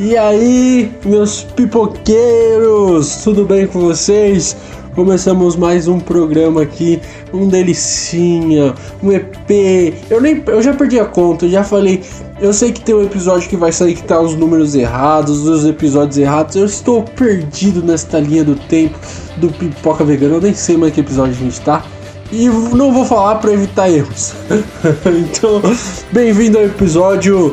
E aí, meus pipoqueiros, tudo bem com vocês? Começamos mais um programa aqui, um delicinha, um EP. Eu nem, eu já perdi a conta, já falei. Eu sei que tem um episódio que vai sair que tá os números errados, os episódios errados. Eu estou perdido nesta linha do tempo do pipoca vegano. Eu nem sei mais que episódio a gente tá. E não vou falar para evitar erros. então, bem-vindo ao episódio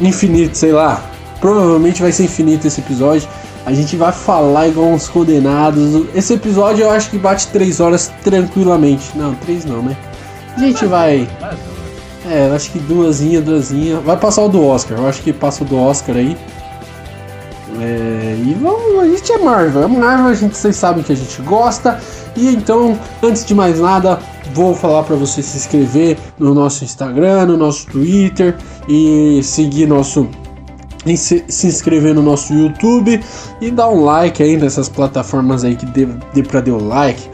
infinito, sei lá. Provavelmente vai ser infinito esse episódio. A gente vai falar igual uns condenados. Esse episódio eu acho que bate 3 horas tranquilamente. Não, 3 não, né? A gente vai. É, eu acho que duasinha, duasinha. Vai passar o do Oscar. Eu acho que passa o do Oscar aí. É, e vamos, a gente é Marvel. É Marvel, a gente, vocês sabem que a gente gosta. E então, antes de mais nada, vou falar para você se inscrever no nosso Instagram, no nosso Twitter e seguir nosso se, se inscrever no nosso YouTube e dar um like aí nessas plataformas aí que dê, dê para dar o like,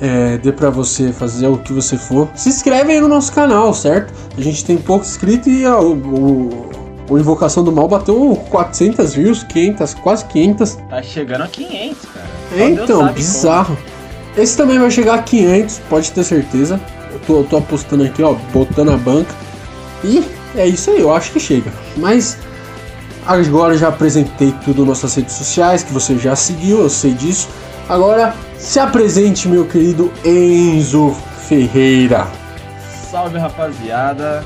é, dê para você fazer o que você for. Se inscreve aí no nosso canal, certo? A gente tem pouco inscrito e ó, o, o Invocação do Mal bateu 400 views, 500, quase 500. Tá chegando a 500, cara. É, então, bizarro. Como. Esse também vai chegar a 500, pode ter certeza. Eu tô, eu tô apostando aqui, ó, botando a banca. E é isso aí, eu acho que chega. Mas Agora já apresentei tudo nas nossas redes sociais, que você já seguiu, eu sei disso. Agora se apresente, meu querido Enzo Ferreira. Salve rapaziada,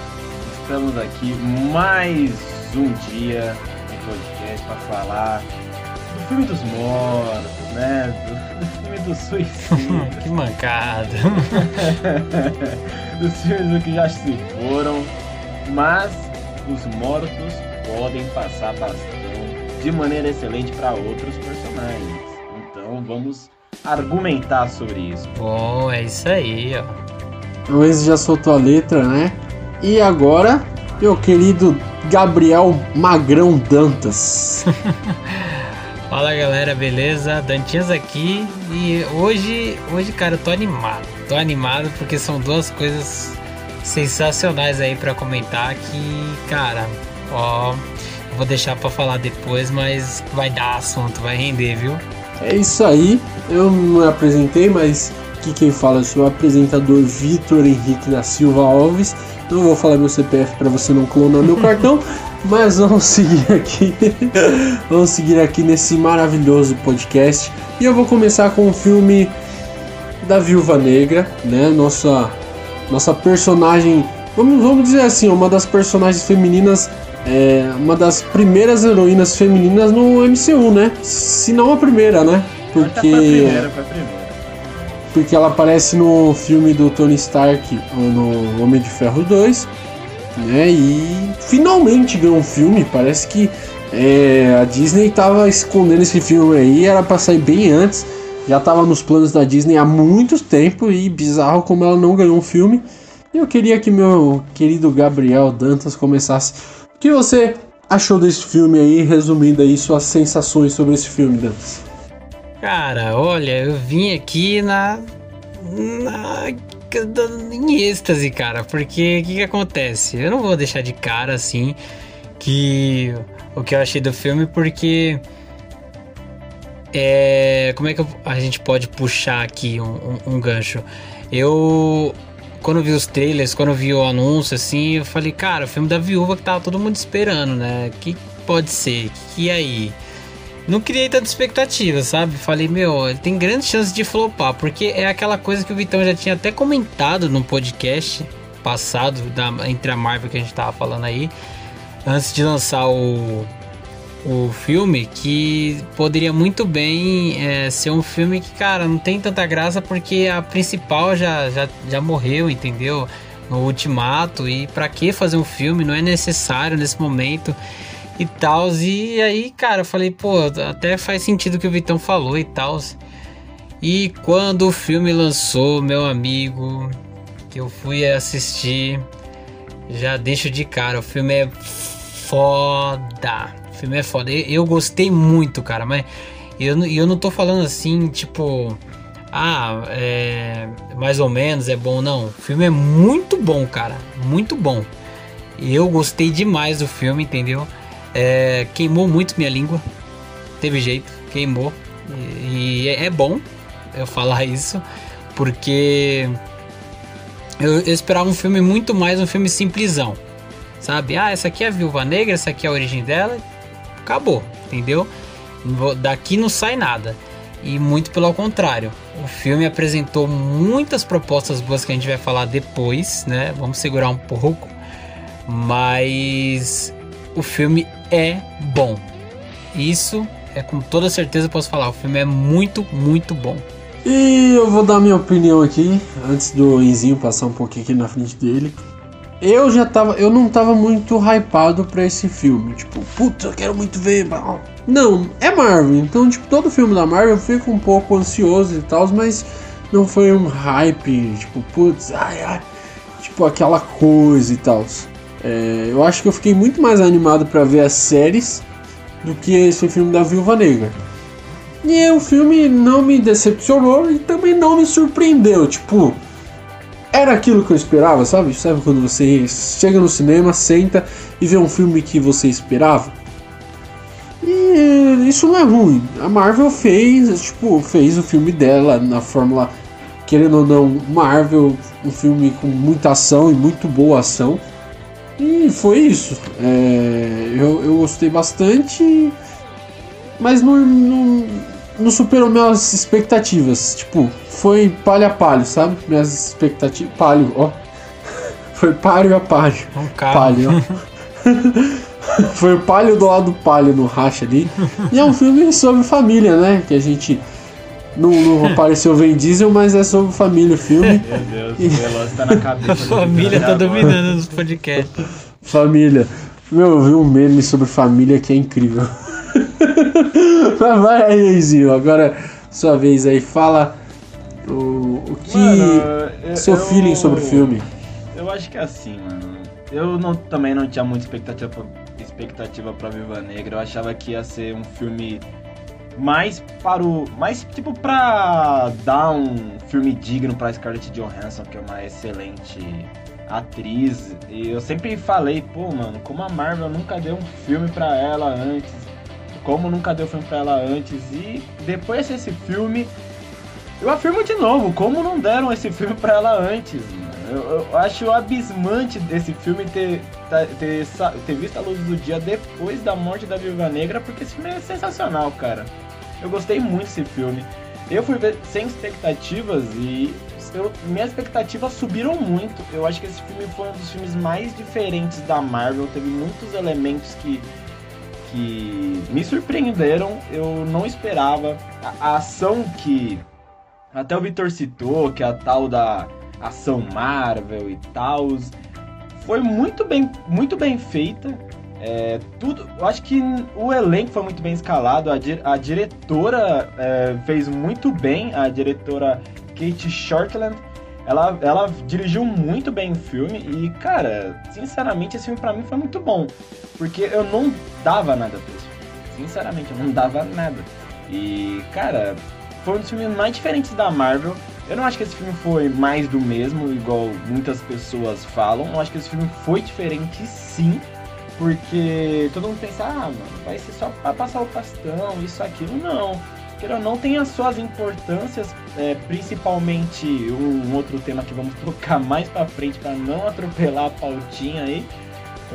estamos aqui mais um dia de podcast para falar do filme dos mortos, né? Do, do filme do suicídio. que mancada! Dos filmes que já se foram, mas os mortos podem passar bastão de maneira excelente para outros personagens. Então vamos argumentar sobre isso. Bom, é isso aí, ó. O Enzo já soltou a letra, né? E agora, meu querido Gabriel Magrão Dantas. Fala galera, beleza? Dantinhas aqui e hoje, hoje cara, eu tô animado. Tô animado porque são duas coisas sensacionais aí para comentar que, cara, Ó, vou deixar para falar depois, mas vai dar assunto, vai render, viu? É isso aí. Eu não me apresentei, mas aqui quem fala é o apresentador Vitor Henrique da Silva Alves. Não vou falar meu CPF para você não clonar meu cartão, mas vamos seguir aqui. vamos seguir aqui nesse maravilhoso podcast. E eu vou começar com o filme da Viúva Negra, né? Nossa nossa personagem, vamos, vamos dizer assim, uma das personagens femininas é uma das primeiras heroínas femininas no MCU, né? Se não a primeira, né? Porque. Foi a primeira, foi a primeira. Porque ela aparece no filme do Tony Stark, no Homem de Ferro 2, né? E finalmente ganhou um filme. Parece que é, a Disney tava escondendo esse filme aí, era pra sair bem antes. Já tava nos planos da Disney há muito tempo e bizarro como ela não ganhou um filme. E eu queria que meu querido Gabriel Dantas começasse que você achou desse filme aí, resumindo aí suas sensações sobre esse filme, Dantas? Cara, olha, eu vim aqui na. na em êxtase, cara, porque o que, que acontece? Eu não vou deixar de cara assim que o que eu achei do filme, porque é, como é que a gente pode puxar aqui um, um, um gancho? Eu quando eu vi os trailers, quando eu vi o anúncio, assim, eu falei, cara, o filme da viúva que tava todo mundo esperando, né? Que pode ser? Que, aí? Não criei tanta expectativa, sabe? Falei, meu, ele tem grandes chances de flopar, porque é aquela coisa que o Vitão já tinha até comentado no podcast passado, da, entre a Marvel que a gente tava falando aí, antes de lançar o, o filme que poderia muito bem é, ser um filme que, cara, não tem tanta graça porque a principal já, já, já morreu, entendeu? No ultimato, e para que fazer um filme? Não é necessário nesse momento e tal. E aí, cara, eu falei, pô, até faz sentido o que o Vitão falou e tal. E quando o filme lançou, meu amigo, que eu fui assistir, já deixo de cara, o filme é foda filme é foda. Eu, gostei muito, cara, mas eu, eu não tô falando assim, tipo. Ah, é. Mais ou menos é bom, não. O filme é muito bom, cara. Muito bom. Eu gostei demais do filme, entendeu? É, queimou muito minha língua. Teve jeito, queimou. E, e é, é bom eu falar isso, porque eu, eu, esperava um filme muito mais um filme simplesão. Sabe? Ah, essa aqui é a Viúva Negra, essa aqui é a origem dela. Acabou, entendeu? Daqui não sai nada. E muito pelo contrário. O filme apresentou muitas propostas boas que a gente vai falar depois, né? Vamos segurar um pouco. Mas o filme é bom. Isso é com toda certeza posso falar. O filme é muito, muito bom. E eu vou dar minha opinião aqui, antes do Enzinho passar um pouquinho aqui na frente dele. Eu já tava. Eu não tava muito hypado pra esse filme. Tipo, puta, eu quero muito ver. Não, é Marvel. Então, tipo, todo filme da Marvel eu fico um pouco ansioso e tal, mas não foi um hype, tipo, putz, ai, ai. Tipo, aquela coisa e tal. É, eu acho que eu fiquei muito mais animado para ver as séries do que esse filme da Viúva Negra. E o filme não me decepcionou e também não me surpreendeu. Tipo, era aquilo que eu esperava, sabe? Sabe quando você chega no cinema, senta e vê um filme que você esperava? E isso não é ruim. A Marvel fez, tipo, fez o filme dela na fórmula, querendo ou não, Marvel, um filme com muita ação e muito boa ação. E foi isso. É, eu, eu gostei bastante, mas não, não, não superou minhas expectativas. Tipo, foi palha a palho, sabe? Minhas expectativas. Palho, ó. Foi palho a palho. Um carro. Palho, ó. foi o palho do lado do palho no racha ali. E é um filme sobre família, né? Que a gente. Não, não apareceu Vin Diesel, mas é sobre família o filme. Meu Deus, e... o Veloz tá na cabeça. Família tá dominando nos podcasts. Família. Meu, eu vi um meme sobre família que é incrível. Mas vai aí, Zinho. Agora, sua vez aí. Fala o, o que. Mano, seu eu, feeling sobre o filme. Eu acho que é assim, mano. Eu não, também não tinha muita expectativa, expectativa pra Viva Negra. Eu achava que ia ser um filme mais para o. Mais tipo pra dar um filme digno pra Scarlett Johansson, que é uma excelente atriz. E eu sempre falei, pô, mano, como a Marvel nunca deu um filme pra ela antes. Como nunca deu filme pra ela antes. E depois desse filme, eu afirmo de novo, como não deram esse filme pra ela antes. Eu, eu, acho abismante desse filme ter, ter, ter, visto a luz do dia depois da morte da Viúva Negra, porque esse filme é sensacional, cara. Eu gostei muito desse filme. Eu fui ver sem expectativas e eu, minhas expectativas subiram muito. Eu acho que esse filme foi um dos filmes mais diferentes da Marvel. Teve muitos elementos que, que me surpreenderam. Eu não esperava. A, a ação que até o Vitor citou, que é a tal da ação Marvel e tal, foi muito bem, muito bem feita. É, tudo, eu acho que o elenco foi muito bem escalado, a, a diretora é, fez muito bem, a diretora Kate Shortland, ela, ela dirigiu muito bem o filme e, cara, sinceramente, esse filme pra mim foi muito bom, porque eu não dava nada pra sinceramente, eu não dava nada. E, cara, foi um dos filmes mais diferentes da Marvel. Eu não acho que esse filme foi mais do mesmo, igual muitas pessoas falam. Eu acho que esse filme foi diferente sim. Porque todo mundo pensa, ah, mano, vai ser só pra passar o pastão, isso, aquilo. Não. Queira ou não, tem as suas importâncias, é, principalmente um outro tema que vamos trocar mais pra frente para não atropelar a pautinha aí.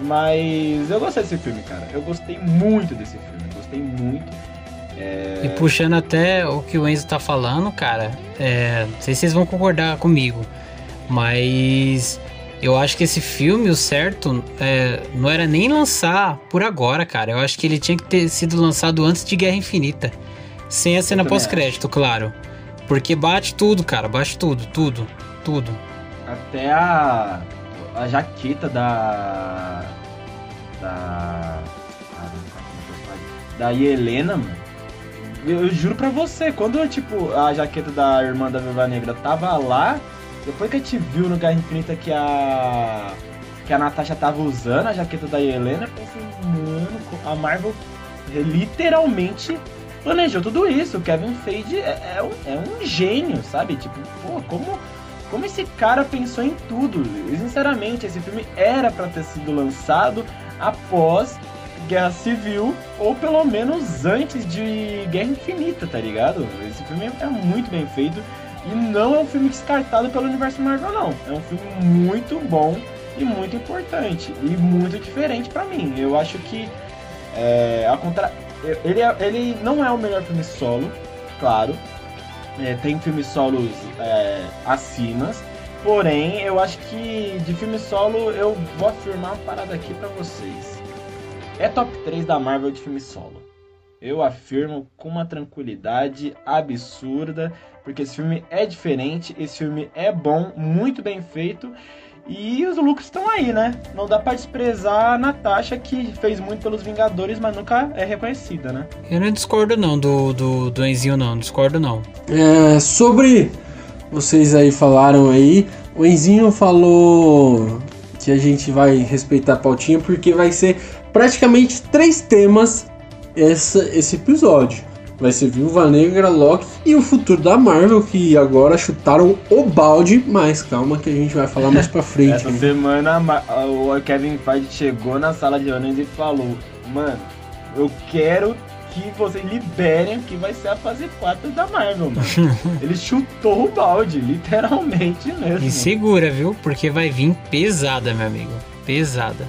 Mas eu gostei desse filme, cara. Eu gostei muito desse filme. Gostei muito. É... E puxando até o que o Enzo tá falando, cara, é, não sei se vocês vão concordar comigo, mas eu acho que esse filme, o certo, é, não era nem lançar por agora, cara. Eu acho que ele tinha que ter sido lançado antes de Guerra Infinita. Sem a cena pós-crédito, claro. Porque bate tudo, cara. Bate tudo, tudo, tudo. Até a, a jaqueta da. Da. Da Helena, mano eu juro pra você, quando, tipo, a jaqueta da irmã da Viúva Negra tava lá, depois que a gente viu no Guerra Infinita que a. que a Natasha tava usando a jaqueta da Helena, eu pensei, mano, a Marvel literalmente planejou tudo isso. O Kevin Feige é, é, um, é um gênio, sabe? Tipo, pô, como, como esse cara pensou em tudo? E, sinceramente, esse filme era para ter sido lançado após Guerra Civil, ou pelo menos antes de Guerra Infinita, tá ligado? Esse filme é muito bem feito e não é um filme descartado pelo universo Marvel, não. É um filme muito bom e muito importante e muito diferente para mim. Eu acho que é, a contra... ele, é, ele não é o melhor filme solo, claro. É, tem filmes solos é, acima, porém eu acho que de filme solo eu vou afirmar uma parada aqui para vocês. É top 3 da Marvel de filme solo. Eu afirmo com uma tranquilidade absurda, porque esse filme é diferente, esse filme é bom, muito bem feito e os lucros estão aí, né? Não dá pra desprezar a Natasha, que fez muito pelos Vingadores, mas nunca é reconhecida, né? Eu não discordo não do, do, do Enzinho, não. Discordo não. É, sobre... Vocês aí falaram aí, o Enzinho falou que a gente vai respeitar a pautinha, porque vai ser praticamente três temas essa, esse episódio vai ser Viúva Negra, Loki e o futuro da Marvel, que agora chutaram o balde, mas calma que a gente vai falar mais pra frente. Essa né? semana o Kevin Feige chegou na sala de reuniões e falou, mano, eu quero que vocês liberem o que vai ser a fase 4 da Marvel, mano. Ele chutou o balde, literalmente mesmo. E segura, viu? Porque vai vir pesada, meu amigo. Pesada.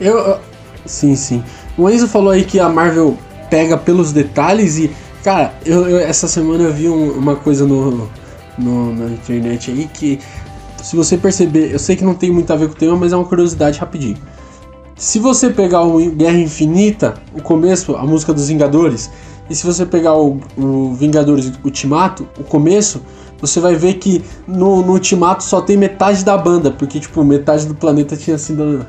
Eu. Sim, sim. O Enzo falou aí que a Marvel pega pelos detalhes e, cara, eu, eu essa semana eu vi um, uma coisa no, no, na internet aí que, se você perceber, eu sei que não tem muito a ver com o tema, mas é uma curiosidade rapidinho. Se você pegar o Guerra Infinita, o começo, a música dos Vingadores, e se você pegar o, o Vingadores Ultimato, o começo, você vai ver que no, no Ultimato só tem metade da banda, porque, tipo, metade do planeta tinha sido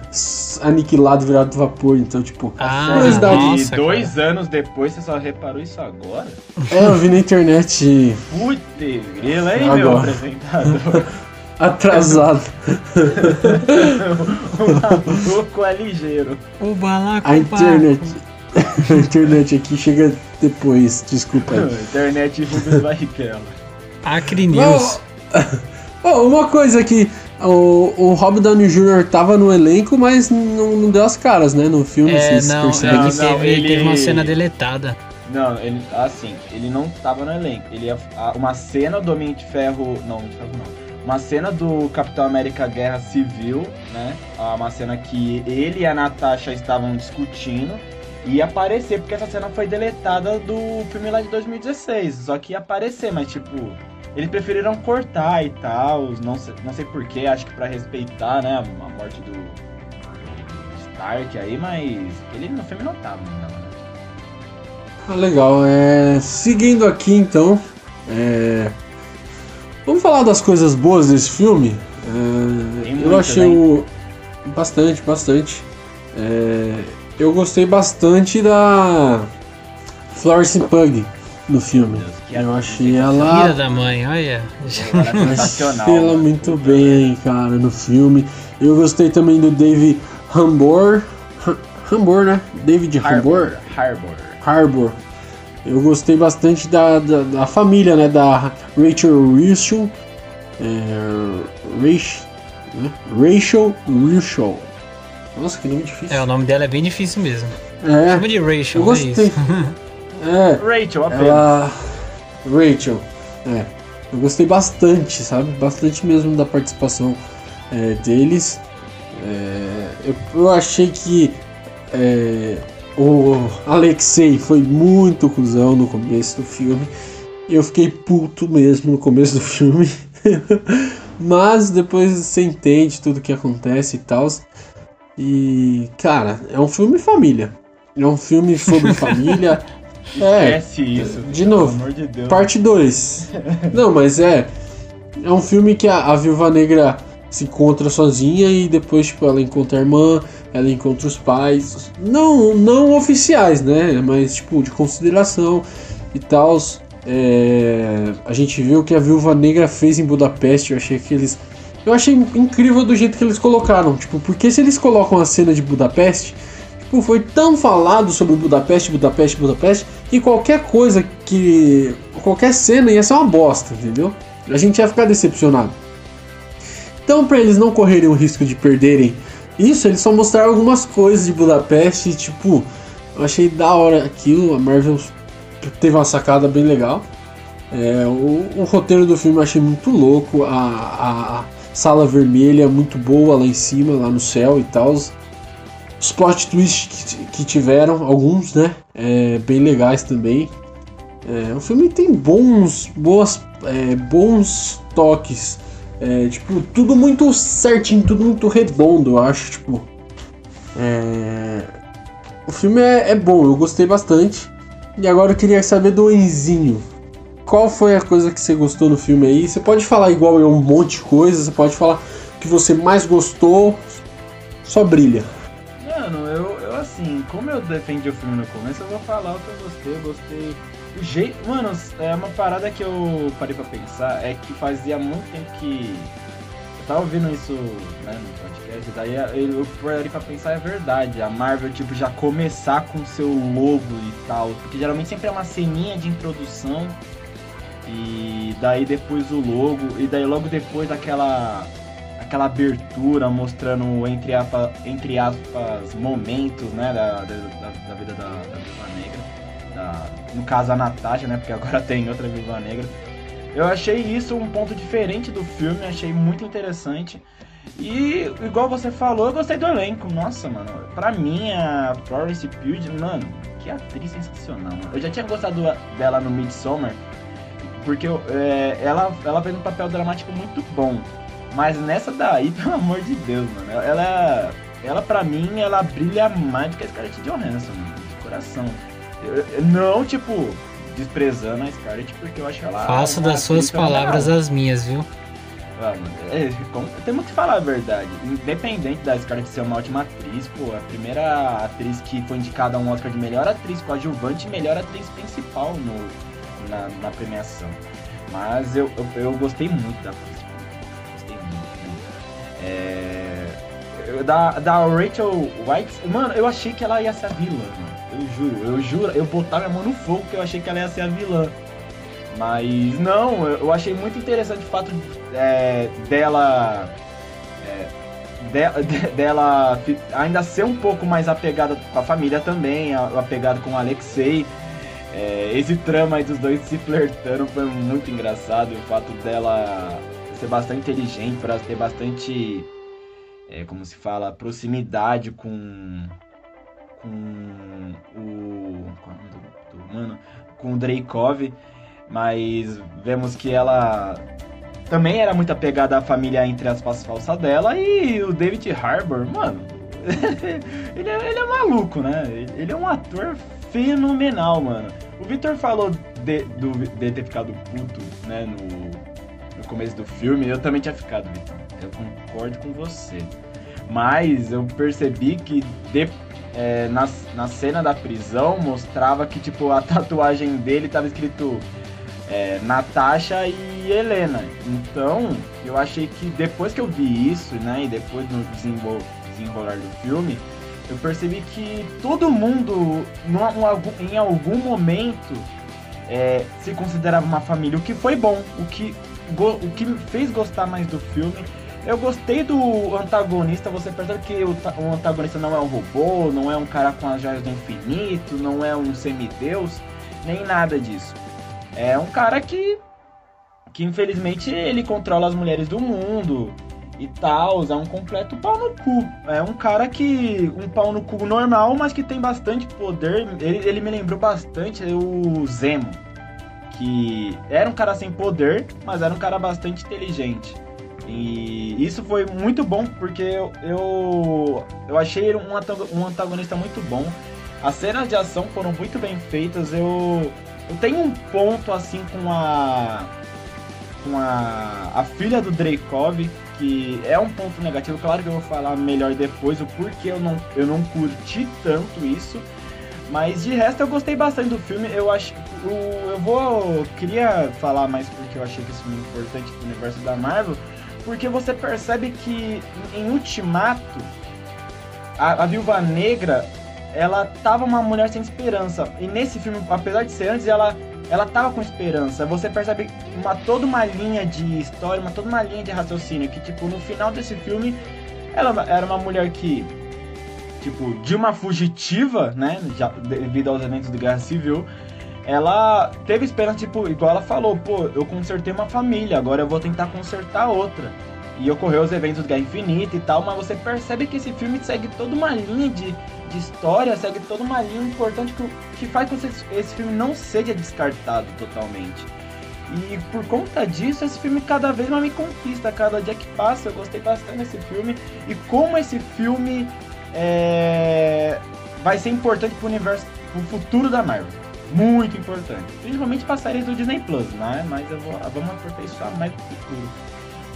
aniquilado, virado vapor. Então, tipo, ah, curiosidade. Nossa, e dois cara. anos depois você só reparou isso agora? É, eu vi na internet. Putz, grila, hein, agora. meu apresentador? Atrasado. o maluco é ligeiro. O balaco. A internet. a internet aqui chega depois, desculpa aí. internet Rubens Barrichello. Acre News. Oh, uma coisa que o, o Rob Downey Jr. tava no elenco, mas não, não deu as caras, né? No filme, é, não, é não, teve, ele... teve uma cena deletada. Não, ele, assim, ele não tava no elenco. Ele uma cena do Homem de Ferro. Não, Homem de Ferro não. Uma cena do Capitão América Guerra Civil, né? Uma cena que ele e a Natasha estavam discutindo. Ia aparecer, porque essa cena foi deletada do filme lá de 2016. Só que ia aparecer, mas tipo eles preferiram cortar e tal, não sei, não sei porquê, acho que para respeitar, né, a morte do Stark aí, mas ele no filme não tava, não, né? Ah, legal, é... seguindo aqui então, é... vamos falar das coisas boas desse filme? É... eu achei o... bastante, bastante. É... Eu gostei bastante da Florence Pug no filme. Eu achei ela. Filha da mãe, olha. achei ela muito bem, cara, no filme. Eu gostei também do Dave Hambor. Hambor, né? David Hambor. Harbor. Harbor. Eu gostei bastante da, da, da família, né? Da Rachel Wilson. É, Rachel, né? Rachel Wilson. Nossa, que nome difícil. É, o nome dela é bem difícil mesmo. É. Chama de Rachel, eu gostei. É, é Rachel, apenas. Ela... Rachel, é. Eu gostei bastante, sabe? Bastante mesmo da participação é, deles. É, eu, eu, achei que é, o Alexei foi muito cuzão no começo do filme. Eu fiquei puto mesmo no começo do filme. Mas depois você entende tudo que acontece e tal. E, cara, é um filme família. É um filme sobre família. É, Esquece isso. De novo, de parte 2. Não, mas é. É um filme que a, a Viúva Negra se encontra sozinha e depois, tipo, ela encontra a irmã, ela encontra os pais. Não, não oficiais, né? Mas, tipo, de consideração e tal. É, a gente viu o que a Viúva Negra fez em Budapeste. Eu achei que eles. Eu achei incrível do jeito que eles colocaram. Tipo, porque se eles colocam a cena de Budapeste Tipo, foi tão falado sobre Budapeste, Budapeste, Budapeste, que qualquer coisa que. qualquer cena ia ser uma bosta, entendeu? A gente ia ficar decepcionado. Então, para eles não correrem o risco de perderem Isso, eles só mostraram algumas coisas de Budapeste, tipo, eu achei da hora aquilo, a Marvel teve uma sacada bem legal. É, o, o, roteiro do filme eu achei muito louco, a, a, sala vermelha muito boa lá em cima, lá no céu e tal. Os plot twists que, que tiveram, alguns, né? É, bem legais também. É, o filme tem bons, boas, é, bons toques. É, tipo, tudo muito certinho, tudo muito redondo, eu acho. Tipo, é, o filme é, é, bom, eu gostei bastante. E agora eu queria saber do Enzinho. Qual foi a coisa que você gostou no filme aí? Você pode falar igual eu um monte de coisa, você pode falar que você mais gostou. Só brilha. Mano, eu, eu assim, como eu defendi o filme no começo, eu vou falar o que eu gostei. Eu gostei o jeito. Mano, é uma parada que eu parei pra pensar é que fazia muito tempo que. Eu tava ouvindo isso né, no podcast, daí eu parei pra pensar, é verdade. A Marvel, tipo, já começar com seu logo e tal. Porque geralmente sempre é uma ceninha de introdução. E daí depois o logo. E daí logo depois daquela. Aquela abertura mostrando entre, aspas, entre aspas momentos né, da, da, da vida da, da Viva Negra da, no caso a Natasha, né? Porque agora tem outra Viúva Negra. Eu achei isso um ponto diferente do filme, achei muito interessante. E igual você falou, eu gostei do elenco. Nossa, mano, pra mim a Florence Pugh, mano, que atriz sensacional. Mano. Eu já tinha gostado dela no Midsommar, porque é, ela, ela fez um papel dramático muito bom. Mas nessa daí, pelo amor de Deus, mano, ela, ela pra mim, ela brilha mais do que a Scarlett Johansson, mano, de coração. Não, tipo, desprezando a Scarlett, porque eu acho ela. Faço das suas palavras as minhas, viu? Ah, é, temos que falar a verdade. Independente da Scarlett ser uma ótima atriz, pô, a primeira atriz que foi indicada a um Oscar de melhor atriz coadjuvante e melhor atriz principal no, na, na premiação. Mas eu, eu, eu, gostei muito da atriz. Gostei muito. É, da, da Rachel White, mano, eu achei que ela ia ser a vilã. Eu juro, eu juro, eu botava minha mão no fogo porque eu achei que ela ia ser a vilã. Mas não, eu achei muito interessante o fato é, dela. É, de, dela ainda ser um pouco mais apegada com a família também, apegada com o Alexei. É, esse trama aí dos dois se flertando foi muito engraçado. O fato dela ser bastante inteligente, para ter bastante. É, como se fala, proximidade com com o. Qual é do, do mano? Com o Dreykov, mas vemos que ela também era muito apegada à família entre aspas falsa dela e o David Harbour, mano. ele, é, ele é maluco, né? Ele é um ator fenomenal, mano. O Victor falou de, do, de ter ficado puto, né, no, no começo do filme. Eu também tinha ficado, Victor. Eu concordo com você. Mas eu percebi que depois é, na, na cena da prisão mostrava que tipo a tatuagem dele tava escrito é, Natasha e Helena. Então eu achei que depois que eu vi isso, né, e depois no desenrolar do filme, eu percebi que todo mundo, em algum momento, é, se considerava uma família, o que foi bom, o que, o que me fez gostar mais do filme eu gostei do antagonista, você percebe que o, o, antagonista não é um robô, não é um cara com as joias do infinito, não é um semideus, nem nada disso. É um cara que, que infelizmente ele controla as mulheres do mundo e tal, é um completo pau no cu. É um cara que. um pau no cu normal, mas que tem bastante poder. Ele, ele me lembrou bastante o Zemo. Que era um cara sem poder, mas era um cara bastante inteligente. E isso foi muito bom porque eu, eu, eu achei ele um, um antagonista muito bom. As cenas de ação foram muito bem feitas. Eu, eu tenho um ponto assim com a com a, a filha do Dreykov, que é um ponto negativo. Claro que eu vou falar melhor depois o porquê eu não, eu não curti tanto isso. Mas de resto eu gostei bastante do filme. Eu acho eu, eu vou queria falar mais porque eu achei que isso é muito importante pro universo da Marvel porque você percebe que em Ultimato, a, a Viúva Negra, ela tava uma mulher sem esperança. E nesse filme, apesar de ser antes, ela, ela tava com esperança. Você percebe uma, toda uma linha de história, uma, toda uma linha de raciocínio. Que, tipo, no final desse filme, ela era uma mulher que, tipo, de uma fugitiva, né? Já, devido aos eventos de guerra civil, ela teve esperança, tipo, igual ela falou, pô, eu consertei uma família, agora eu vou tentar consertar outra. E ocorreu os eventos de Guerra Infinita e tal, mas você percebe que esse filme segue toda uma linha de, de história, segue toda uma linha importante que, que faz com que esse filme não seja descartado totalmente. E por conta disso, esse filme cada vez mais me conquista. Cada dia que passa, eu gostei bastante desse filme. E como esse filme é... vai ser importante pro universo, pro futuro da Marvel. Muito importante. Principalmente para séries do Disney Plus, né? Mas eu vou, vamos aperfeiçoar mais pro futuro.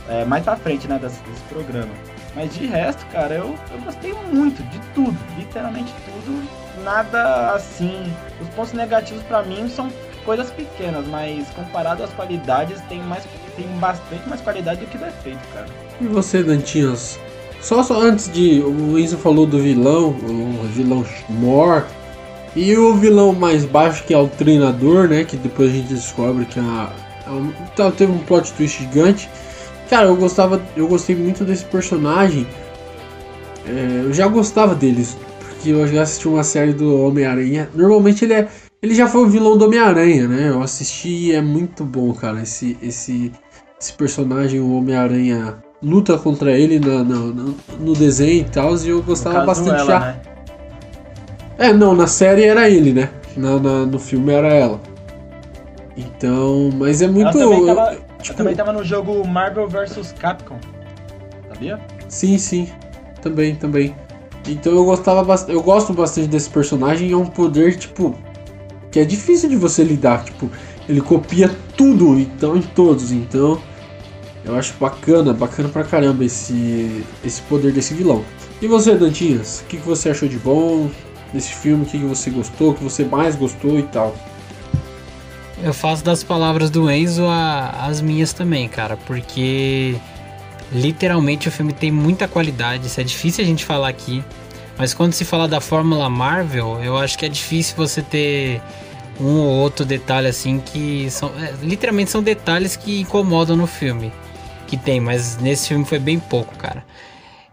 É, mais pra frente, né, desse, desse programa. Mas de resto, cara, eu, eu gostei muito de tudo. Literalmente tudo. Nada assim. Os pontos negativos para mim são coisas pequenas, mas comparado às qualidades, tem, mais, tem bastante mais qualidade do que defeito, cara. E você, Dantinhas? Só, só antes de. O Enzo falou do vilão, o vilão Mor. E o vilão mais baixo, que é o treinador, né? Que depois a gente descobre que a, a, teve um plot twist gigante. Cara, eu gostava. Eu gostei muito desse personagem. É, eu já gostava deles. Porque eu já assisti uma série do Homem-Aranha. Normalmente ele é ele já foi o vilão do Homem-Aranha, né? Eu assisti e é muito bom, cara. Esse, esse, esse personagem, o Homem-Aranha, luta contra ele na, na, no, no desenho e tal, e eu gostava bastante já. Né? É, não, na série era ele, né? Na, na, no filme era ela. Então, mas é muito. Ela também tava, tipo... também tava no jogo Marvel vs Capcom. Sabia? Sim, sim. Também, também. Então eu gostava bastante. Eu gosto bastante desse personagem. É um poder, tipo, que é difícil de você lidar. Tipo, ele copia tudo, então em todos. Então, eu acho bacana, bacana pra caramba esse, esse poder desse vilão. E você, Dantinhas, o que, que você achou de bom desse filme? O que, que você gostou, o que você mais gostou e tal? Eu faço das palavras do Enzo a, as minhas também, cara, porque literalmente o filme tem muita qualidade. Isso é difícil a gente falar aqui. Mas quando se fala da fórmula Marvel, eu acho que é difícil você ter um ou outro detalhe assim que são é, literalmente são detalhes que incomodam no filme que tem, mas nesse filme foi bem pouco, cara.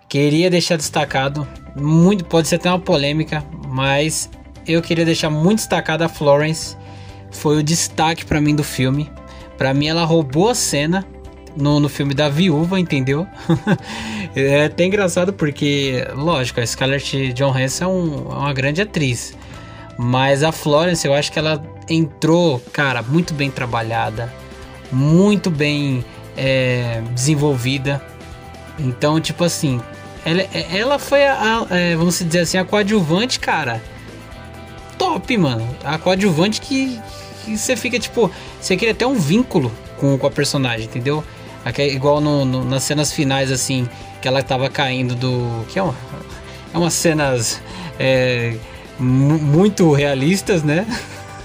Queria deixar destacado muito, pode ser até uma polêmica, mas eu queria deixar muito destacado a Florence. Foi o destaque para mim do filme. Para mim ela roubou a cena no, no filme da viúva, entendeu? é até engraçado porque, lógico, a Scarlett Johansson é, um, é uma grande atriz. Mas a Florence, eu acho que ela entrou, cara, muito bem trabalhada, muito bem é, desenvolvida. Então, tipo assim, ela, ela foi a, a é, vamos dizer assim, a coadjuvante, cara. Top, mano. A coadjuvante que, que você fica, tipo, você cria até um vínculo com, com a personagem, entendeu? Aqui, igual no, no, nas cenas finais, assim, que ela tava caindo do. Que é, uma, é umas cenas é, muito realistas, né?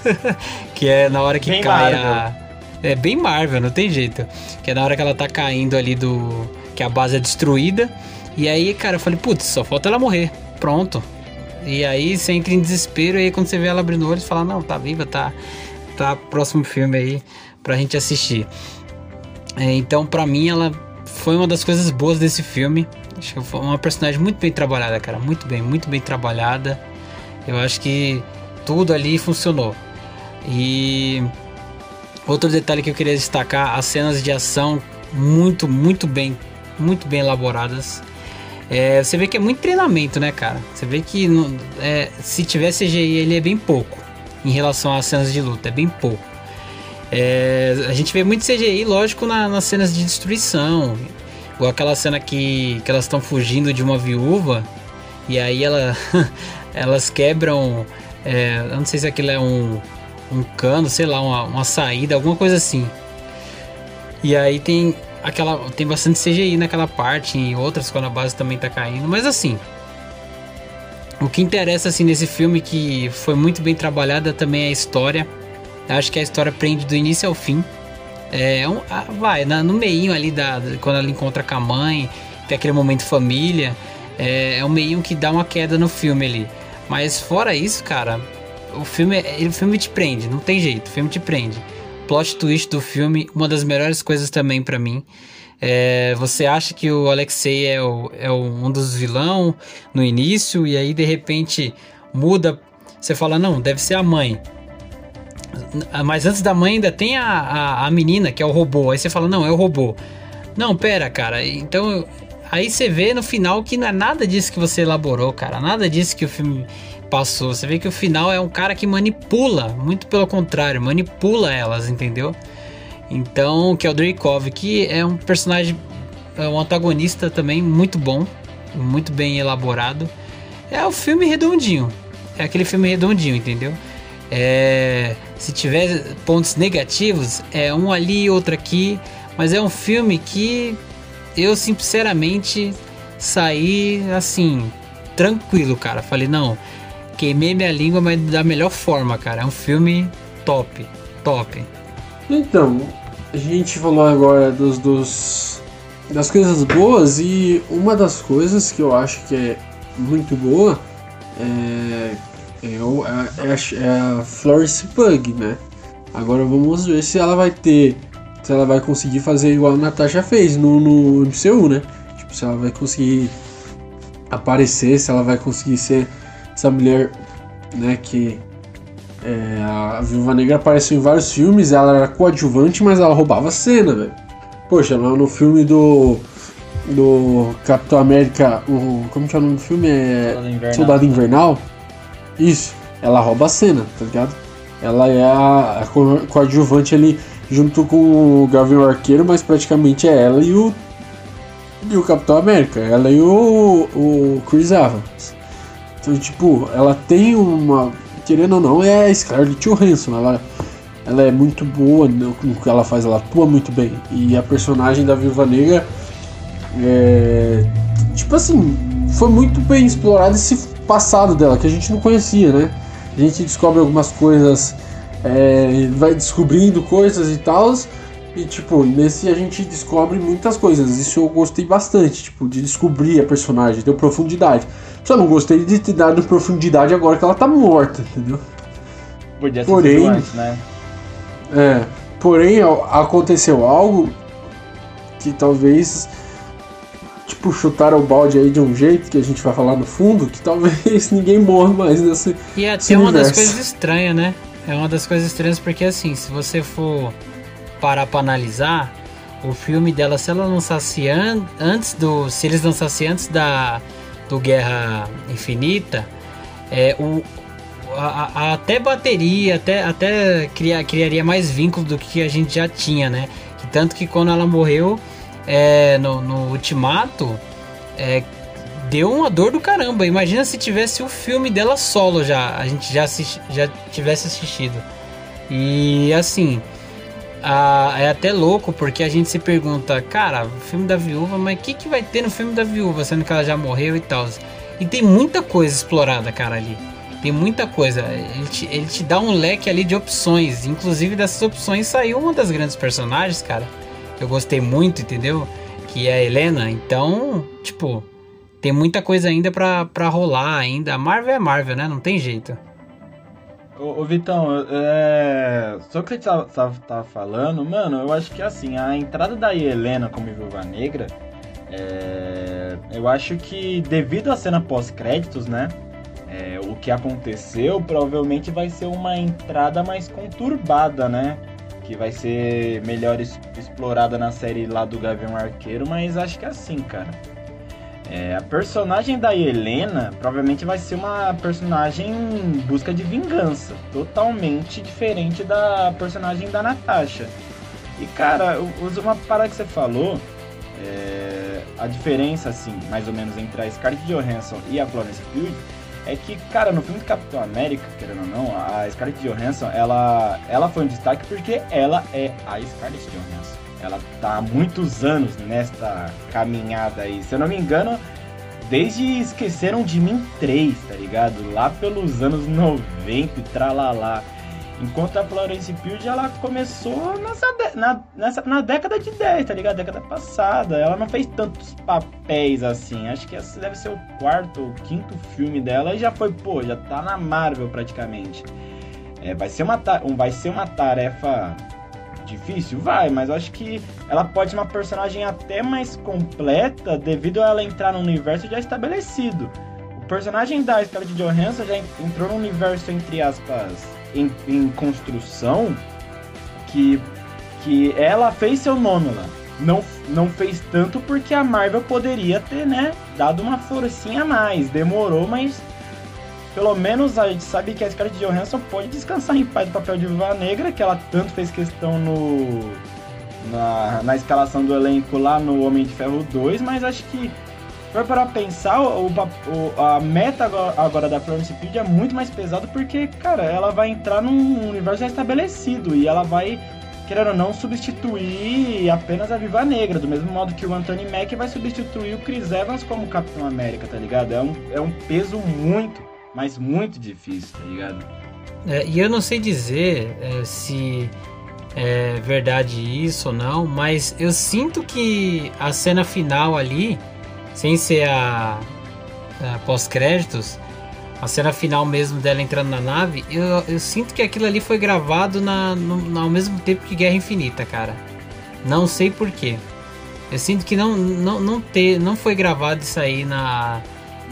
que é na hora que bem cai Marvel. a. É bem Marvel, não tem jeito. Que é na hora que ela tá caindo ali do. Que a base é destruída. E aí, cara, eu falei, putz, só falta ela morrer. Pronto. E aí você entra em desespero, e aí quando você vê ela abrindo olhos, fala, não, tá viva, tá. Tá próximo filme aí pra gente assistir. É, então, para mim, ela foi uma das coisas boas desse filme. Acho que foi uma personagem muito bem trabalhada, cara. Muito bem, muito bem trabalhada. Eu acho que tudo ali funcionou. E outro detalhe que eu queria destacar, as cenas de ação muito, muito bem, muito bem elaboradas. É, você vê que é muito treinamento, né, cara? Você vê que é, se tiver CGI ele é bem pouco em relação às cenas de luta, é bem pouco. É, a gente vê muito CGI, lógico, na, nas cenas de destruição. Ou aquela cena que, que elas estão fugindo de uma viúva e aí ela, elas quebram. É, eu não sei se aquilo é um, um cano, sei lá, uma, uma saída, alguma coisa assim. E aí tem aquela. Tem bastante CGI naquela parte, em outras quando a base também tá caindo. Mas assim. O que interessa assim nesse filme que foi muito bem trabalhada também é a história. Acho que a história prende do início ao fim. É, um, ah, vai, na, no meio ali, da, quando ela encontra com a mãe, tem aquele momento família. É, é um meio que dá uma queda no filme ali. Mas fora isso, cara, o filme, o filme te prende, não tem jeito, o filme te prende. plot twist do filme, uma das melhores coisas também para mim. É, você acha que o Alexei é, o, é um dos vilão no início e aí de repente muda. Você fala, não, deve ser a mãe. Mas antes da mãe ainda tem a, a, a menina, que é o robô. Aí você fala, não, é o robô. Não, pera, cara. Então, aí você vê no final que não é nada disso que você elaborou, cara. Nada disso que o filme passou. Você vê que o final é um cara que manipula, muito pelo contrário, manipula elas, entendeu? Então, que é o Dreykov, que é um personagem, é um antagonista também muito bom, muito bem elaborado. É o filme redondinho. É aquele filme redondinho, entendeu? É, se tiver pontos negativos, é um ali, outro aqui, mas é um filme que eu sinceramente saí assim, tranquilo, cara. Falei, não, queimei minha língua, mas da melhor forma, cara. É um filme top, top. Então, a gente falou agora dos, dos das coisas boas e uma das coisas que eu acho que é muito boa é, é, é, é, é a Florence Pug, né? Agora vamos ver se ela vai ter. Se ela vai conseguir fazer igual a Natasha fez no, no MCU, né? Tipo, se ela vai conseguir aparecer, se ela vai conseguir ser essa mulher, né, que é, a Viúva Negra apareceu em vários filmes, ela era coadjuvante, mas ela roubava cena, velho. Poxa, lá no filme do. do Capitão América, o. como que é o nome do filme? É. Soldado Invernal. Soldado Invernal. Isso, ela rouba a cena, tá ligado? Ela é a, a coadjuvante ali junto com o Gavião Arqueiro, mas praticamente é ela e o. E o Capitão América, ela e o, o Chris Evans. Então, tipo, ela tem uma querendo ou não, é a Scarlett Johansson. Ela, ela é muito boa no, no que ela faz, ela atua muito bem. E a personagem da Viúva Negra é. Tipo assim, foi muito bem explorado esse passado dela, que a gente não conhecia, né? A gente descobre algumas coisas, é, vai descobrindo coisas e tal. E tipo, nesse a gente descobre muitas coisas. Isso eu gostei bastante, tipo, de descobrir a personagem, deu profundidade. Só não gostei de ter dado profundidade agora que ela tá morta, entendeu? Podia ser porém, antes, né? É. Porém, aconteceu algo que talvez tipo chutaram o balde aí de um jeito que a gente vai falar no fundo, que talvez ninguém morra mais nesse E é até uma das coisas estranhas, né? É uma das coisas estranhas porque assim, se você for parar para analisar, o filme dela se ela lançasse an antes do se eles lançassem antes da do Guerra Infinita, é, o, a, a, até bateria, até, até cria, criaria mais vínculo do que a gente já tinha, né? Que tanto que quando ela morreu é, no, no Ultimato, é, deu uma dor do caramba. Imagina se tivesse o filme dela solo já, a gente já, assisti, já tivesse assistido. E assim, ah, é até louco porque a gente se pergunta, cara, filme da viúva, mas o que, que vai ter no filme da viúva, sendo que ela já morreu e tal? E tem muita coisa explorada, cara, ali. Tem muita coisa. Ele te, ele te dá um leque ali de opções. Inclusive, dessas opções saiu uma das grandes personagens, cara. Que eu gostei muito, entendeu? Que é a Helena. Então, tipo, tem muita coisa ainda pra, pra rolar ainda. A Marvel é Marvel, né? Não tem jeito. Ô, ô Vitão, é... só que você tava, tava, tava, falando, mano, eu acho que assim, a entrada da Helena como Viúva Negra, é... eu acho que devido à cena pós-créditos, né, é, o que aconteceu provavelmente vai ser uma entrada mais conturbada, né, que vai ser melhor explorada na série lá do Gavião Arqueiro, mas acho que é assim, cara. É, a personagem da Helena provavelmente vai ser uma personagem em busca de vingança, totalmente diferente da personagem da Natasha. E cara, usa uma parada que você falou, é, a diferença assim, mais ou menos entre a Scarlett Johansson e a Florence Pugh é que, cara, no filme do Capitão América, querendo ou não, a Scarlett Johansson, ela, ela foi um destaque porque ela é a Scarlett Johansson. Ela tá há muitos anos nesta caminhada aí. Se eu não me engano, desde Esqueceram de Mim 3, tá ligado? Lá pelos anos 90 e tralalá. Enquanto a Florence Pugh ela começou nessa, na, nessa, na década de 10, tá ligado? Década passada. Ela não fez tantos papéis assim. Acho que esse deve ser o quarto ou quinto filme dela e já foi, pô, já tá na Marvel praticamente. É, vai, ser uma, vai ser uma tarefa difícil? Vai, mas eu acho que ela pode ser uma personagem até mais completa devido a ela entrar num universo já estabelecido. O personagem da Scarlett Johansson já entrou num universo, entre aspas, em, em construção que, que ela fez seu nome lá. Não, não fez tanto porque a Marvel poderia ter, né, dado uma forcinha a mais. Demorou, mas pelo menos a gente sabe que a Scarlett Johansson pode descansar em paz do papel de Viva Negra, que ela tanto fez questão no na, na escalação do elenco lá no Homem de Ferro 2, mas acho que for para pensar, o, o, a meta agora, agora da Florence Pugh é muito mais pesada porque, cara, ela vai entrar num universo já estabelecido e ela vai, querendo ou não, substituir apenas a Viva Negra, do mesmo modo que o Anthony Mack vai substituir o Chris Evans como Capitão América, tá ligado? É um, é um peso muito, mas muito difícil, tá ligado? É, e eu não sei dizer é, se é verdade isso ou não, mas eu sinto que a cena final ali sem ser a, a pós-créditos, a cena final mesmo dela entrando na nave, eu, eu sinto que aquilo ali foi gravado na, no, ao mesmo tempo que Guerra Infinita, cara. Não sei porquê. Eu sinto que não, não, não, ter, não foi gravado isso aí na,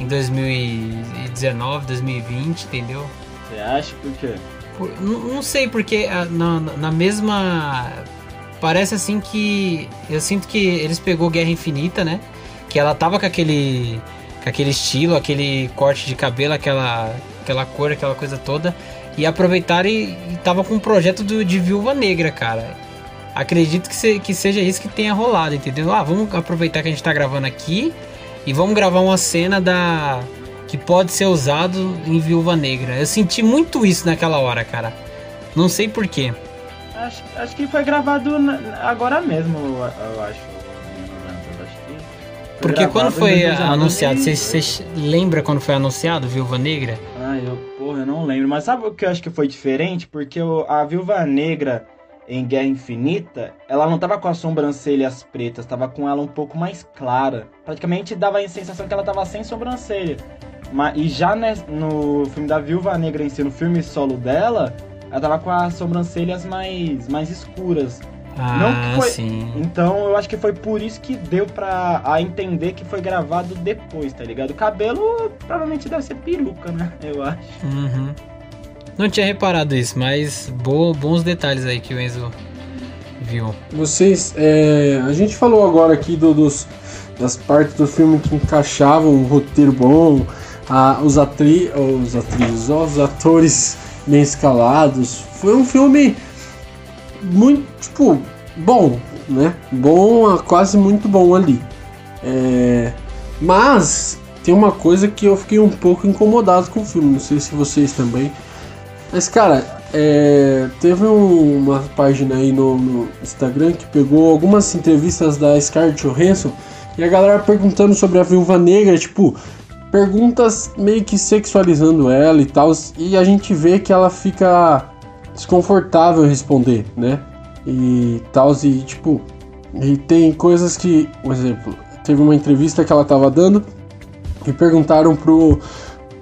em 2019, 2020, entendeu? Você acha por quê? Por, não, não, sei, porque ah, na, na mesma. Parece assim que. Eu sinto que eles pegou Guerra Infinita, né? que ela tava com aquele com aquele estilo, aquele corte de cabelo, aquela aquela cor, aquela coisa toda e aproveitaram e, e tava com um projeto do, de Viúva Negra, cara. Acredito que, se, que seja isso que tenha rolado, entendeu? Ah, vamos aproveitar que a gente tá gravando aqui e vamos gravar uma cena da que pode ser usado em Viúva Negra. Eu senti muito isso naquela hora, cara. Não sei porquê. Acho, acho que foi gravado agora mesmo, eu acho. Porque quando foi anunciado, você lembra quando foi anunciado Viúva Negra? Ah, eu, porra, eu não lembro. Mas sabe o que eu acho que foi diferente? Porque a Viúva Negra em Guerra Infinita, ela não tava com as sobrancelhas pretas, tava com ela um pouco mais clara. Praticamente dava a sensação que ela tava sem sobrancelha. Mas, e já no filme da Viúva Negra em si, no filme solo dela, ela tava com as sobrancelhas mais, mais escuras. Ah, não foi... sim. Então eu acho que foi por isso que deu pra a entender que foi gravado depois, tá ligado? O cabelo provavelmente deve ser peruca, né? Eu acho. Uhum. Não tinha reparado isso, mas bo bons detalhes aí que o Enzo viu. Vocês, é, a gente falou agora aqui do, dos, das partes do filme que encaixavam um roteiro bom, a, os, atri, os atrizes, os atores bem escalados. Foi um filme muito, tipo, bom, né? Bom, quase muito bom ali. É... Mas tem uma coisa que eu fiquei um pouco incomodado com o filme, não sei se vocês também. Mas, cara, é... teve um, uma página aí no, no, Instagram que pegou algumas entrevistas da Scarlett Johansson e a galera perguntando sobre a Viúva Negra, tipo, perguntas meio que sexualizando ela e tal, e a gente vê que ela fica desconfortável responder, né? E tal, e tipo, e tem coisas que, por exemplo, teve uma entrevista que ela tava dando e perguntaram pro,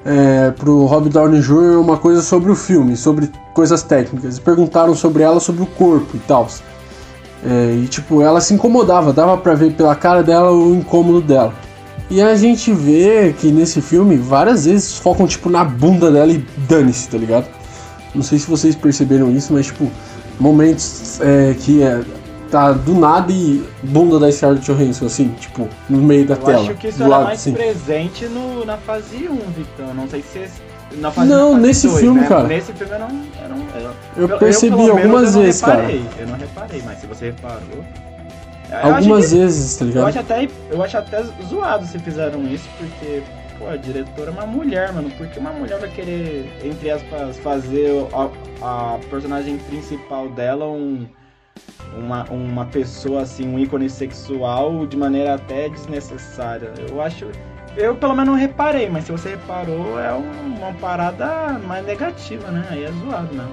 é, pro Rob Downey Jr. uma coisa sobre o filme, sobre coisas técnicas, e perguntaram sobre ela, sobre o corpo e tal. É, e tipo, ela se incomodava, dava pra ver pela cara dela o incômodo dela. E a gente vê que nesse filme várias vezes focam tipo na bunda dela e dane-se, tá ligado? Não sei se vocês perceberam isso, mas tipo, momentos é, que é, tá do nada e bunda da Scarlett Johansson, assim, tipo, no meio da eu tela. acho que isso era lado, mais assim. presente no, na fase 1, Vitão. Não sei se na fase Não, fase nesse 2, filme, né? cara. Nesse filme eu não. Eu, não, eu, eu percebi eu, algumas vezes, reparei, cara. Eu não reparei, mas se você reparou. Algumas vezes, tá ligado? Eu acho, até, eu acho até zoado se fizeram isso, porque pô, a diretora é uma mulher, mano. Por que uma mulher vai querer, entre aspas, fazer a, a personagem principal dela um, uma, uma pessoa, assim, um ícone sexual de maneira até desnecessária? Eu acho. Eu pelo menos não reparei, mas se você reparou, é uma parada mais negativa, né? Aí é zoado, não.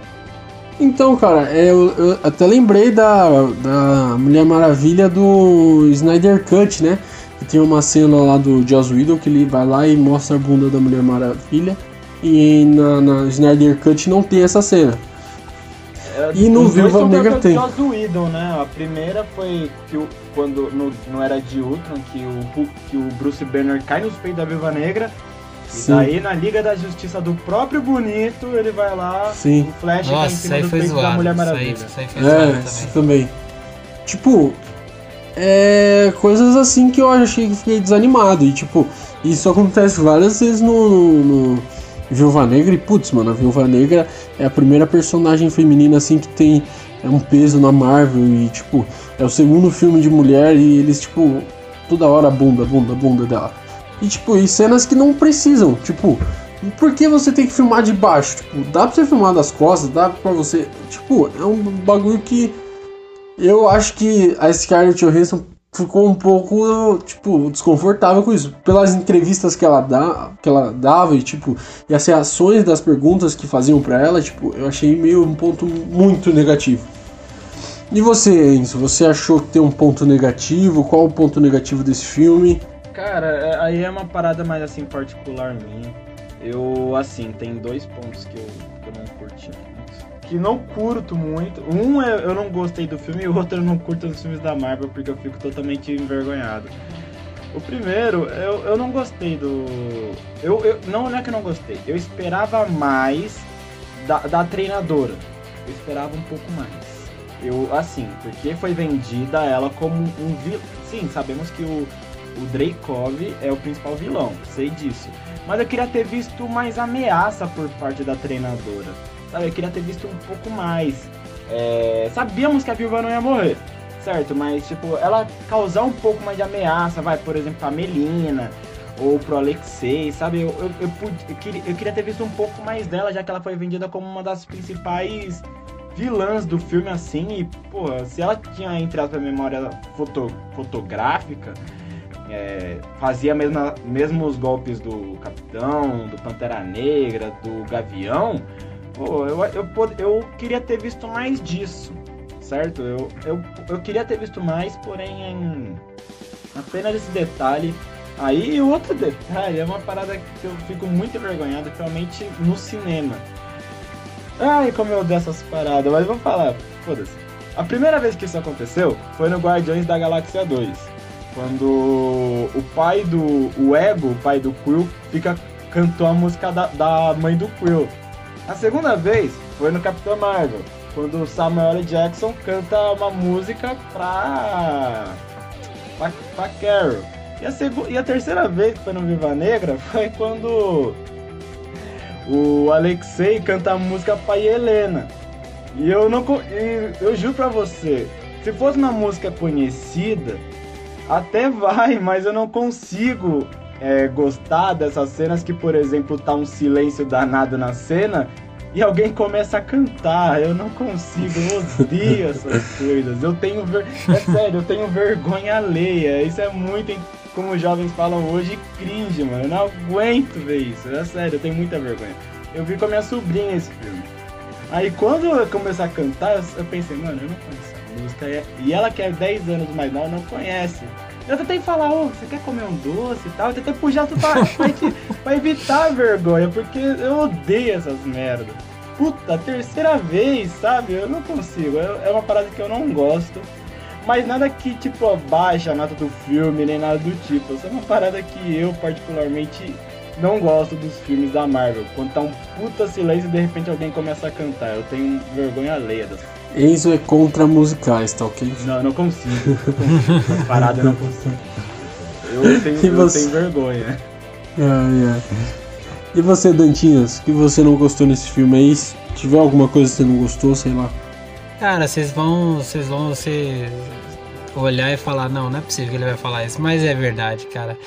Então, cara, eu, eu, até lembrei da, da Mulher Maravilha do Snyder Cut, né? E tem uma cena lá do Joss Whedon que ele vai lá e mostra a bunda da Mulher Maravilha. E na, na Snyder Cut não tem essa cena. É, E no os dois Viúva são Negra do tem. Joss Whedon, né? A primeira foi que o, quando no, no Era de Ultron, que o, Hulk- que o Bruce Banner cai nos peitos da Viúva Negra. E Sim. daí na Liga da Justiça do próprio Bonito, ele vai lá, Sim. o Flash cai em Nossa, isso cima aí do peito da zoado. Mulher Isso aí, Maravilha. isso aí foi É, também. isso também. Tipo, é coisas assim que eu achei que fiquei desanimado. E tipo, isso acontece várias vezes no, no, no Viúva Negra. E putz, mano, a Viúva Negra é a primeira personagem feminina assim que tem é, um peso na Marvel. E tipo, é o segundo filme de mulher e eles, tipo, toda hora bunda, bunda, bunda dela. E tipo, e cenas que não precisam, tipo. Por que você tem que filmar de baixo? Tipo, dá pra você filmar das costas, dá pra você. Tipo, é um bagulho que eu acho que a Scarlett Johansson ficou um pouco, tipo, desconfortável com isso. Pelas entrevistas que ela, dá, que ela dava e, tipo, e as reações das perguntas que faziam pra ela, tipo, eu achei meio um ponto muito negativo. E você, Enzo, você achou que tem um ponto negativo? Qual o ponto negativo desse filme? Cara, é- aí é uma parada mais assim particular minha. Eu, assim, tem dois pontos que eu, Que não curto muito. Um é eu não gostei do filme e o outro eu não curto dos filmes da Marvel porque eu fico totalmente envergonhado. O primeiro, eu, eu não gostei do. Eu, eu, não, não é que eu não gostei. Eu esperava mais da, da treinadora. Eu esperava um pouco mais. Eu, assim, porque foi vendida ela como um vilão. Sim, sabemos que o, o Dreykov é o principal vilão, sei disso. Mas eu queria ter visto mais ameaça por parte da treinadora. Sabe, eu queria ter visto um pouco mais. É, sabíamos que a viúva não ia morrer, certo? Mas, tipo, ela causar um pouco mais de ameaça, vai, por exemplo, pra Melina ou pro Alexei, sabe? Eu, eu, eu, pude- eu queria, eu queria ter visto um pouco mais dela, já que ela foi vendida como uma das principais vilãs do filme, assim. E, porra, se ela tinha, entre aspas, memória foto, fotográfica, é, fazia mesmo os golpes do Capitão, do Pantera Negra, do Gavião, pô, eu, eu, eu queria ter visto mais disso, certo? Eu, eu, eu queria ter visto mais, porém, apenas esse detalhe. Aí, outro detalhe é uma parada que eu fico muito envergonhado, principalmente no cinema. Ai, como eu odeio essas paradas, mas vou falar, foda-se. A primeira vez que isso aconteceu foi no Guardiões da Galáxia 2. Quando o pai do. O Ego, o pai do Quill, fica cantou a música da, da mãe do Quill. A segunda vez foi no Capitão Marvel, quando o Samuel. Jackson canta uma música pra. pra, pra Carol. E a, e a terceira vez que foi no Viva Negra foi quando o Alexei canta a música pra Helena. E eu não. e eu juro pra você, se fosse uma música conhecida, até vai, mas eu não consigo é, gostar dessas cenas que, por exemplo, tá um silêncio danado na cena e alguém começa a cantar. Eu não consigo, eu odeio essas coisas. Eu tenho ver... É sério, eu tenho vergonha alheia. Isso é muito, como os jovens falam hoje, cringe, mano. Eu não aguento ver isso. É sério, eu tenho muita vergonha. Eu vi com a minha sobrinha esse filme. Aí quando eu comecei a cantar, eu- pensei, mano, eu não conheço essa música. E- E ela que é 10 anos mais nova não conhece. Eu tentei falar, ô, você quer comer um doce e tal? Eu tentei puxar tudo pra, pra, pra evitar a vergonha, porque eu odeio essas merdas. Puta, terceira vez, sabe? Eu não consigo. É é uma parada que eu não gosto. Mas nada que, tipo, abaixa a nota do filme, nem nada do tipo. Isso é uma parada que eu, particularmente, não gosto dos filmes da Marvel. Quando tá um puta silêncio e de repente alguém começa a cantar. Eu tenho vergonha alheia das Enzo é contra musicais, tá ok? Não, eu não consigo. Não consigo. Essa parada eu não consigo. Eu tenho, eu você? tenho vergonha. Ai, ai. E você, Dantinhas, que você não gostou nesse filme aí? Se tiver alguma coisa que você não gostou, sei lá. Cara, vocês vão, vocês vão você olhar e falar, não, não é possível que ele vai falar isso, mas é verdade, cara.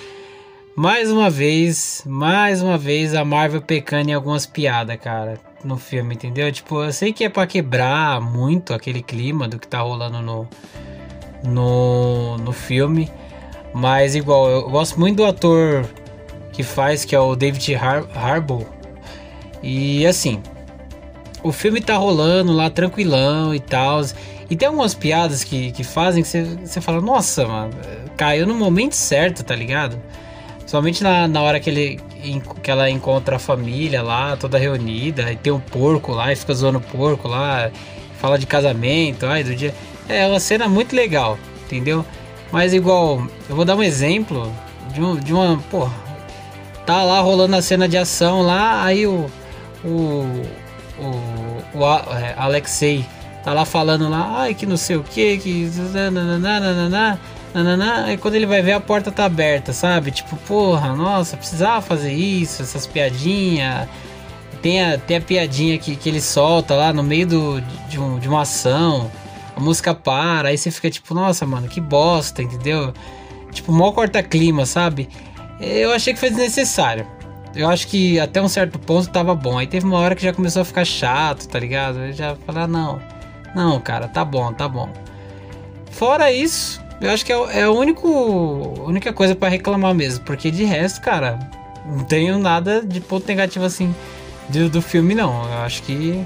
Mais uma vez, mais uma vez a Marvel pecando em algumas piadas, cara, no filme, entendeu? Tipo, eu sei que é pra quebrar muito aquele clima do que tá rolando no no, no filme, mas igual, eu gosto muito do ator que faz, que é o David Har Harbour. E assim, o filme tá rolando lá tranquilão e tal. E tem algumas piadas que, que fazem que você fala, nossa, mano, caiu no momento certo, tá ligado? Somente na, na hora que, ele, que ela encontra a família lá, toda reunida, e tem um porco lá, e fica zoando o porco lá. fala de casamento, ai, do dia. É uma cena muito legal, entendeu? Mas igual, eu vou dar um exemplo de, um, de uma, pô, tá lá rolando a cena de ação lá, aí o o, o, o é, Alexei tá lá falando lá, ai que não sei o que, que nananana, nananana, e quando ele vai ver a porta tá aberta, sabe? Tipo, porra, nossa, precisava fazer isso, essas piadinhas. Tem a, tem a piadinha que, que ele solta lá no meio do, de, um, de uma ação, a música para, aí você fica tipo, nossa, mano, que bosta, entendeu? Tipo, mó corta-clima, sabe? Eu achei que foi desnecessário. Eu acho que até um certo ponto tava bom. Aí teve uma hora que já começou a ficar chato, tá ligado? Eu já falei, ah, não, não, cara, tá bom, tá bom. Fora isso, eu acho que é, é a único, única coisa para reclamar mesmo. Porque de resto, cara, não tenho nada de ponto negativo assim do, do filme, não. Eu acho que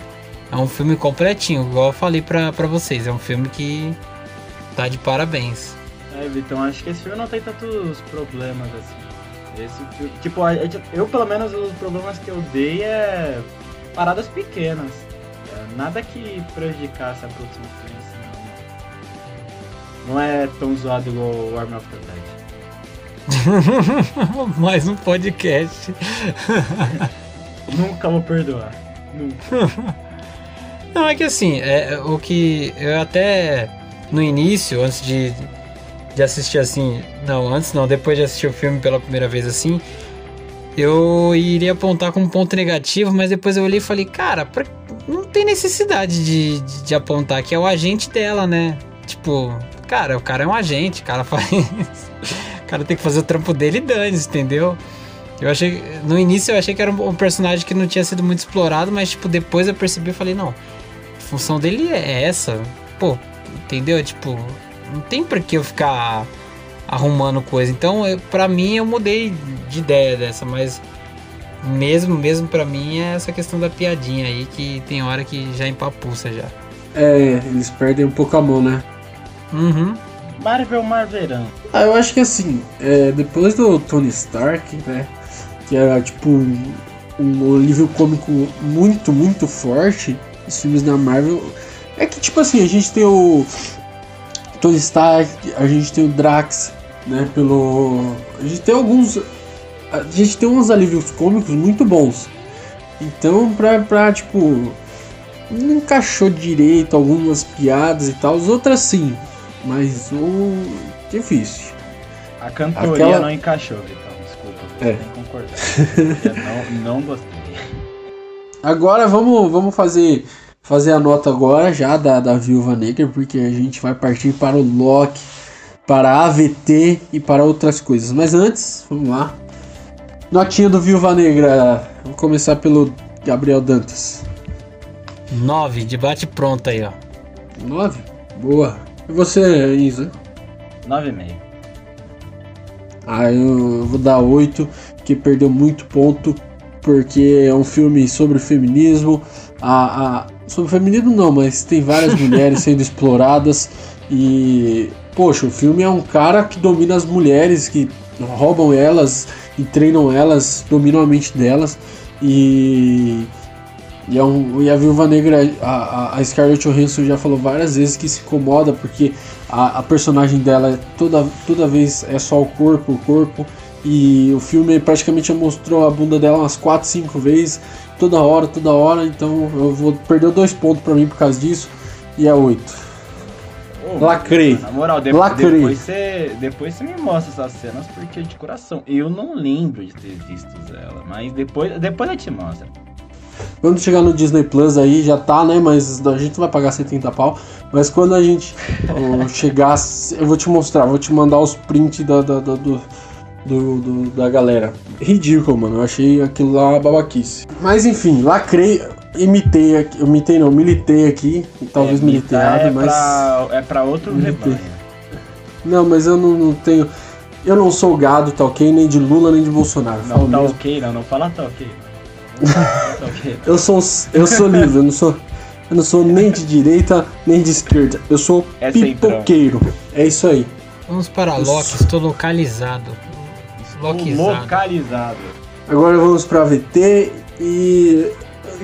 é um filme completinho, igual eu falei pra, pra vocês. É um filme que tá de parabéns. É, Vitão, acho que esse filme não tem tantos problemas assim. Esse tipo, eu pelo menos os problemas que eu dei é paradas pequenas. É, nada que prejudicasse a produção do filme não. É tão zoado igual o Army of the Dead. Mais um podcast. Nunca vou perdoar. Nunca. Não, é que assim, é, o que eu até no início, antes de, de assistir assim, não, antes não, depois de assistir o filme pela primeira vez assim, eu iria apontar como ponto negativo, mas depois eu olhei e falei, cara, pra, não tem necessidade de, de, de, apontar, que é o agente dela, né? Tipo, cara, o cara é um agente, o cara faz. o cara tem que fazer o trampo dele e dane entendeu? Eu achei. No início eu achei que era um personagem que não tinha sido muito explorado, mas tipo, depois eu percebi e falei, não função dele é essa. Pô, entendeu? Tipo, não tem por que eu ficar arrumando coisa. Então, eu, pra mim, eu mudei de ideia dessa, mas mesmo, mesmo pra mim, é essa questão da piadinha aí que tem hora que já empapuça já. É, eles perdem um pouco a mão, né? Uhum. Marvel Marverão. Ah, eu acho que assim, é, depois do Tony Stark, né? Que era tipo um, um livro cômico muito, muito forte os filmes da Marvel. É que, tipo assim, a gente tem o Tony Stark, a gente tem o Drax, né? Pelo. A gente tem alguns. A gente tem uns alívios cômicos muito bons. Então, pra, pra tipo. Não encaixou direito algumas piadas e tal, as outras sim. Mas o. difícil. A cantoria Aquela... não encaixou, Vitão, desculpa. É. Tem que concordar. não, não gostei. Agora vamos, vamos fazer fazer a nota agora já da, da Viúva Negra, porque a gente vai partir para o Loki, para a AVT e para outras coisas. Mas antes, vamos lá. Notinha do Viúva Negra. Vamos começar pelo Gabriel Dantas. 9, debate pronto aí, ó. 9? Boa. E você, Isa? 9,5. Ah, eu vou dar 8, que perdeu muito ponto porque é um filme sobre feminismo. A, a, sobre feminismo não, mas tem várias mulheres sendo exploradas e poxa, o filme é um cara que domina as mulheres, que roubam elas e treinam elas, dominam a mente delas e e, é um, e a Viúva Negra, a, a, Scarlett Johansson já falou várias vezes que se incomoda porque a, a personagem dela é toda, toda vez é só o corpo, o corpo e o filme praticamente mostrou a bunda dela umas 4, 5 vezes, toda hora, toda hora. Então eu vou perder dois pontos para mim por causa disso. E é 8. Lacrei. Na moral, de Lacrei. depois você depois você me mostra essas cenas porque de coração. Eu não lembro de ter visto ela, mas depois, depois eu te mostro. Quando chegar no Disney Plus aí, já tá, né? Mas a gente não vai pagar 70 pau. Mas quando a gente chegar, eu vou te mostrar, vou te mandar os prints da, da, da do, do, do, da galera. Ridículo, mano. Eu achei aquilo lá babaquice. Mas enfim, lacrei. Imitei aqui. Imitei não, militei aqui. Talvez é, militei errado, é mas. Pra, é pra outro militei. Não, mas eu não, não, tenho. Eu não sou gado, tá ok? Nem de Lula, nem de Bolsonaro. Não, tá mesmo. ok, não, não fala tá ok. eu sou eu sou livre, eu não sou. Eu não sou nem de direita, nem de esquerda. Eu sou Essa pipoqueiro. É isso aí. Vamos para Loki, estou localizado. Localizado. Agora vamos para VT e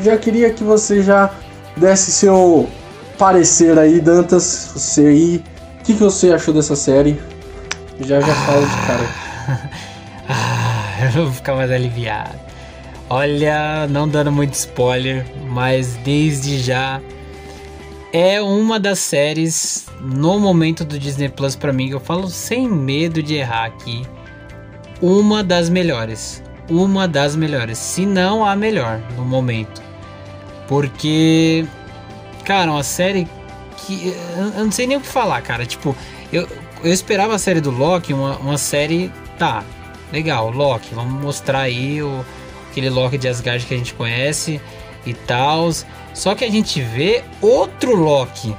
já queria que você já desse seu parecer aí, Dantas, você aí, o que, que você achou dessa série? Já já falo de cara. ah, eu vou ficar mais aliviado. Olha, não dando muito spoiler, mas desde já é uma das séries no momento do Disney Plus para mim, eu falo sem medo de errar aqui, uma das melhores, uma das melhores, se não a melhor no momento. Porque cara, uma série que eu não sei nem o que falar, cara, tipo, eu, eu esperava a série do Loki, uma, uma série, tá, legal, Loki, vamos mostrar aí o aquele Loki de Asgard que a gente conhece e tal. Só que a gente vê outro Loki,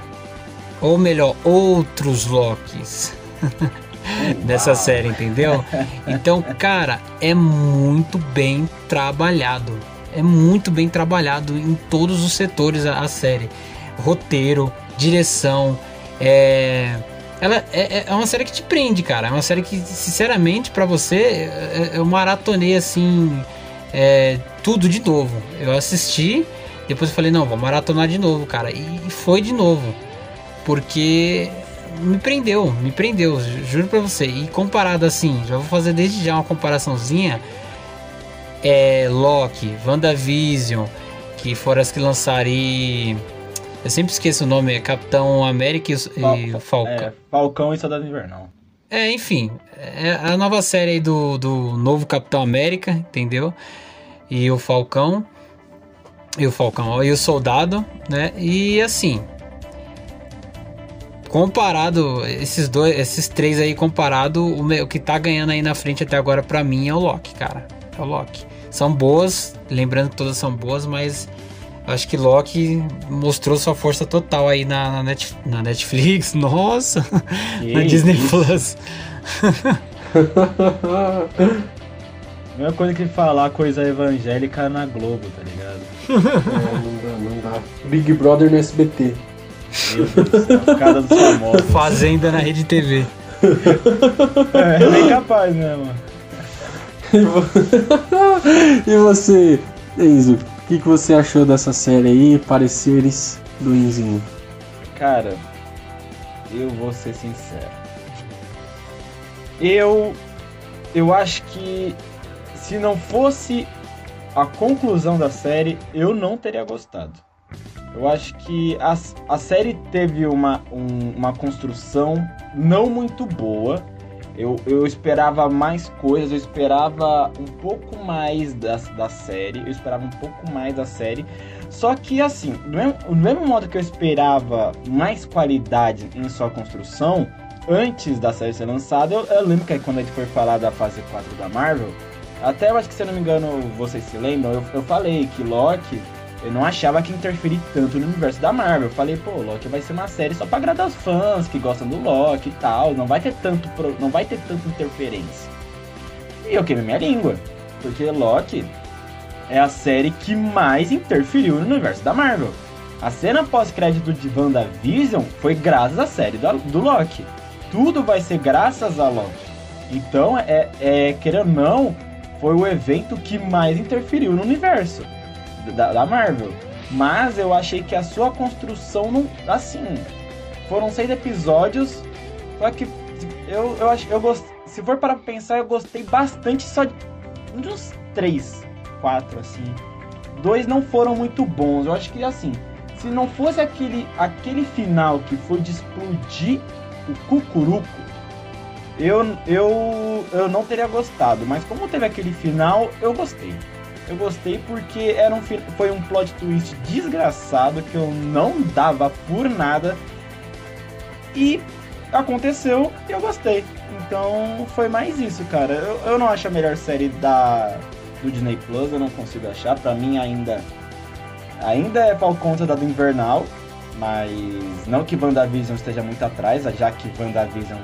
ou melhor, outros Lokis dessa série, entendeu? Então, cara, é muito bem trabalhado. É muito bem trabalhado em todos os setores a, a série. Roteiro, direção, é ela é, é, é, uma série que te prende, cara. É uma série que, sinceramente, para você, é, é, uma maratonei assim é, tudo de novo. Eu assisti, depois eu falei, não, vou maratonar de novo, cara. E foi de novo. Porque me prendeu, me prendeu, juro pra você. E comparado assim, já vou fazer desde já uma comparaçãozinha. É Loki, WandaVision, que foram as que lançaram e. Eu sempre esqueço o nome, é Capitão América e, Fal Falcão. É, Falcão e Soldado Invernal. É, enfim, é a nova série do, do novo Capitão América, entendeu? E o Falcão. E o Falcão, e o Soldado, né? E assim. Comparado, esses dois, esses três aí, comparado, o, o que tá ganhando aí na frente até agora pra mim é o Loki, cara. É o Loki. São boas, lembrando que todas são boas, mas Acho que Loki mostrou sua força total aí na, na, Net, na Netflix, nossa, que na Disney isso? Plus. Mesma coisa que falar coisa evangélica na Globo, tá ligado? É, não dá, não dá. Big Brother no SBT. Meu dos famosos. Fazenda na Rede TV. É, nem capaz, né, mano? e você, Enzo? Que, que você achou dessa série aí? Pareceres do Inzinho? Cara, eu vou ser sincero. Eu eu acho que se não fosse a conclusão da série, eu não teria gostado. Eu acho que a, a série teve uma, um, uma construção não muito boa eu, eu esperava mais coisas, eu esperava um pouco mais da, da série, eu esperava um pouco mais da série. Só que assim, do mesmo, do mesmo modo que eu esperava mais qualidade em sua construção, antes da série ser lançada, eu, eu lembro que quando a gente foi falar da fase 4 da Marvel, até eu acho que se eu não me engano, vocês se lembram, eu, eu falei que Loki eu não achava que interferir tanto no universo da Marvel. Eu falei, pô, Loki vai ser uma série só pra agradar os fãs que gostam do Loki e tal. Não vai ter tanto, não vai ter tanta interferência. E eu queimei minha língua. Porque Loki é a série que mais interferiu no universo da Marvel. A cena pós-crédito de WandaVision foi graças à série do, do Loki. Tudo vai ser graças a Loki. Então, é, é, querendo ou não, foi o evento que mais interferiu no universo da, da Marvel. Mas eu achei que a sua construção não. Assim. Foram seis episódios. Só que eu, eu acho. Eu gost, se for para pensar, eu gostei bastante só de uns três, quatro, assim. Dois não foram muito bons. Eu acho que assim. Se não fosse aquele, aquele final que foi de explodir o cucuruco, eu, eu, eu não teria gostado. Mas como teve aquele final, eu gostei. Eu gostei porque era um, foi um plot twist desgraçado que eu não dava por nada. E aconteceu e eu gostei. Então foi mais isso, cara. Eu, eu não acho a melhor série da do Disney Plus, eu não consigo achar. Pra mim ainda ainda é por conta da do Invernal, mas não que WandaVision esteja muito atrás, já que WandaVision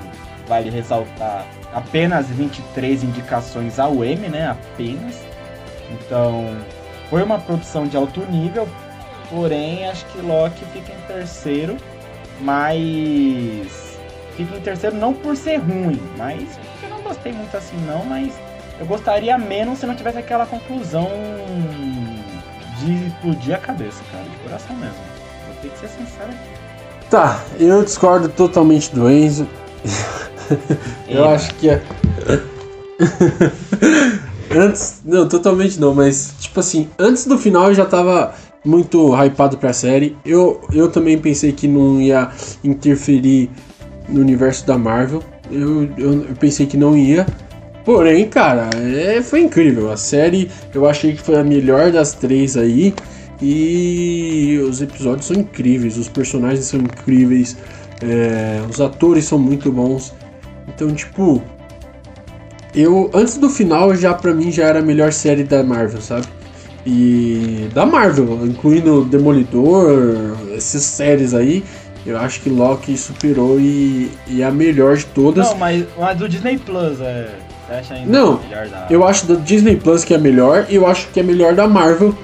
vale ressaltar apenas 23 indicações ao M, né? Apenas. Então, foi uma produção de alto nível, porém acho que Loki fica em terceiro, mas fica em terceiro não por ser ruim, mas eu não gostei muito assim não, mas eu gostaria menos se não tivesse aquela conclusão de explodir a cabeça, cara, de coração mesmo. Vou ter que ser sincero aqui. Tá, eu discordo totalmente do Enzo. eu Eita. acho que é. antes. Não, totalmente não, mas tipo assim, antes do final eu já tava muito hypado pra série. Eu, eu também pensei que não ia interferir no universo da Marvel. Eu, eu, eu pensei que não ia. Porém, cara, é, foi incrível. A série eu achei que foi a melhor das três aí. E os episódios são incríveis, os personagens são incríveis, é, os atores são muito bons. Então, tipo, eu antes do final já pra mim já era a melhor série da Marvel, sabe? E da Marvel, incluindo Demolidor, essas séries aí, eu acho que Loki superou e, e é a melhor de todas. Não, mas, mas do Disney Plus é. Você acha ainda Não, melhor da. Eu acho da Disney Plus que é a melhor e eu acho que é melhor da Marvel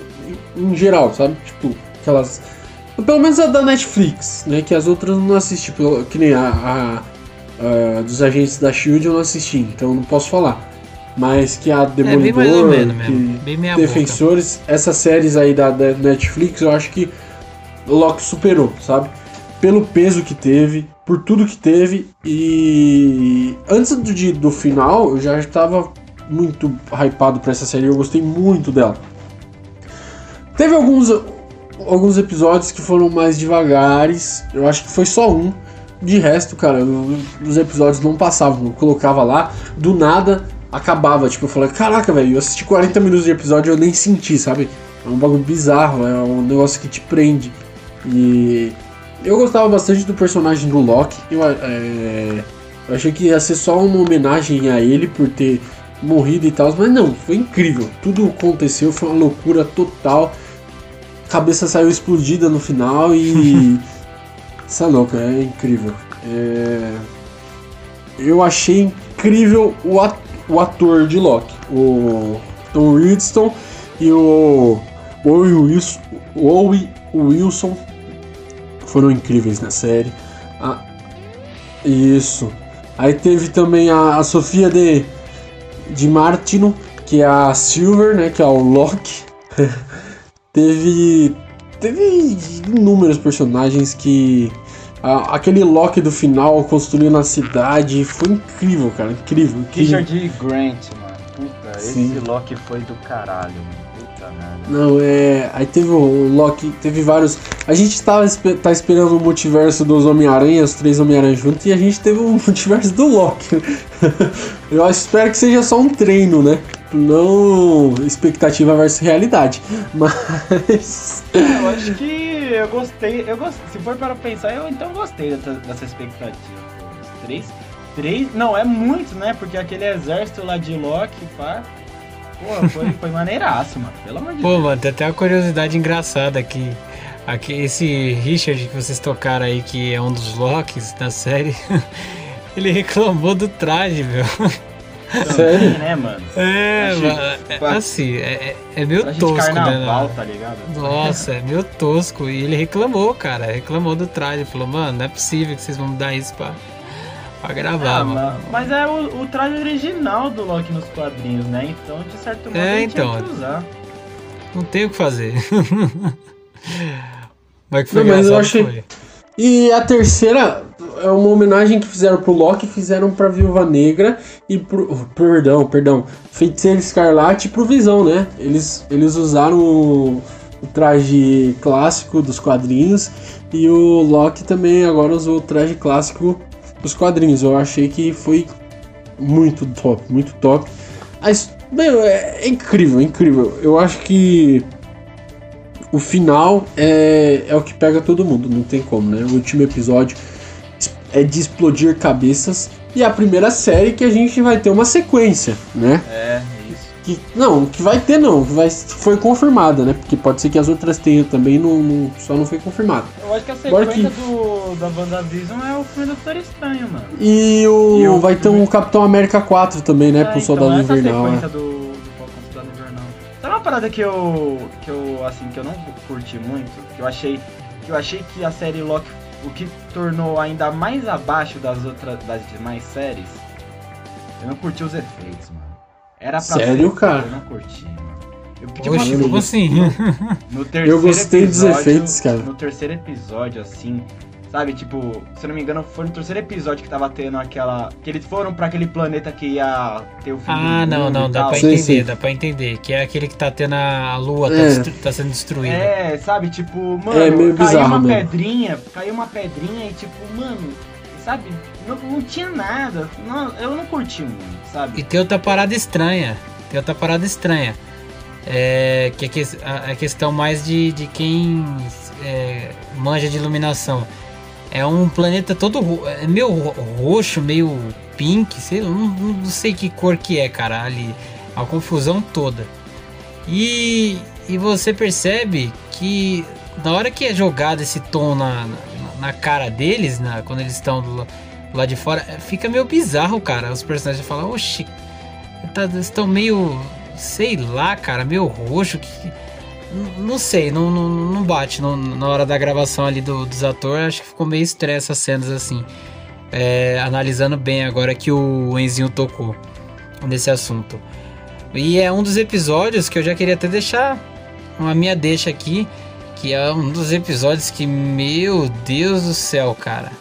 em, geral, sabe? Tipo, aquelas. Pelo menos a da Netflix, né? Que as outras não assisti, pelo- que nem a, a- a dos agentes da Shield eu não assisti, então não posso falar. Mas que a É Demolidor, que. Bem meia boca. Defensores, essas séries aí da, da Netflix, eu acho que o Loki superou, sabe? Pelo peso que teve, por tudo que teve e antes do, de- do final eu já estava muito hypado pra essa série, eu gostei muito dela. Teve alguns alguns episódios que foram mais devagares, eu acho que foi só um. De resto, cara, os episódios não passavam, eu colocava lá, do nada acabava, tipo, eu falei, caraca, velho, eu assisti 40 minutos de episódio e eu nem senti, sabe? É um bagulho bizarro, é um negócio que te prende. E eu gostava bastante do personagem do Loki. Eu, é, eu achei que ia ser só uma homenagem a ele por ter morrido e tal, mas não, foi incrível. Tudo aconteceu, foi uma loucura total. Cabeça saiu explodida no final e. Isso é louco, é incrível. É, Eu achei incrível o at- o ator de Loki, o Tom Hiddleston e o Owen Wilson, foram incríveis na série. Ah, isso. Aí teve também a, a Sofia de, de Martino, que é a Silver, né? Que é o Loki. teve. Teve inúmeros personagens que. a- aquele Loki do final construindo a cidade. Foi incrível, cara. Incrível. incrível. Richard Grant, mano. Puta, Sim. esse Loki foi do caralho, mano. Não, é. Aí teve o Loki, teve vários. A gente tava espe- tá esperando o multiverso dos Homem-Aranha, os três Homem-Aranha juntos, e a gente teve o multiverso do Loki. Eu espero que seja só um treino, né? Não expectativa versus realidade. Mas. Eu acho que eu gostei. Eu gost... Se for para pensar, eu então gostei dessa, dessa expectativa. Os Três. Três. Não, é muito, né? Porque aquele exército lá de Loki, pá. Pô, foi, foi maneiraço, mano. Pelo amor de Pô, Deus. mano, tem até uma curiosidade engraçada aqui. aqui. Esse Richard que vocês tocaram aí, que é um dos Locks da série, ele reclamou do traje, meu. Sério? Também, né, mano? É, Achei- mano, é, assim, é, é- é meio tosco, carnaval, né? tá ligado? Nossa, é meio tosco. E ele reclamou, cara. Reclamou do traje. Falou, mano, não é possível que vocês vão mudar isso pra, pra gravar, Ah, mano. mas é o, o traje original do Loki nos quadrinhos, né? Então, de certo modo, É, ele tinha então. que usar. Não tem o que fazer. Mas que foi Não, mas eu achei- foi. E a terceira é uma homenagem que fizeram pro Loki, fizeram pra Viúva Negra e pro. Perdão, perdão. Feiticeiro Escarlate e pro Visão, né? Eles, eles usaram o, o traje clássico dos quadrinhos e o Loki também agora usou o traje clássico dos quadrinhos. Eu achei que foi muito top, muito top. Mas, meu, é, é incrível, é incrível. Eu acho que o final é, é o que pega todo mundo, não tem como, né? O último episódio é de explodir cabeças. E a primeira série que a gente vai ter uma sequência, né? É. Que, não, que vai ter não, que vai, foi confirmada, né? Porque pode ser que as outras tenham também, não, não- só não foi confirmado. Eu acho que a Agora sequência que- do, da WandaVision é o filme do Doutor Estranho, mano. E, o, E o vai ter um Capitão América 4 também, né? É, pro então, Soldado essa Invernal. sequência né? do, do Soldado Invernal. Sabe uma parada que eu, que eu, assim, que eu não curti muito? Que eu achei, que eu achei que a série Loki, o que tornou ainda mais abaixo das outras, das demais séries, eu não curti os efeitos, mano. Era pra Sério, ser, cara? Eu não curti, mano. Eu, tipo, Oxe, assim, como assim? no terceiro Eu gostei dos episódio- efeitos, cara. No terceiro episódio, assim, Sabe, tipo, se eu não me engano, foi no terceiro episódio que tava tendo aquela. Que eles foram pra aquele planeta que ia ter o fim Ah, do não, não, dá pra Sim, entender, sim. dá pra entender. Que é aquele que tá tendo a lua, tá, É. destru- tá sendo destruída. É, sabe, tipo, mano, É meio caiu bizarro uma mesmo. pedrinha, caiu uma pedrinha e tipo, mano, sabe, não, não tinha nada. Não, eu não curti muito, E sabe? tem outra parada estranha. Tem outra parada estranha. É, que é a, a questão mais de, de quem é, manja de iluminação. É um planeta todo é meio ro- roxo, meio pink, sei lá, não, não sei que cor que é, cara, ali. A confusão toda. E, e você percebe que na hora que é jogado esse tom na, na, na cara deles, na, quando eles estão do, la- lado de fora, é, fica meio bizarro, cara. Os personagens falam, oxi, tá, estão meio, sei lá, cara, meio roxo. Que, não sei, não, não, não bate no- na hora da gravação ali do- dos atores. Acho que ficou meio estranho essas cenas assim. É, analisando bem agora que o Enzinho tocou nesse assunto. E é um dos episódios que eu já queria até deixar uma minha deixa aqui, que é um dos episódios que, meu Deus do céu, cara.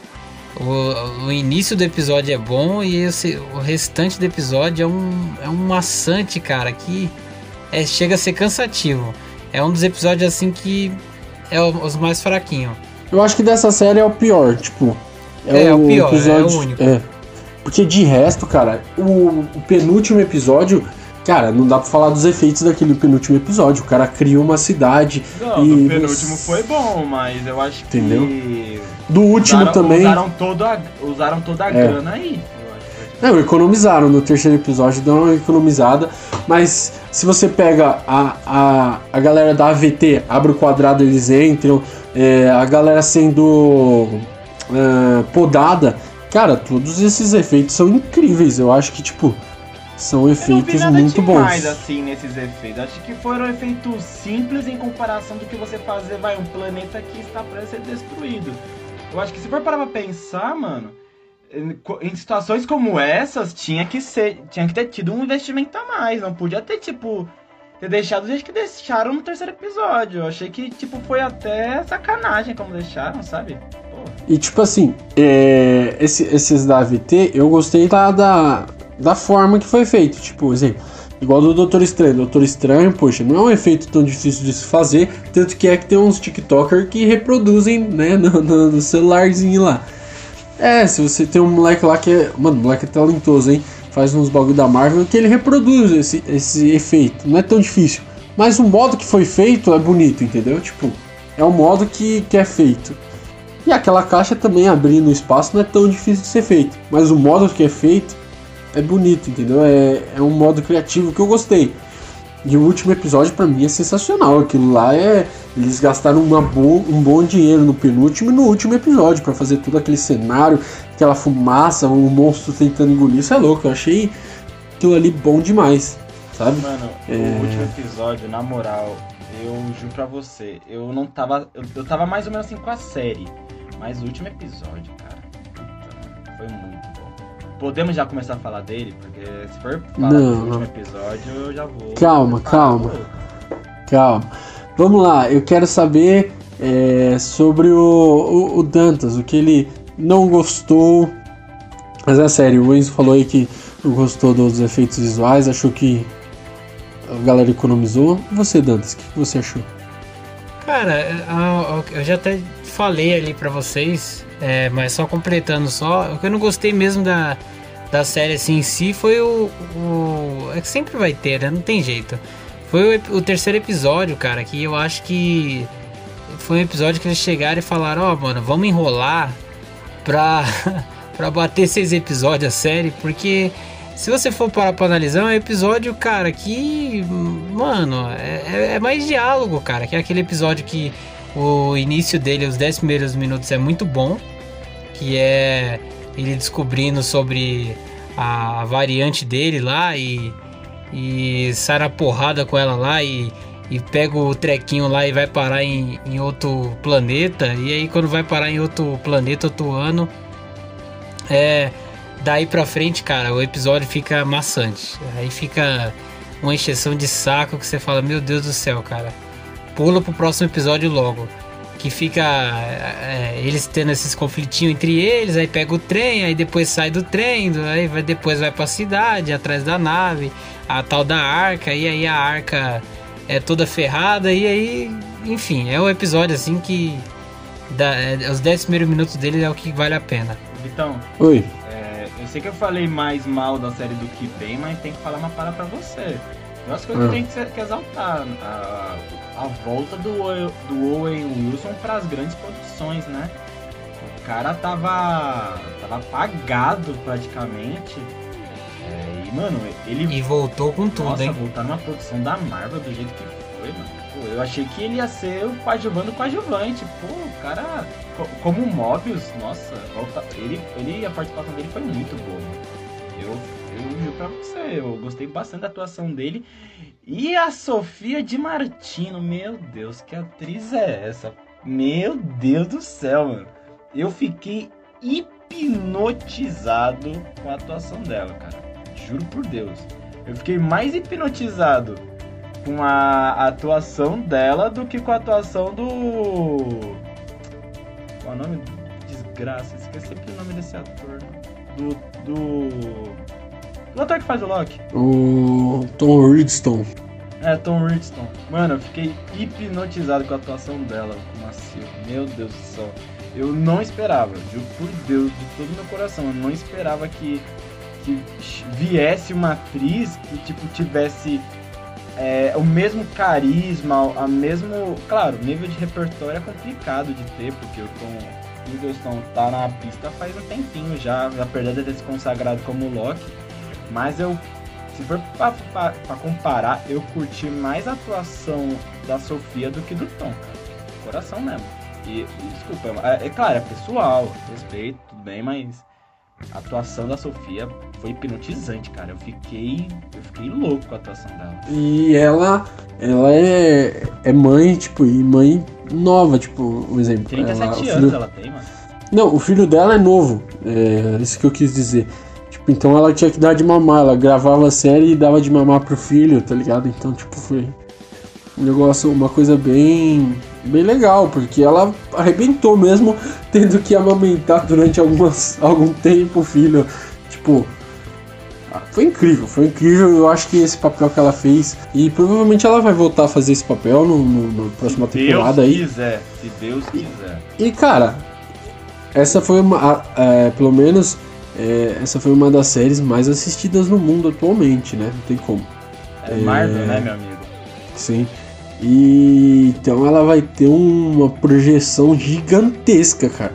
O, o início do episódio é bom e esse, o restante do episódio é um, é um maçante, cara, que é, chega a ser cansativo. É um dos episódios assim que é o- os mais fraquinhos. Eu acho que dessa série é o pior, tipo. É, é o pior, é o único. É. Porque de resto, cara, o, o penúltimo episódio, cara, não dá pra falar dos efeitos daquele penúltimo episódio. O cara cria uma cidade. Não, E o penúltimo foi bom, mas eu acho que. Do último usaram, também. Usaram, todo a, usaram toda a É. grana aí. Não, economizaram no terceiro episódio, deu uma economizada. Mas se você pega a, a, a galera da AVT, abre o quadrado, eles entram, é, a galera sendo é, podada, cara, todos esses efeitos são incríveis. Eu acho que, tipo, são Eu não vi efeitos nada muito demais bons. assim nesses efeitos. Acho que foram efeitos simples em comparação do que você fazer, vai, um planeta que está para ser destruído. Eu acho que se for parar pra pensar, mano, em situações como essas, tinha que ser, tinha que ter tido um investimento a mais, não podia ter tipo ter deixado do que deixaram no terceiro episódio. Eu achei que tipo foi até sacanagem como deixaram, sabe? E tipo assim, é, esse- esses da AVT, eu gostei da, da, da forma que foi feito. Tipo, exemplo, igual do Doutor Estranho. Doutor Estranho, poxa, não é um efeito tão difícil de se fazer. Tanto que é que tem uns TikTokers que reproduzem, né, no, no- no celularzinho lá. É, se você tem um moleque lá que é. Mano, o moleque é talentoso, hein? Faz uns bagulho da Marvel que ele reproduz esse, esse efeito. Não é tão difícil. Mas o modo que foi feito é bonito, entendeu? Tipo, é o modo que, que é feito. E aquela caixa também abrindo espaço não é tão difícil de ser feito. Mas o modo que é feito é bonito, entendeu? É, é um modo criativo que eu gostei. E o último episódio pra mim é sensacional. Aquilo lá é. Eles gastaram uma bo um bom dinheiro no penúltimo e no último episódio pra fazer todo aquele cenário, aquela fumaça, um monstro tentando engolir. Isso é louco. Eu achei aquilo ali bom demais, sabe? Mano, É. o último episódio, na moral, eu juro pra você, eu não tava. Eu, eu tava mais ou menos assim com a série. Mas o último episódio, cara, puta, foi muito. Podemos já começar a falar dele? Porque se for falar Não, do último episódio, eu já vou. Calma, falar, calma. pô. Calma. Vamos lá, eu quero saber é, sobre o, o, o Dantas, o que ele não gostou. Mas é sério, o Enzo falou aí que não gostou dos efeitos visuais, achou que a galera economizou. E você, Dantas, o que você achou? Cara, eu já até falei ali pra vocês, é, mas só completando só, o que eu não gostei mesmo da, da série assim em si foi o, o- É que sempre vai ter, né? Não tem jeito. Foi o, o terceiro episódio, cara, que eu acho que foi um episódio que eles chegaram e falaram, ó, mano, vamos enrolar pra, pra bater seis episódios a série, porque se você for parar pra analisar, é um episódio, cara, que. Mano, é, é- é mais diálogo, cara. Que é aquele episódio que o início dele, os 10 primeiros minutos, é muito bom. Que é ele descobrindo sobre a variante dele lá e, e sai na porrada com ela lá e, e pega o trequinho lá e vai parar em, em outro planeta. E aí, quando vai parar em outro planeta, outro ano, é daí pra frente, cara, o episódio fica maçante. Aí fica uma encheção de saco que você fala, meu Deus do céu, cara. Pula pro próximo episódio logo. Que fica é, eles tendo esses conflitinhos entre eles, aí pega o trem, aí depois sai do trem, aí vai, depois vai pra cidade, atrás da nave, a tal da arca, e aí a arca é toda ferrada, e aí, enfim, é um episódio assim que dá, é, os 10 primeiros minutos dele é o que vale a pena. Vitão, Oi. é, eu sei que eu falei mais mal da série do que bem, mas tem que falar uma parada pra você. Eu acho que eu Ah. tenho que, ser- que exaltar a, a volta do, Owen- do Owen Wilson para as grandes produções, né? O cara tava, tava apagado praticamente. É, e, mano, ele E voltou com tudo, nossa, hein? voltar numa produção da Marvel do jeito que foi, mano. Pô, eu achei que ele ia ser o coadjuvante do coadjuvante. Pô, o cara, co- como o Mobius, nossa, volta, ele, ele, a participação dele foi muito boa, mano. Eu, pra você, eu gostei bastante da atuação dele. E a Sofia de Martino, meu Deus, que atriz é essa? Meu Deus do céu, mano. Eu fiquei hipnotizado com a atuação dela, cara. Juro por Deus. Eu fiquei mais hipnotizado com a atuação dela do que com a atuação do. Qual é o nome? Desgraça, esqueci o nome desse ator. Do. Do. Do ator que faz o Loki. O Tom Hiddleston. É, Tom Hiddleston. Mano, eu fiquei hipnotizado com a atuação dela, com Silva. Meu Deus do céu. Eu não esperava, juro por Deus, de todo meu coração, eu não esperava que, que viesse uma atriz que, tipo, tivesse é, o mesmo carisma, a mesmo... Claro, o nível de repertório é complicado de ter, porque o Tom Hiddleston tá na pista faz um tempinho já, apesar de ter se consagrado como Loki. Mas eu se for pra comparar, eu curti mais a atuação da Sofia do que do Tom, cara. Coração mesmo. E, e desculpa, é, é claro, é pessoal, respeito, tudo bem, mas a atuação da Sofia foi hipnotizante, cara. Eu fiquei. Eu fiquei louco com a atuação dela. E ela, ela é, é mãe, tipo, e mãe nova, tipo, um exemplo. 37 ela, anos filho- ela tem, mano. Não, o filho dela é novo. É isso que eu quis dizer. Então ela tinha que dar de mamar. Ela gravava a série e dava de mamar pro filho, tá ligado? Então, tipo, foi um negócio, uma coisa bem, bem legal, porque ela arrebentou mesmo, tendo que amamentar durante algumas, algum tempo o filho. Tipo, ah, foi incrível, foi incrível. Eu acho que esse papel que ela fez, e provavelmente ela vai voltar a fazer esse papel no, no, no próxima Se Deus temporada aí. quiser, se Deus quiser. E cara, essa foi uma. é, pelo menos é, essa foi uma das séries mais assistidas no mundo atualmente, né? Não tem como. É Marvel, né, meu amigo? Sim. E então ela vai ter uma projeção gigantesca, cara.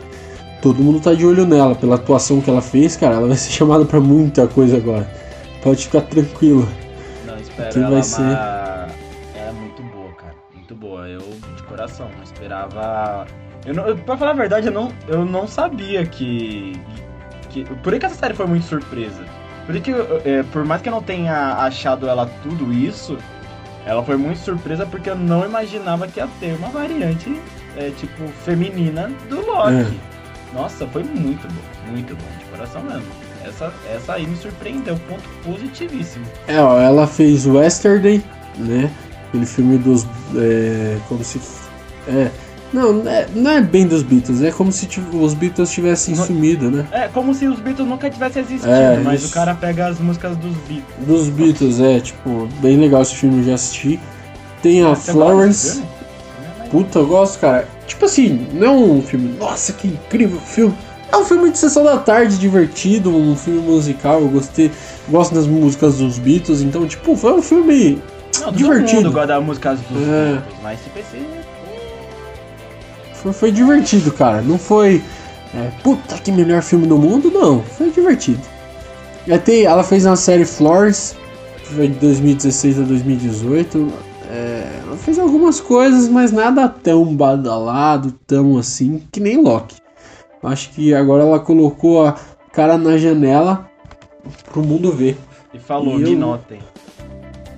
Todo mundo tá de olho nela pela atuação que ela fez, cara. Ela vai ser chamada pra muita coisa agora. Pode ficar tranquilo. Não, espero Quem ela vai uma... ser? É muito boa, cara. Muito boa. Eu, de coração, não esperava... Eu não, eu, pra falar a verdade, eu não, eu não sabia que, que... Por que essa série foi muito surpresa? Por que, é, por mais que eu não tenha achado ela tudo isso, ela foi muito surpresa porque eu não imaginava que ia ter uma variante, é, tipo, feminina do Loki. É. Nossa, foi muito bom. Muito bom, de coração mesmo. Essa, essa aí me surpreendeu, ponto positivíssimo. É, ó, ela fez Yesterday, né? Aquele filme dos. É, como se. É. Não, não é, não é bem dos Beatles, é como se os Beatles tivessem Não- sumido, né? É, como se os Beatles nunca tivessem existido, É, mas isso. o cara pega as músicas dos Beatles. Dos Beatles, é, tipo, bem legal esse filme, já assisti. Tem a Você Florence. filme? Puta, eu gosto, cara. Tipo assim, não é um filme, nossa, que incrível filme. É um filme de sessão da tarde, divertido, um filme musical, eu gostei, gosto das músicas dos Beatles, então, tipo, foi um filme Não, todo divertido. mundo gosta das músicas dos É. Beatles, mas se PC... Foi, foi divertido, cara. Não foi. é, puta que melhor filme do mundo, não. Foi divertido. Até ela fez uma série Flores, que foi de 2016 a 2018. É, ela fez algumas coisas, mas nada tão badalado, tão assim, que nem Loki. Acho que agora ela colocou a cara na janela pro mundo ver. E falou, E eu- me notem.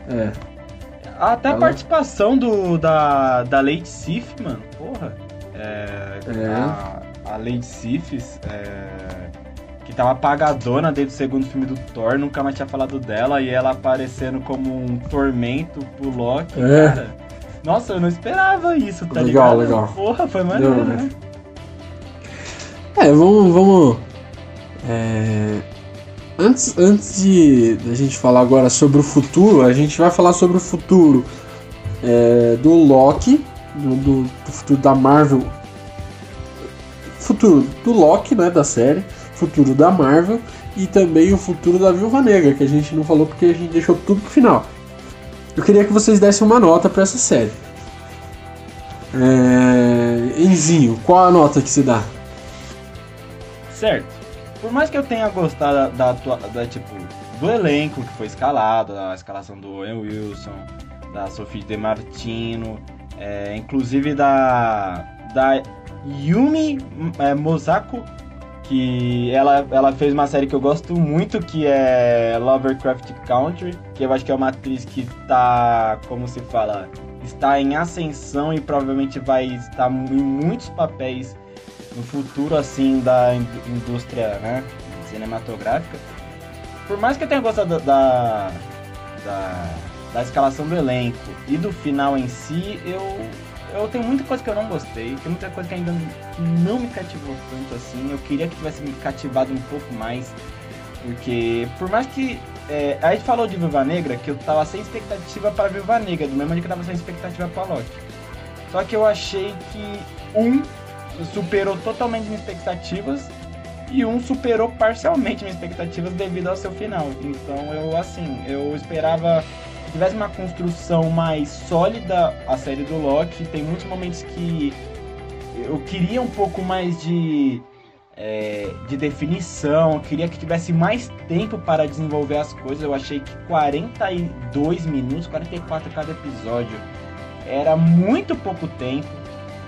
É. Até a participação do, da, da Lady Sif, mano, porra. É, É. A, a Lady Sif, é, que tava apagadona desde o segundo filme do Thor, nunca mais tinha falado dela, e ela aparecendo como um tormento pro Loki, É. cara. Nossa, eu não esperava isso, tá legal, ligado? Legal, Porra, foi maneiro, Não, né? É, vamos. vamos é, Antes, antes de a gente falar agora sobre o futuro, a gente vai falar sobre o futuro é, do Loki, do, do, do futuro da Marvel. Futuro do Loki, né, da série, futuro da Marvel e também o futuro da Viúva Negra, que a gente não falou porque a gente deixou tudo pro final. Eu queria que vocês dessem uma nota para essa série. É... Enzinho, qual a nota que se dá? Certo. Por mais que eu tenha gostado da, da, da, tipo, do elenco que foi escalado, da escalação do Owen Wilson, da Sophie De Martino, é, inclusive da, da Yumi é, que ela, ela fez uma série que eu gosto muito, que é Lovecraft Country, que eu acho que é uma atriz que tá, como se fala, está em ascensão e provavelmente vai estar em muitos papéis no futuro assim da indústria né, cinematográfica. Por mais que eu tenha gostado da, da, da escalação do elenco e do final em si, eu, eu tenho muita coisa que eu não gostei, tem muita coisa que ainda não me cativou tanto assim. Eu queria que tivesse me cativado um pouco mais, porque por mais que. É, a gente falou de Viúva Negra que eu tava sem expectativa para Viúva Negra, do mesmo jeito que eu tava sem expectativa para Loki. Só que eu achei que um superou totalmente minhas expectativas e um superou parcialmente minhas expectativas devido ao seu final. Então eu assim, eu esperava tivesse uma construção mais sólida a série do Loki. Tem muitos momentos que eu queria um pouco mais de é, de definição, eu queria que tivesse mais tempo para desenvolver as coisas. Eu achei que 42 minutos, 44 cada episódio era muito pouco tempo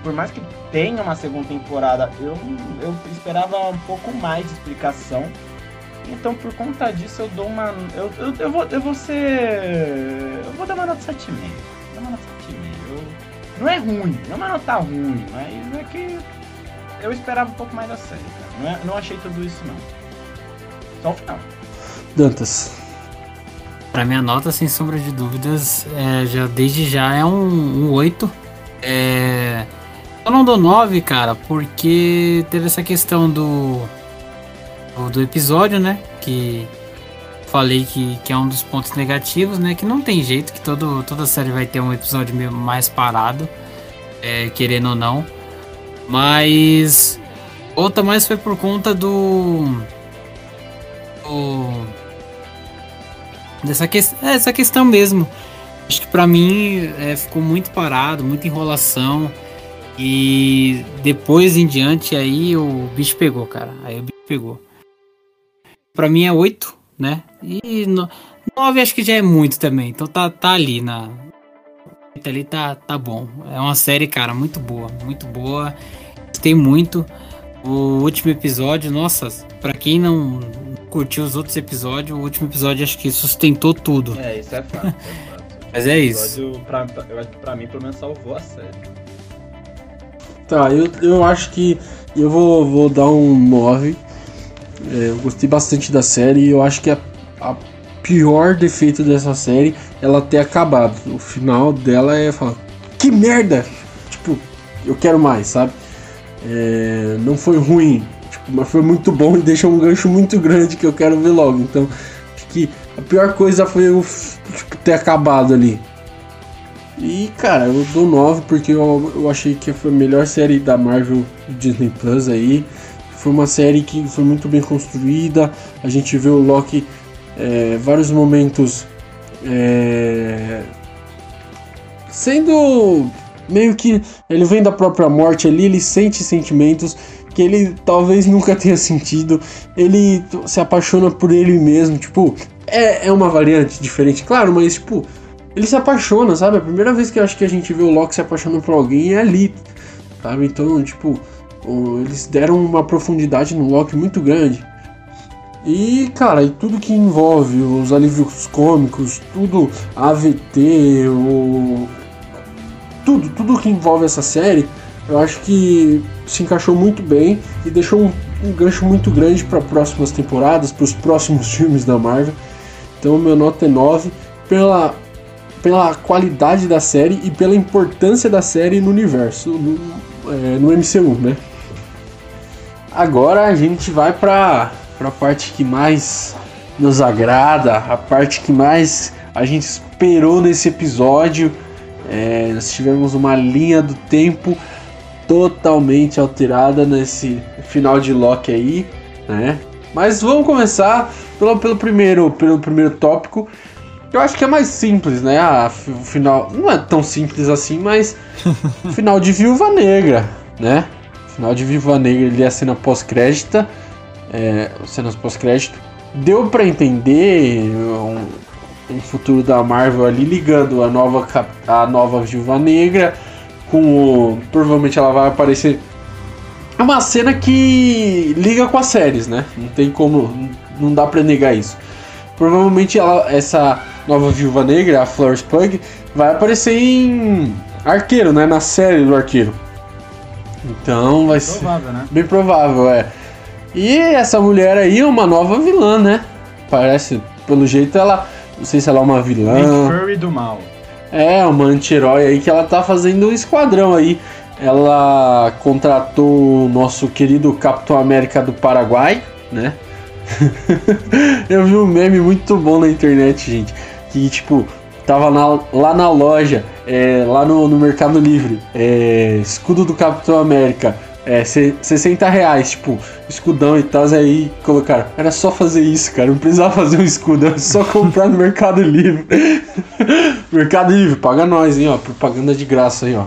por mais que tenha uma segunda temporada, eu, eu esperava um pouco mais de explicação. Então, por conta disso, eu dou uma. Eu, eu, eu, vou, eu vou ser. Eu vou dar uma nota 7,5. Dar uma nota 7,5. Não é ruim, não é uma nota ruim, mas é que eu esperava um pouco mais da série, cara. Não, é, não achei tudo isso, não. Só o final. Dantas. Pra minha nota, sem sombra de dúvidas, é, já, desde já é um, um 8. É, eu não dou 9, cara, porque teve essa questão do, do episódio, né? Que falei que, que é um dos pontos negativos, né? Que não tem jeito, que todo, toda série vai ter um episódio mais parado, é, querendo ou não. Mas outra mais foi por conta do. do dessa que, é, essa questão mesmo. Acho que pra mim é, ficou muito parado, muita enrolação. E depois em diante aí o bicho pegou, cara. Aí o bicho pegou. Pra mim é 8, né? E 9 acho que já é muito também. Então tá, tá ali na. Ali tá, tá bom. É uma série, cara, muito boa. Muito boa. Gostei muito. O último episódio, nossa, pra quem não curtiu os outros episódios, o último episódio acho que sustentou tudo. É, isso é fato. É fato. Mas é isso. Pra, eu acho que pra mim, pelo menos, salvou a série. Tá, eu, eu acho que eu vou, vou dar um 9. É, eu gostei bastante da série e eu acho que a, a pior defeito dessa série é ela ter acabado. O final dela é falar, que merda! Tipo, eu quero mais, sabe? É, não foi ruim, tipo, mas foi muito bom e deixou um gancho muito grande que eu quero ver logo. Então, acho que a pior coisa foi o tipo, ter acabado ali. E, cara, eu dou 9 porque eu, eu achei que foi a melhor série da Marvel Disney Plus aí. Foi uma série que foi muito bem construída. A gente vê o Loki é, vários momentos é, sendo meio que ele vem da própria morte ali, ele sente sentimentos que ele talvez nunca tenha sentido. Ele se apaixona por ele mesmo, tipo, é, é uma variante diferente, claro, mas tipo, ele se apaixona, sabe? A primeira vez que eu acho que a gente vê o Loki se apaixonando por alguém é ali, sabe? Então, tipo, eles deram uma profundidade no Loki muito grande. E, cara, e tudo que envolve os alívios cômicos, tudo AVT, o... tudo, tudo que envolve essa série, eu acho que se encaixou muito bem e deixou um, um gancho muito grande para próximas temporadas, para os próximos filmes da Marvel. Então, meu nota é 9 pela pela qualidade da série e pela importância da série no universo, no, é, no MCU, né? Agora a gente vai pra, pra parte que mais nos agrada, a parte que mais a gente esperou nesse episódio. É, nós tivemos uma linha do tempo totalmente alterada nesse final de Loki aí, né? Mas vamos começar pelo, pelo, primeiro, pelo primeiro tópico. Eu acho que é mais simples, né? Ah, o final não é tão simples assim, mas final de Viúva Negra, né? Final de Viúva Negra, ele é a cena pós-crédita, é, cenas pós-crédito. Deu para entender um, um, futuro da Marvel ali ligando a nova a nova Viúva Negra com provavelmente ela vai aparecer é uma cena que liga com as séries, né? Não tem como, não dá para negar isso. Provavelmente ela, essa nova Viúva Negra, a Florence Pug, vai aparecer em Arqueiro, né? Na série do Arqueiro. Então vai ser provável, né? bem provável, é. E essa mulher aí é uma nova vilã, né? Parece, pelo jeito ela, não sei se ela é uma vilã. Fury do mal. É, uma anti-herói aí que ela tá fazendo um esquadrão aí. Ela contratou o nosso querido Capitão América do Paraguai, né? Eu vi um meme muito bom na internet, gente. Que tipo, tava na, lá na loja, é, lá no, no, Mercado Livre, é, escudo do Capitão América, é, 60 reais, tipo, escudão e tal, aí colocaram, era só fazer isso, cara, não precisava fazer um escudo, era só comprar no Mercado Livre. Mercado Livre, paga nós, hein, ó, propaganda de graça aí, ó.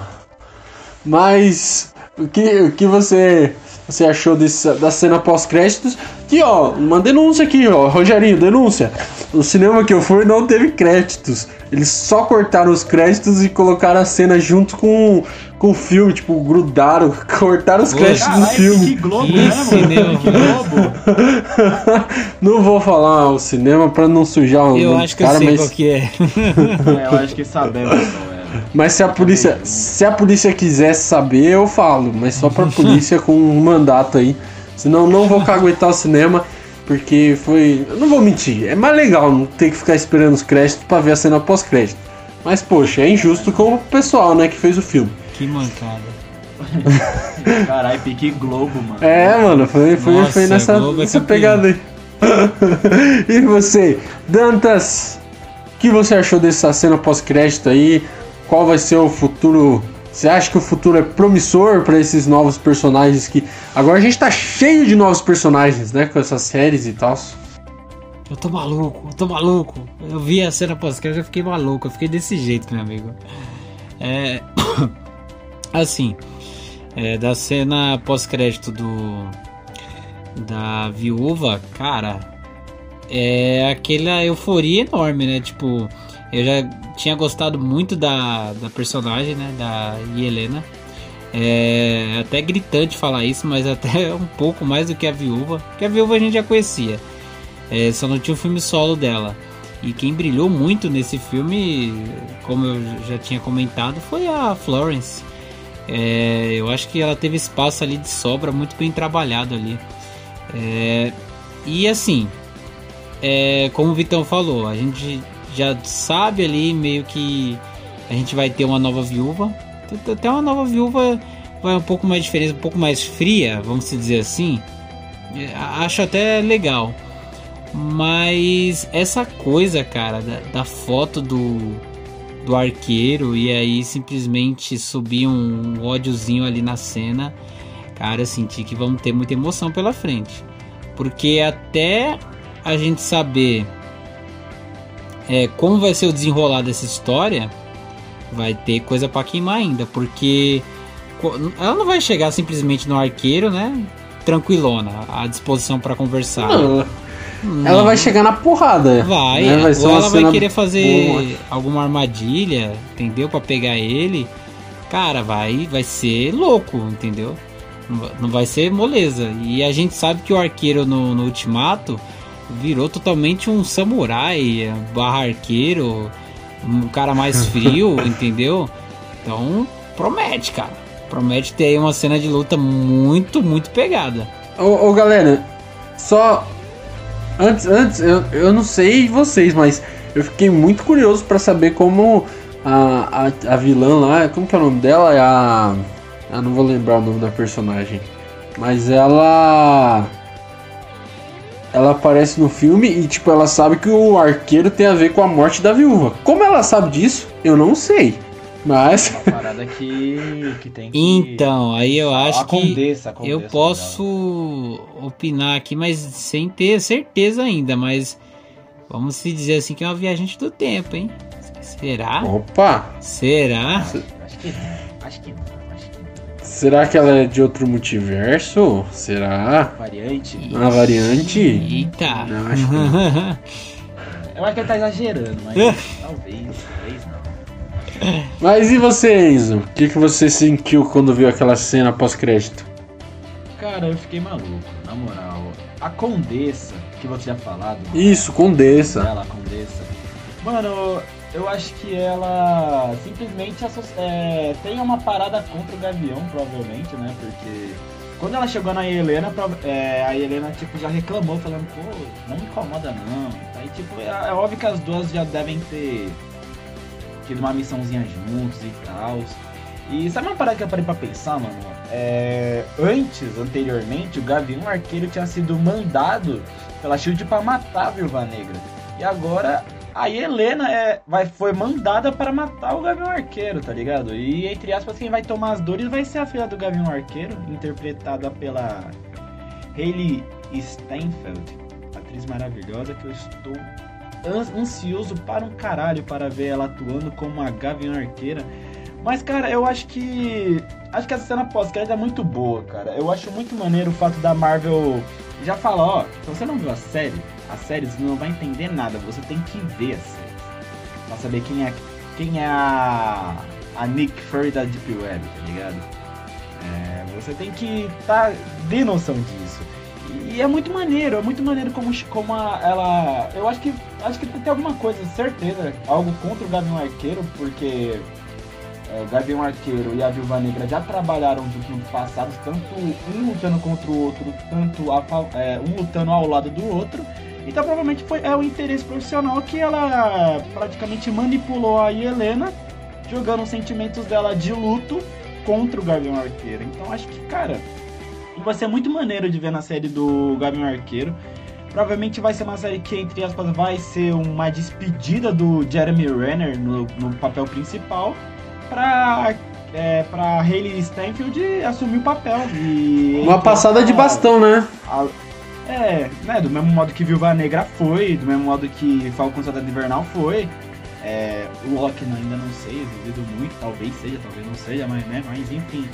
Mas o que, o que você você achou desse, da cena pós-créditos? Que ó, uma denúncia aqui, ó, Rogerinho, denúncia. O cinema que eu fui não teve créditos. Eles só cortaram os créditos e colocaram a cena junto com, com o filme, tipo, grudaram, cortaram os créditos do filme. Que Globo, né, mano? Que Globo. não vou falar o cinema pra não sujar o Eu acho que cara, eu sei mas... qual que é. é. Eu acho que sabemos é. Mas se a polícia, se a polícia quisesse saber, eu falo, mas só pra polícia com um mandato aí. Senão não vou caguetar o cinema, porque foi, eu não vou mentir, é mais legal não ter que ficar esperando os créditos para ver a cena pós-crédito. Mas poxa, é injusto com o pessoal, né, que fez o filme. Que mancada. Caralho, pique Globo, mano. É, mano, foi, foi, Nossa, foi nessa, é nessa pegada aí. e você, Dantas, o que você achou dessa cena pós-crédito aí? Qual vai ser o futuro. Você acha que o futuro é promissor para esses novos personagens que. Agora a gente tá cheio de novos personagens, né? Com essas séries e tal. Eu tô maluco, eu tô maluco. Eu vi a cena pós-crédito, eu fiquei maluco, eu fiquei desse jeito, meu amigo. É. Assim, é, da cena pós-crédito do. Da viúva, cara. É aquela euforia enorme, né? Tipo, eu já tinha gostado muito da, da personagem, né? Da Helena. É até gritante falar isso, mas até um pouco mais do que a viúva. Porque a viúva a gente já conhecia. É, só não tinha o filme solo dela. E quem brilhou muito nesse filme, como eu já tinha comentado, foi a Florence. É, eu acho que ela teve espaço ali de sobra, muito bem trabalhado ali. É, e assim, é, como o Vitão falou, a gente já sabe ali meio que a gente vai ter uma nova viúva. Até uma nova viúva vai um pouco mais diferente, um pouco mais fria, vamos dizer assim. É, acho até legal. Mas essa coisa, cara, da, da foto do, do arqueiro e aí simplesmente subir um ódiozinho ali na cena, cara, eu senti que vamos ter muita emoção pela frente. Porque até a gente saber é, como vai ser o desenrolar dessa história, vai ter coisa para queimar ainda, porque ela não vai chegar simplesmente no arqueiro, né? Tranquilona, à disposição para conversar. Não. Não. Ela vai chegar na porrada. Vai, né? vai ou ela vai querer fazer boa. alguma armadilha, entendeu? para pegar ele. Cara, vai, vai ser louco, entendeu? Não vai ser moleza. E a gente sabe que o arqueiro no, no Ultimato virou totalmente um samurai, barra arqueiro, um cara mais frio, entendeu? Então, promete, cara. Promete ter aí uma cena de luta muito, muito pegada. Ô, ô galera, só Antes, antes eu, eu não sei vocês, mas eu fiquei muito curioso pra saber como a, a, a vilã lá, como que é o nome dela? É a. Eu não vou lembrar o nome da personagem. Mas ela. Ela aparece no filme e, tipo, ela sabe que o arqueiro tem a ver com a morte da viúva. Como ela sabe disso, eu não sei. Mas. Uma parada que, que tem que. Então, aí eu acho a que condessa, a condessa eu posso opinar aqui, mas sem ter certeza ainda, mas vamos se dizer assim que é uma viajante do tempo, hein? Será? Opa! Será? Acho que não, acho que Será que ela é de outro multiverso? Será? Variante. Uma variante? Eita! Não, acho que não. Eu acho que ele tá exagerando, mas talvez, talvez não. Mas e você, Enzo? O que, que você sentiu quando viu aquela cena pós-crédito? Cara, eu fiquei maluco, na moral. A Condessa, que você tinha falado. Isso, Condessa. Ela, a Condessa. Mano, eu acho que ela simplesmente é, tem uma parada contra o Gavião, provavelmente, né? Porque quando ela chegou na Helena, é, a Helena tipo, já reclamou, falando, pô, não me incomoda não. Aí tipo, é, é óbvio que as duas já devem ter tido uma missãozinha juntos e tal. E sabe uma parada que eu parei pra pensar, mano? É, antes, anteriormente, o Gavião Arqueiro tinha sido mandado pela Shield pra matar a Viúva Negra. E agora a Helena é, vai, foi mandada para matar o Gavião Arqueiro, tá ligado? E entre aspas, quem vai tomar as dores vai ser a filha do Gavião Arqueiro, interpretada pela Hayley Steinfeld, atriz maravilhosa que eu estou ans- ansioso para um caralho para ver ela atuando como a Gavião Arqueira. Mas, cara, eu acho que. Acho que essa cena pós-crédito é muito boa, cara. Eu acho muito maneiro o fato da Marvel já falar, ó, se você não viu a série, a série você não vai entender nada, você tem que ver a série. Pra saber quem é, quem é a, a Nick Fury da Deep Web, tá ligado? É, você tem que tá, ter noção disso. E é muito maneiro, é muito maneiro como, como a- ela. Eu acho que. Acho que tem alguma coisa, certeza, algo contra o Gavião Arqueiro, porque é, o Gavião Arqueiro e a Viúva Negra já trabalharam juntos no passado, tanto um lutando contra o outro, tanto a é, um lutando ao lado do outro. Então provavelmente foi é o interesse profissional que ela praticamente manipulou a Helena, jogando os sentimentos dela de luto contra o Gavião Arqueiro. Então acho que, cara, vai ser muito maneiro de ver na série do Gavião Arqueiro. Provavelmente vai ser uma série que, entre aspas, vai ser uma despedida do Jeremy Renner no, no papel principal pra, é, pra Hayley Steinfeld assumir o papel. E Uma passada de bastão, né? a- É, né? Do mesmo modo que Viúva Negra foi, do mesmo modo que Falcão Soldado Invernal foi. É, o Loki ainda não sei, eu duvido muito, talvez seja, talvez não seja, mas, né, mas enfim.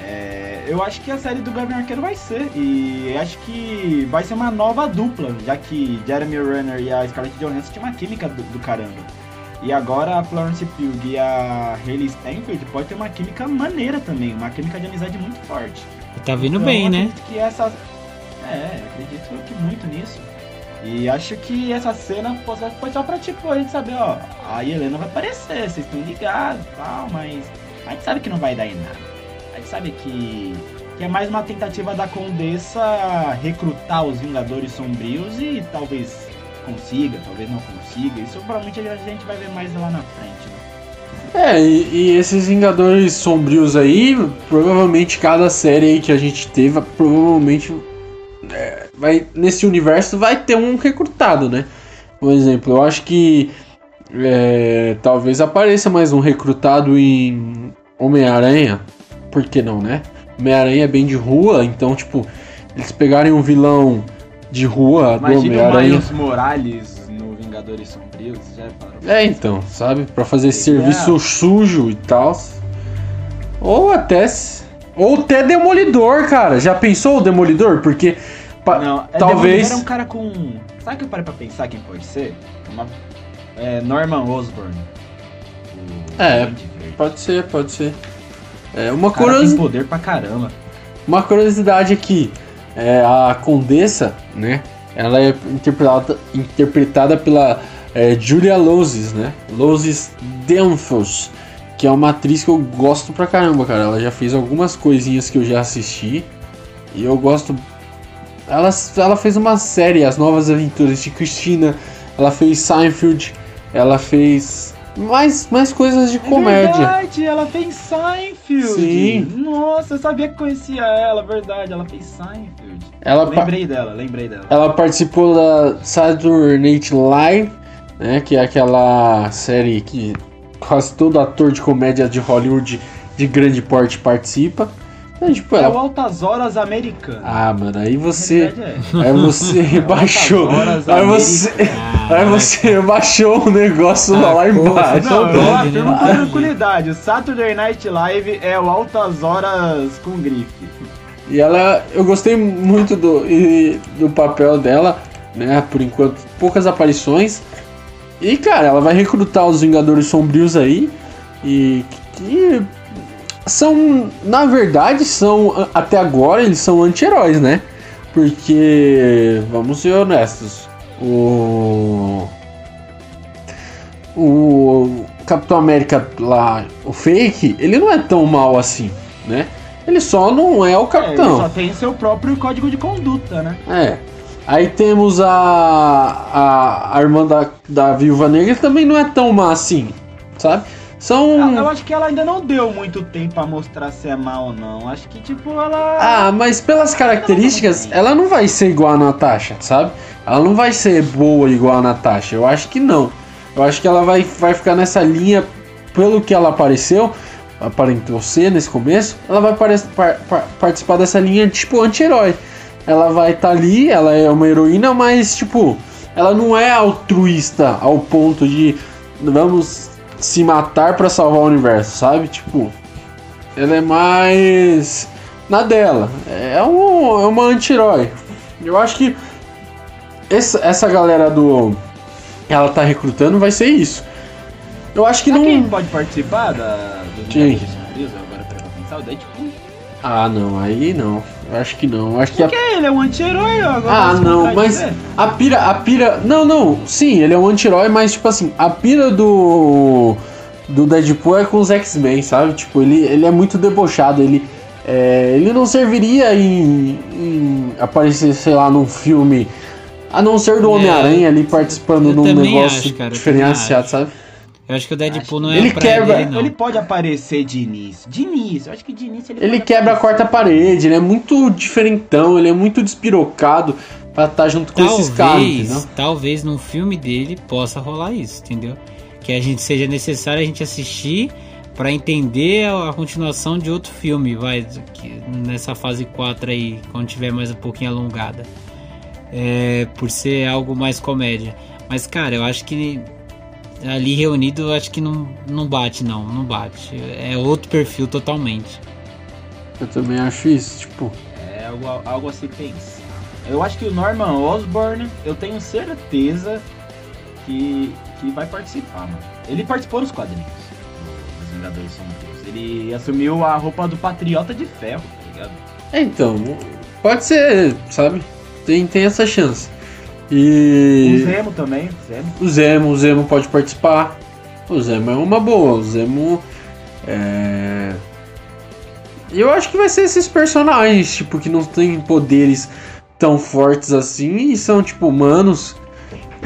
É, eu acho que a série do Gavião Arqueiro vai ser, e acho que vai ser uma nova dupla, já que Jeremy Renner e a Scarlett Johansson tinham uma química do, do caramba. E agora a Florence Pugh e a Hayley Steinfeld pode ter uma química maneira também, uma química de amizade muito forte. Tá vindo Então, bem, eu né? Que essa... É, acredito que muito nisso. E acho que essa cena foi só pra, tipo, a gente saber, ó, a Helena vai aparecer, vocês estão ligados e tal, mas a gente sabe que não vai dar em nada. A gente sabe que, que é mais uma tentativa da Condessa recrutar os Vingadores Sombrios e talvez consiga, talvez não consiga. Isso provavelmente a gente vai ver mais lá na frente, né? É, e, e esses Vingadores sombrios aí, provavelmente cada série aí que a gente teve, provavelmente é, vai nesse universo vai ter um recrutado, né? Por exemplo, eu acho que é, talvez apareça mais um recrutado em Homem-Aranha. Por que não, né? Homem-Aranha é bem de rua, então, tipo, eles pegarem um vilão de rua do Imagina o Homem-Aranha. Miles Morales no Vingadores Sombrios, já falaram. É, então, sabe? Pra fazer serviço é- sujo e tal. Ou até. Ou até Demolidor, cara. Já pensou o Demolidor? Porque. Não, é talvez- Demolidor é um cara com. Sabe que eu parei pra pensar quem pode ser? Uma- é, Norman Osborn. O É. Pode ser, pode ser. É, uma, O cara curiosi- tem poder pra caramba. uma curiosidade aqui. É, a Condessa, né? Ela é interpretada, interpretada pela é, Julia Lozes, né? Lozes Delphos. Que é uma atriz que eu gosto pra caramba, cara. Ela já fez algumas coisinhas que eu já assisti. E eu gosto ela, ela fez uma série, As Novas Aventuras de Christina. Ela fez Seinfeld. Ela fez mais, mais coisas de É comédia. verdade, ela fez Seinfeld. Sim. Nossa, eu sabia que conhecia ela, verdade. Ela fez Seinfeld. Ela, Lembrei dela, lembrei dela. ela participou da Saturday Night Live, né? Que é aquela série que quase todo ator de comédia de Hollywood de grande porte participa. Então, tipo, É o ela. Altas Horas Americano. Ah, mano, aí você. É. Aí você baixou. horas Aí você. Aí você baixou o negócio lá, lá Ah, embaixo. Não, eu grande, afirmo com tranquilidade. O Saturday Night Live é o Altas Horas com grife. E ela, eu gostei muito do, e- do papel dela, né? Por enquanto, poucas aparições. E cara, ela vai recrutar os Vingadores Sombrios aí. E que são, na verdade, são até agora eles são anti-heróis, né? Porque, vamos ser honestos, o. O Capitão América lá, o fake, ele não é tão mal assim, né? Ele só não é o É, ele capitão. só tem seu próprio código de conduta, né? É. Aí temos a, a, a irmã da, da Viúva Negra, que também não é tão má assim, sabe? São. Eu, acho que ela ainda não deu muito tempo pra mostrar se é mal ou não. Acho que, tipo, ela. Ah, mas pelas características, ela não vai ser igual a Natasha, sabe? Ela não vai ser boa igual a Natasha. Eu acho que não. Eu acho que ela vai, vai ficar nessa linha, pelo que ela apareceu, aparentou ser nesse começo, ela vai par- par- participar dessa linha tipo anti-herói. Ela vai estar ali, ela é uma heroína, mas tipo, ela não é altruísta ao ponto de vamos se matar pra salvar o universo, sabe? Tipo, ela é mais na dela. É, um, é uma anti-herói. Eu acho que essa, essa galera do. Ela tá recrutando vai ser isso. Eu acho que quem não. pode participar da, do Quem? Sombrios? Agora pra pensar, o Deadpool. Ah, não, aí não. Acho que não. Acho que a Porque ele é um anti-herói agora. Ah, não, mas a pira, a pira. Não, não, sim, ele é um anti-herói, mas tipo assim, a pira do. Do Deadpool é com os X-Men, sabe? Tipo, ele, ele é muito debochado, ele. é, ele não serviria em, em aparecer, sei lá, num filme. A não ser do É, Homem-Aranha ali participando eu num negócio acho, cara, diferenciado, sabe? Eu acho que o Deadpool não é Ele quebra- dele, não. Ele pode aparecer de início. De início, eu acho que de início ele Ele pode quebra a quarta parede, ele é muito diferentão, ele é muito despirocado pra estar junto com esses caras, entendeu? Talvez, talvez num filme dele possa rolar isso, entendeu? Que a gente seja necessário a gente assistir pra entender a, a continuação de outro filme, vai, que, nessa fase 4 aí, quando tiver mais um pouquinho alongada. É, por ser algo mais comédia. Mas, cara, eu acho que ali reunido, eu acho que não, não bate, não, não bate. É outro perfil totalmente. Eu também acho isso, tipo. É algo, algo a se pensar. Eu acho que o Norman Osborn, eu tenho certeza que, que vai participar, mano. Ele participou dos quadrinhos dos Vingadores Sombrios. Ele assumiu a roupa do Patriota de Ferro, tá ligado? É, então, pode ser, sabe? Tem, tem essa chance. E. O Zemo também, Zemo. O Zemo, o Zemo pode participar. O Zemo é uma boa. O Zemo. É. Eu acho que vai ser esses personagens, tipo, que não têm poderes tão fortes assim e são, tipo, humanos.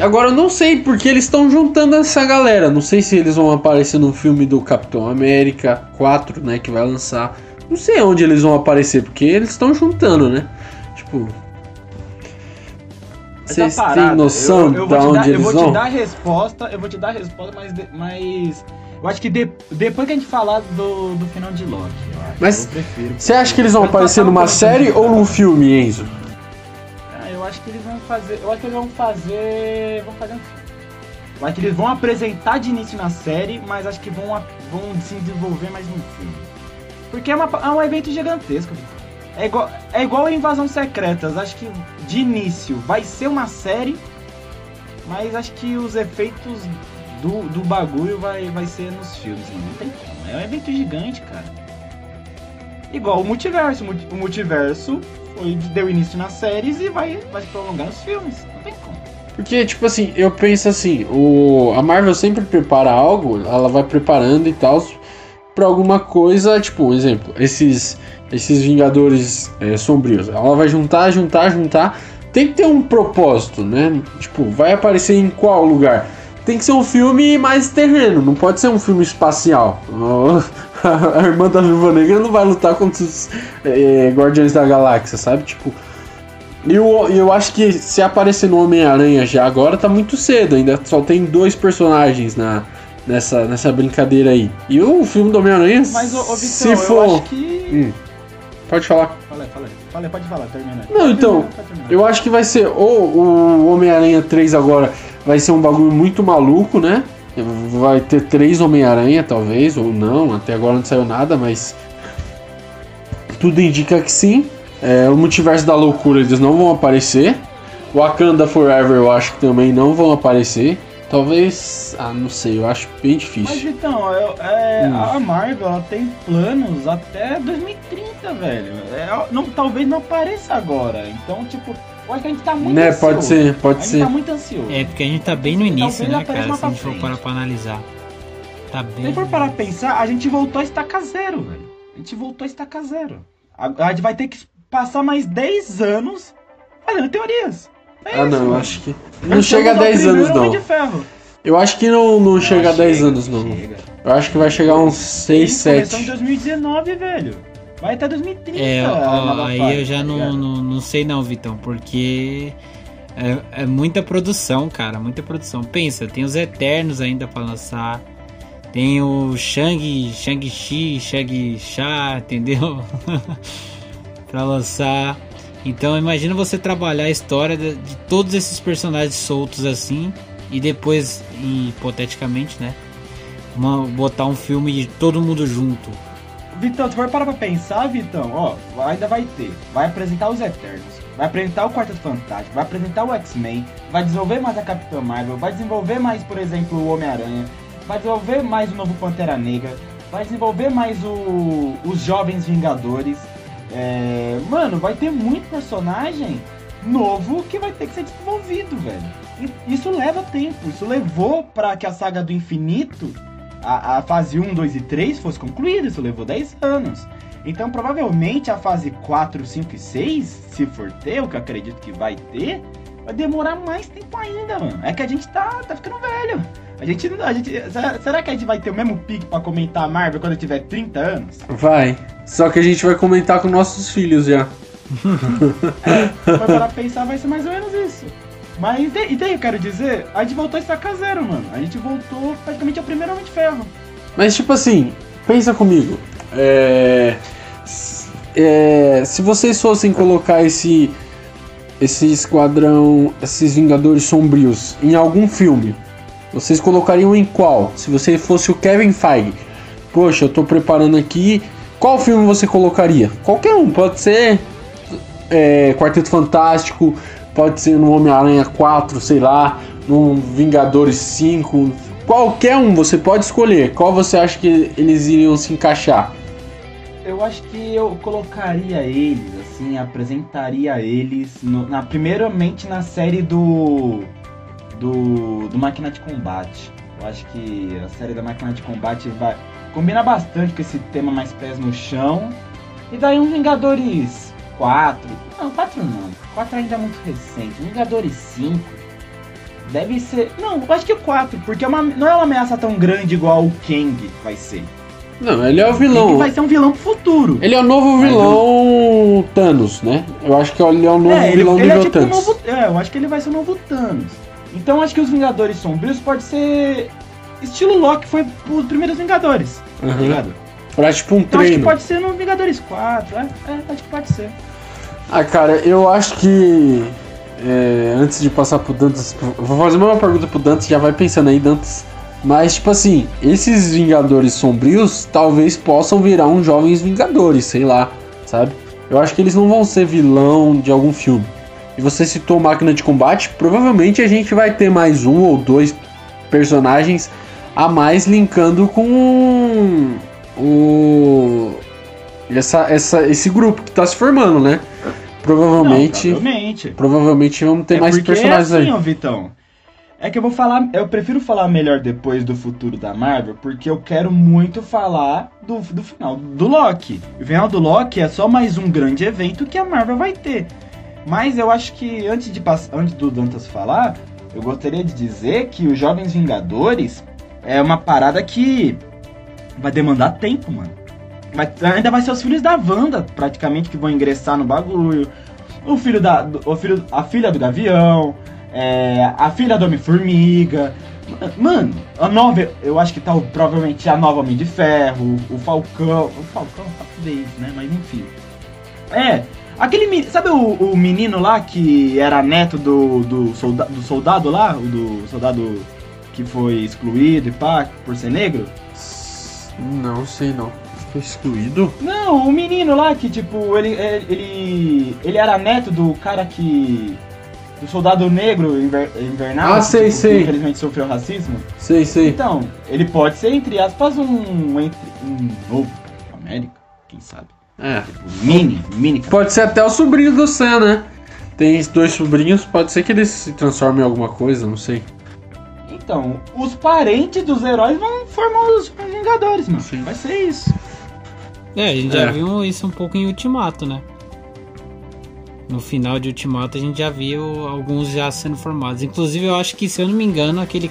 Agora eu não sei porque eles estão juntando essa galera. Não sei se eles vão aparecer no filme do Capitão América 4, né? Que vai lançar. Não sei onde eles vão aparecer, porque eles estão juntando, né? Tipo. Vocês têm noção eu, eu te onde dar, Eu eles vou vão? te dar a resposta, eu vou te dar a resposta, mas, mas eu acho que de- depois que a gente falar do, do final de Loki, eu acho. Mas eu prefiro. Você acha que eles vão Quando aparecer o numa série vídeo, ou num tá? filme, Enzo? Ah, eu acho que eles vão fazer. Eu acho que eles vão fazer. Vão fazer um filme. Eu acho que eles vão apresentar de início na série, mas acho que vão, vão se desenvolver mais no filme. Porque é, uma- é um evento gigantesco. É igual, é igual a Invasão Secretas. Acho que de início vai ser uma série, mas acho que os efeitos do, do bagulho vai, vai ser nos filmes. né? Não tem como. É um evento gigante, cara. Igual o multiverso. O multi- O multiverso foi, deu início nas séries e vai, vai se prolongar nos filmes. Não tem como. Porque, tipo assim, eu penso assim, o, a Marvel sempre prepara algo, ela vai preparando e tal, pra alguma coisa, tipo, um exemplo, esses esses Vingadores é, sombrios. Ela vai juntar, juntar, juntar. Tem que ter um propósito, né? Tipo, vai aparecer em qual lugar? Tem que ser um filme mais terreno, não pode ser um filme espacial. A irmã da Viúva Negra não vai lutar contra os é, Guardiões da Galáxia, sabe? Tipo. E eu, eu acho que se aparecer no Homem-Aranha já agora tá muito cedo, ainda só tem dois personagens na, nessa, nessa brincadeira aí. E o filme do Homem-Aranha, Mas, ô, ô Vitão, se eu for. acho que. Hum, pode falar. Fala, fala, fala, pode falar, termina. Não, então. Eu acho que vai ser. Ou o Homem-Aranha 3 agora vai ser um bagulho muito maluco, né? Vai ter três Homem-Aranha, talvez, ou não. Até agora não saiu nada, mas. Tudo indica que sim. É, o multiverso da loucura eles não vão aparecer. Wakanda Forever eu acho que também não vão aparecer. Talvez. Ah, não sei, eu acho bem Mas difícil. então, eu- é, Hum. a Marvel ela tem planos até 2030, velho. É, não, talvez não apareça agora. Então, tipo, eu acho que a gente tá muito Né, ansioso. pode ser, A pode gente ser. tá muito ansioso. É, porque a gente tá bem no início, Talvez né, apareça cara? Se a gente for parar pra analisar. Tá Se bem. for parar pra pensar, a gente voltou a estacar zero, velho. A gente voltou a estacar zero. A, a gente vai ter que passar mais 10 anos fazendo teorias. É Ah, não, eu acho que. Não chega a temos o 10 anos, não. de Ferro. Eu acho que não, não chega a 10 anos, não. chega. Eu acho que vai chegar a uns 6, Isso, Começou em 7. 2019, velho. Vai até 2030. É, ó, aí fase, eu já tá não, não, não sei não, Vitão, porque é, é muita produção, cara, muita produção. Pensa, tem os Eternos ainda pra lançar, tem o Shang, Shang-Chi, Shang-Cha, entendeu? pra lançar. Então imagina você trabalhar a história de, de todos esses personagens soltos assim e depois, hipoteticamente, né? uma- botar um filme de todo mundo junto. Vitão, se for parar pra pensar, Vitão, ó, ainda vai ter. Vai apresentar os Eternos, vai apresentar o Quarteto Fantástico, vai apresentar o X-Men, vai desenvolver mais a Capitã Marvel, vai desenvolver mais, por exemplo, o Homem-Aranha, vai desenvolver mais o novo Pantera Negra, vai desenvolver mais o, os Jovens Vingadores. É, mano, vai ter muito personagem novo que vai ter que ser desenvolvido, velho. Isso leva tempo, isso levou pra que a saga do infinito a, a fase 1, 2 e 3 fosse concluída, isso levou 10 anos. Então, provavelmente, a fase 4, 5 e 6, se for ter, o que eu acredito que vai ter, vai demorar mais tempo ainda, mano. É que a gente tá, tá ficando velho. A gente, a gente, será, que a gente vai ter o mesmo pique pra comentar a Marvel quando eu tiver 30 anos? Vai. Só que a gente vai comentar com nossos filhos já. Vai parar pra pensar, vai ser mais ou menos isso. Mas e daí, eu quero dizer, a gente voltou a estacar zero, mano. A gente voltou praticamente ao primeiro Homem de Ferro. Mas tipo assim, pensa comigo. É, é, se vocês fossem colocar esse esse esquadrão, esses Vingadores Sombrios em algum filme, vocês colocariam em qual? Se você fosse o Kevin Feige, poxa, eu tô preparando aqui, qual filme você colocaria? Qualquer um, pode ser é, Quarteto Fantástico, pode ser no Homem-Aranha 4, sei lá, no Vingadores 5, qualquer um você pode escolher. Qual você acha que eles iriam se encaixar? Eu acho que eu colocaria eles, assim, apresentaria eles no- na primeiramente na série do do do Máquina de Combate. Eu acho que a série da Máquina de Combate vai combina bastante com esse tema mais pés no chão. E daí um Vingadores 4. Não, 4 não. 4 ainda é muito recente. Vingadores 5 deve ser. Não, eu acho que o 4, porque é uma, não é uma ameaça tão grande igual o Kang vai ser. Não, ele é o Kang vilão. vai ser um vilão pro futuro. Ele é o novo vilão Thanos, né? Eu acho que ele é o novo É, ele, vilão ele é nível tipo Thanos. novo. É, eu acho que ele vai ser o novo Thanos. Então acho que os Vingadores Sombrios pode ser. Estilo Loki foi os primeiros Vingadores. Tá Uhum. ligado? Pra tipo um Então acho que treino. pode ser no Vingadores 4. É, é, acho que pode ser. Ah, cara, eu acho que. é, antes de passar pro Dantas. Vou fazer uma pergunta pro Dantas, já vai pensando aí, Dantas. Mas, tipo assim, esses Vingadores sombrios talvez possam virar uns jovens Vingadores, sei lá, sabe? Eu acho que eles não vão ser vilão de algum filme. E você citou Máquina de Combate, provavelmente a gente vai ter mais um ou dois personagens a mais linkando com o. Essa, essa, esse grupo que tá se formando, né? Provavelmente. Não, provavelmente. Provavelmente vamos ter É mais porque personagens é assim, aí. ó, Vitão. É que eu vou falar, eu prefiro falar melhor depois do futuro da Marvel, porque eu quero muito falar do, do final do Loki. O final do Loki é só mais um grande evento que a Marvel vai ter. Mas eu acho que antes de antes do Dantas falar, eu gostaria de dizer que os Jovens Vingadores é uma parada que vai demandar tempo, mano. Mas ainda vai ser os filhos da Wanda, praticamente, que vão ingressar no bagulho. O filho da. O filho, a filha do Gavião é, a filha do Homem-Formiga. Mano, a nova. Eu acho que tá provavelmente a nova Homem de Ferro, o Falcão. O Falcão tá vez, né? Mas enfim. É. Aquele. Sabe o, o menino lá que era neto do, do, solda, do soldado lá? O do soldado que foi excluído e pá, por ser negro? Não sei não. Foi excluído? Não, o menino lá que, tipo, ele, ele. Ele era neto do cara que do soldado negro inver, invernal. Ah, sei, que, sei. infelizmente sofreu racismo. Sei, sei. Então, ele pode ser, entre aspas, um, entre, um novo América, quem sabe. É. Tipo, mini, mini. Pode ser até o sobrinho do Sam, né? Tem dois sobrinhos, pode ser que eles se transformem em alguma coisa, não sei. Então, os parentes dos heróis vão formar os Vingadores, mano. Sim. Vai ser isso. É, a gente é. já viu isso um pouco em Ultimato, né? no final de Ultimato a gente já viu alguns já sendo formados. Inclusive eu acho que, se eu não me engano, aquele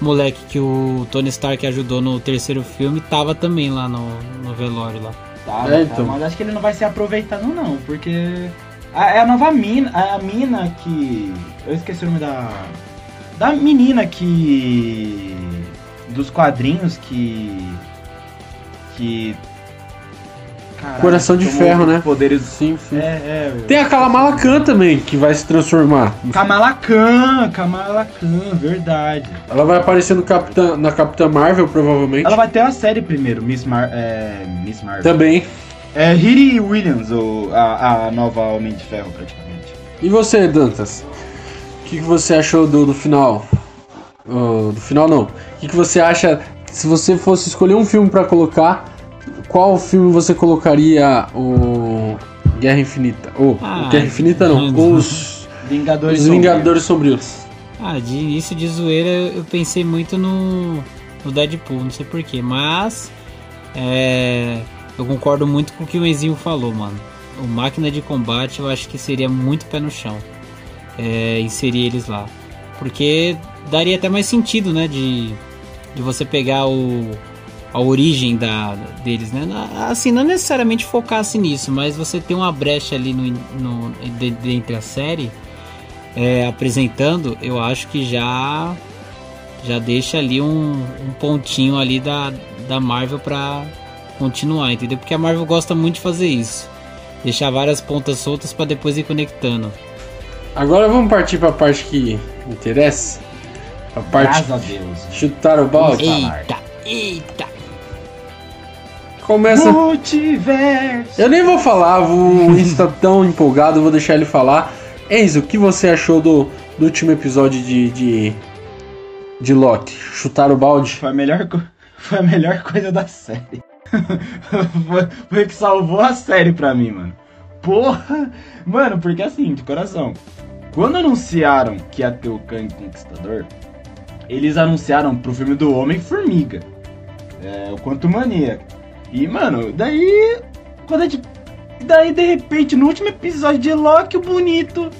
moleque que o Tony Stark ajudou no terceiro filme tava também lá no, no velório lá. É, então. mas acho que ele não vai ser aproveitado não, porque é a nova mina, a mina que eu esqueci o nome da da menina que dos quadrinhos que que Caralho, Coração de Ferro, né? Poderes. Sim, sim. É, é, Tem a Kamala Khan também, que vai se transformar. Kamala Khan, Kamala Khan, verdade. Ela vai aparecer no Capitã, na Capitã Marvel, provavelmente. Ela vai ter a série primeiro, Miss, Mar é, Miss Marvel. Também. É Riri Williams, ou a, a nova Homem de Ferro, praticamente. E você, Dantas? O que, que você achou do, do final? Uh, do final, não. O que, que você acha se você fosse escolher um filme para colocar qual filme você colocaria o Guerra Infinita? Ou ah, Guerra Infinita não, os Vingadores, os Vingadores Sombrios. Ah, de início de zoeira eu pensei muito no, no Deadpool, não sei porquê, mas é, eu concordo muito com o que o Enzinho falou, mano. O Máquina de Combate eu acho que seria muito pé no chão é, inserir eles lá. Porque daria até mais sentido, né? De, de você pegar o, a origem da, deles, né? Assim, não necessariamente focasse nisso, mas você tem uma brecha ali no, no entre a série é, apresentando, eu acho que já já deixa ali um, um pontinho ali da, da Marvel para continuar, entendeu? Porque a Marvel gosta muito de fazer isso, deixar várias pontas soltas para depois ir conectando. Agora vamos partir para a parte que interessa. A parte Graças a Deus. Chutar o balde. Eita, eita. Começa. Multiverso. Eu nem vou falar, o Enzo tá tão empolgado, vou deixar ele falar. Enzo, o que você achou do, do último episódio de, de. de Loki? Chutar o balde? Foi a melhor, foi a melhor coisa da série. foi, foi que salvou a série pra mim, mano. Porra! Mano, porque assim, de coração. Quando anunciaram que ia ter o Kang Conquistador, eles anunciaram pro filme do Homem-Formiga. É, o Quanto Mania. E, mano, daí. Quando a gente. Daí, de repente, no último episódio de Loki, o bonito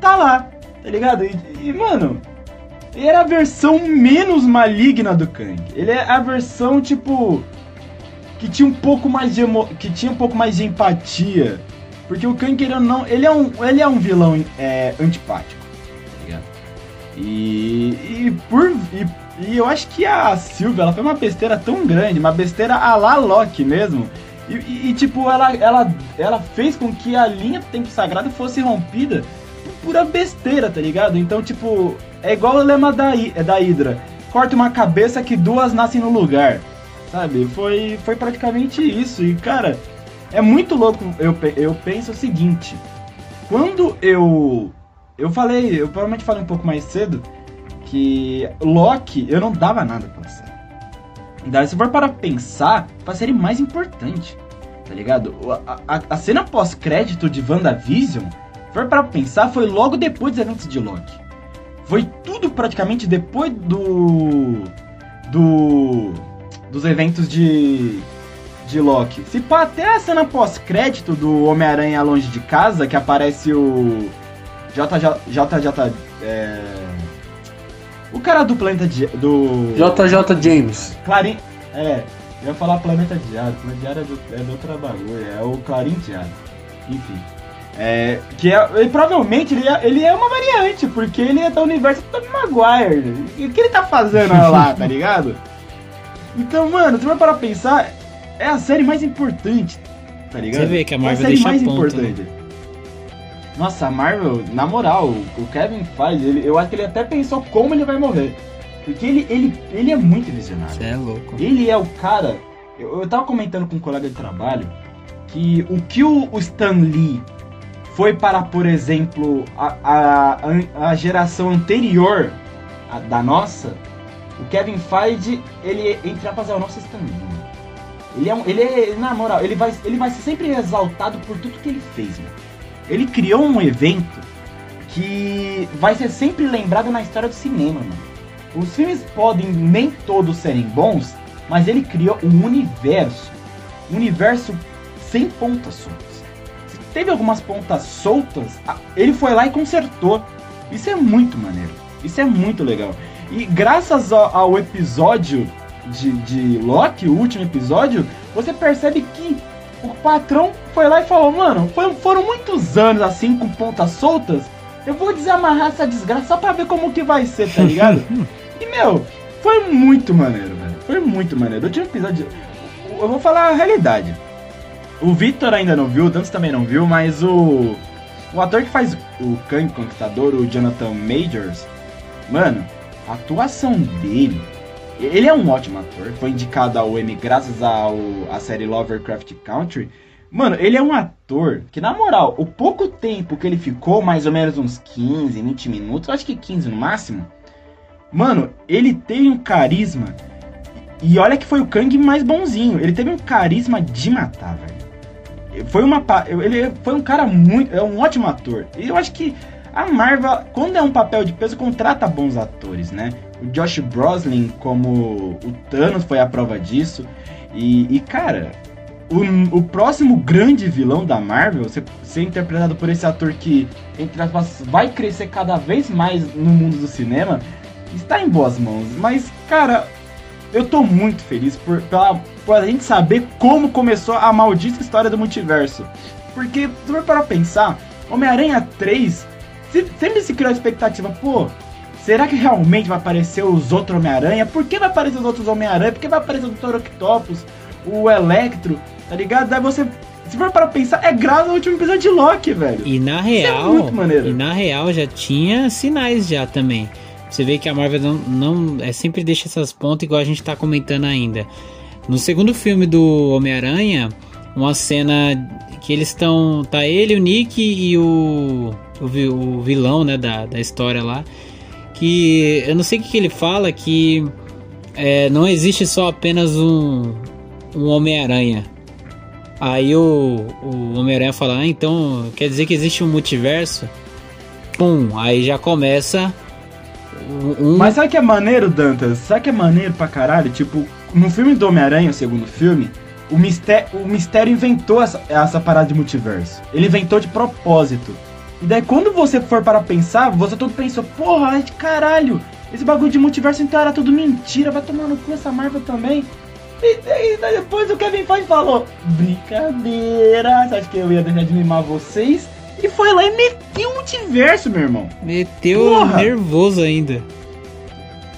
tá lá, tá ligado? E, e mano, ele era a versão menos maligna do Kang. Ele é a versão, tipo. Que tinha um pouco mais de emo... que tinha um pouco mais de empatia. Porque o Kang, ele não, ele é um, ele é um vilão é, antipático, tá ligado? E, e por e e eu acho que a Sylvia, ela foi uma besteira tão grande, uma besteira a la Loki mesmo. E, e, e, tipo, ela, ela, ela fez com que a linha do tempo sagrado fosse rompida por pura besteira, tá ligado? Então, tipo, é igual o lema da, é da Hydra. Corta uma cabeça que duas nascem no lugar. Sabe? Foi, foi praticamente isso. E, cara, é muito louco. Eu, eu penso o seguinte. Quando eu. Eu falei, eu provavelmente falei um pouco mais cedo que Loki, eu não dava nada pela série. Daí, se for para pensar, foi a série mais importante, tá ligado? A, a, a cena pós-crédito de WandaVision, se for para pensar, foi logo depois dos eventos de Loki. foi tudo praticamente depois do. do. dos eventos de. de Loki. Se pá, até a cena pós-crédito do Homem-Aranha Longe de Casa, que aparece o. JJ. JJ. É, o cara do planeta de, do. JJ James. Clarim. É, eu ia falar Planeta Diário. Planeta Diário é do, é do outro bagulho, é o Clarim Diário. Enfim. É, que é, ele, provavelmente ele é, ele é uma variante, porque ele é do universo do Tobey Maguire. E o que ele tá fazendo lá, tá ligado? Então, mano, você vai parar pra pensar, é a série mais importante, tá ligado? Você vê que a é Marvel série deixa mais a ponta, importante. Nossa, a Marvel, na moral, o Kevin Feige, ele, eu acho que ele até pensou como ele vai morrer. Porque ele, ele, ele é muito visionário. Você é louco. Ele é o cara. Eu, eu tava comentando com um colega de trabalho que o que o, o Stan Lee foi para, por exemplo, a, a, a geração anterior à da nossa, o Kevin Feige, ele, entre aspas, é o nosso Stan Lee. mano. Ele é, um, ele é, na moral, ele vai, ele vai ser sempre exaltado por tudo que ele fez, mano. Ele criou um evento que vai ser sempre lembrado na história do cinema, mano. Os filmes podem nem todos serem bons, mas ele criou um universo. Um universo sem pontas soltas. Se teve algumas pontas soltas, ele foi lá e consertou. Isso é muito maneiro. Isso é muito legal. E graças ao, ao episódio de, de Loki, o último episódio, você percebe que o patrão foi lá e falou: Mano, foi- foram muitos anos assim com pontas soltas. Eu vou desamarrar essa desgraça só pra ver como que vai ser, tá ligado? E, meu, foi muito maneiro, velho. Foi muito maneiro. Eu tinha um episódio. Eu vou falar a realidade. O Victor ainda não viu, o Dantas também não viu, mas o. O ator que faz o Kang Conquistador, o Jonathan Majors, mano, a atuação dele. Ele é um ótimo ator, foi indicado ao Emmy graças ao a série Lovecraft Country. Mano, ele é um ator que, na moral, o pouco tempo que ele ficou, mais ou menos uns 15, 20 minutos, acho que 15 no máximo, Mano, ele tem um carisma. E olha que foi o Kang mais bonzinho. Ele teve um carisma de matar, velho. Foi uma. Ele foi um cara muito. É um ótimo ator. E eu acho que a Marvel, quando é um papel de peso, contrata bons atores, né? O Josh Brolin, como o Thanos, foi a prova disso. E, e, cara, o, o próximo grande vilão da Marvel ser, ser interpretado por esse ator que, entre aspas, vai crescer cada vez mais no mundo do cinema está em boas mãos. Mas, cara, eu tô muito feliz por, pela, por a gente saber como começou a maldita história do multiverso. Porque, se for para pensar, Homem-Aranha 3 se- sempre se criou a expectativa, pô, será que realmente vai aparecer os outros Homem-Aranha? Por que vai aparecer os outros Homem-Aranha? Por que vai aparecer o Dr. Octopus, o Electro, tá ligado? Daí você, se for para pensar, é graças ao último episódio de Loki, velho. E na é real, maneiro. e na real já tinha sinais já também. Você vê que a Marvel não, não é sempre deixa essas pontas igual a gente tá comentando ainda. No segundo filme do Homem-Aranha, uma cena que eles estão, tá ele, o Nick e o o vilão, né, da, da história lá, que eu não sei o que, ele fala que é, não existe só apenas um um Homem-Aranha. Aí o, o Homem-Aranha fala, ah, então quer dizer que existe um multiverso? Pum, aí já começa um- Mas sabe que é maneiro, Dantas? Sabe que é maneiro pra caralho? Tipo, no filme do Homem-Aranha, o segundo filme, o mistério, o mistério inventou essa, essa parada de multiverso. Ele inventou de propósito. E daí quando você for para pensar, você todo pensou, porra, ai, caralho, esse bagulho de multiverso então era tudo mentira, vai tomar no cu essa Marvel também. E daí, daí depois o Kevin Feige falou, brincadeira, você acha que eu ia deixar de mimar vocês? E foi lá e meteu o multiverso, meu irmão. Meteu Porra! nervoso ainda.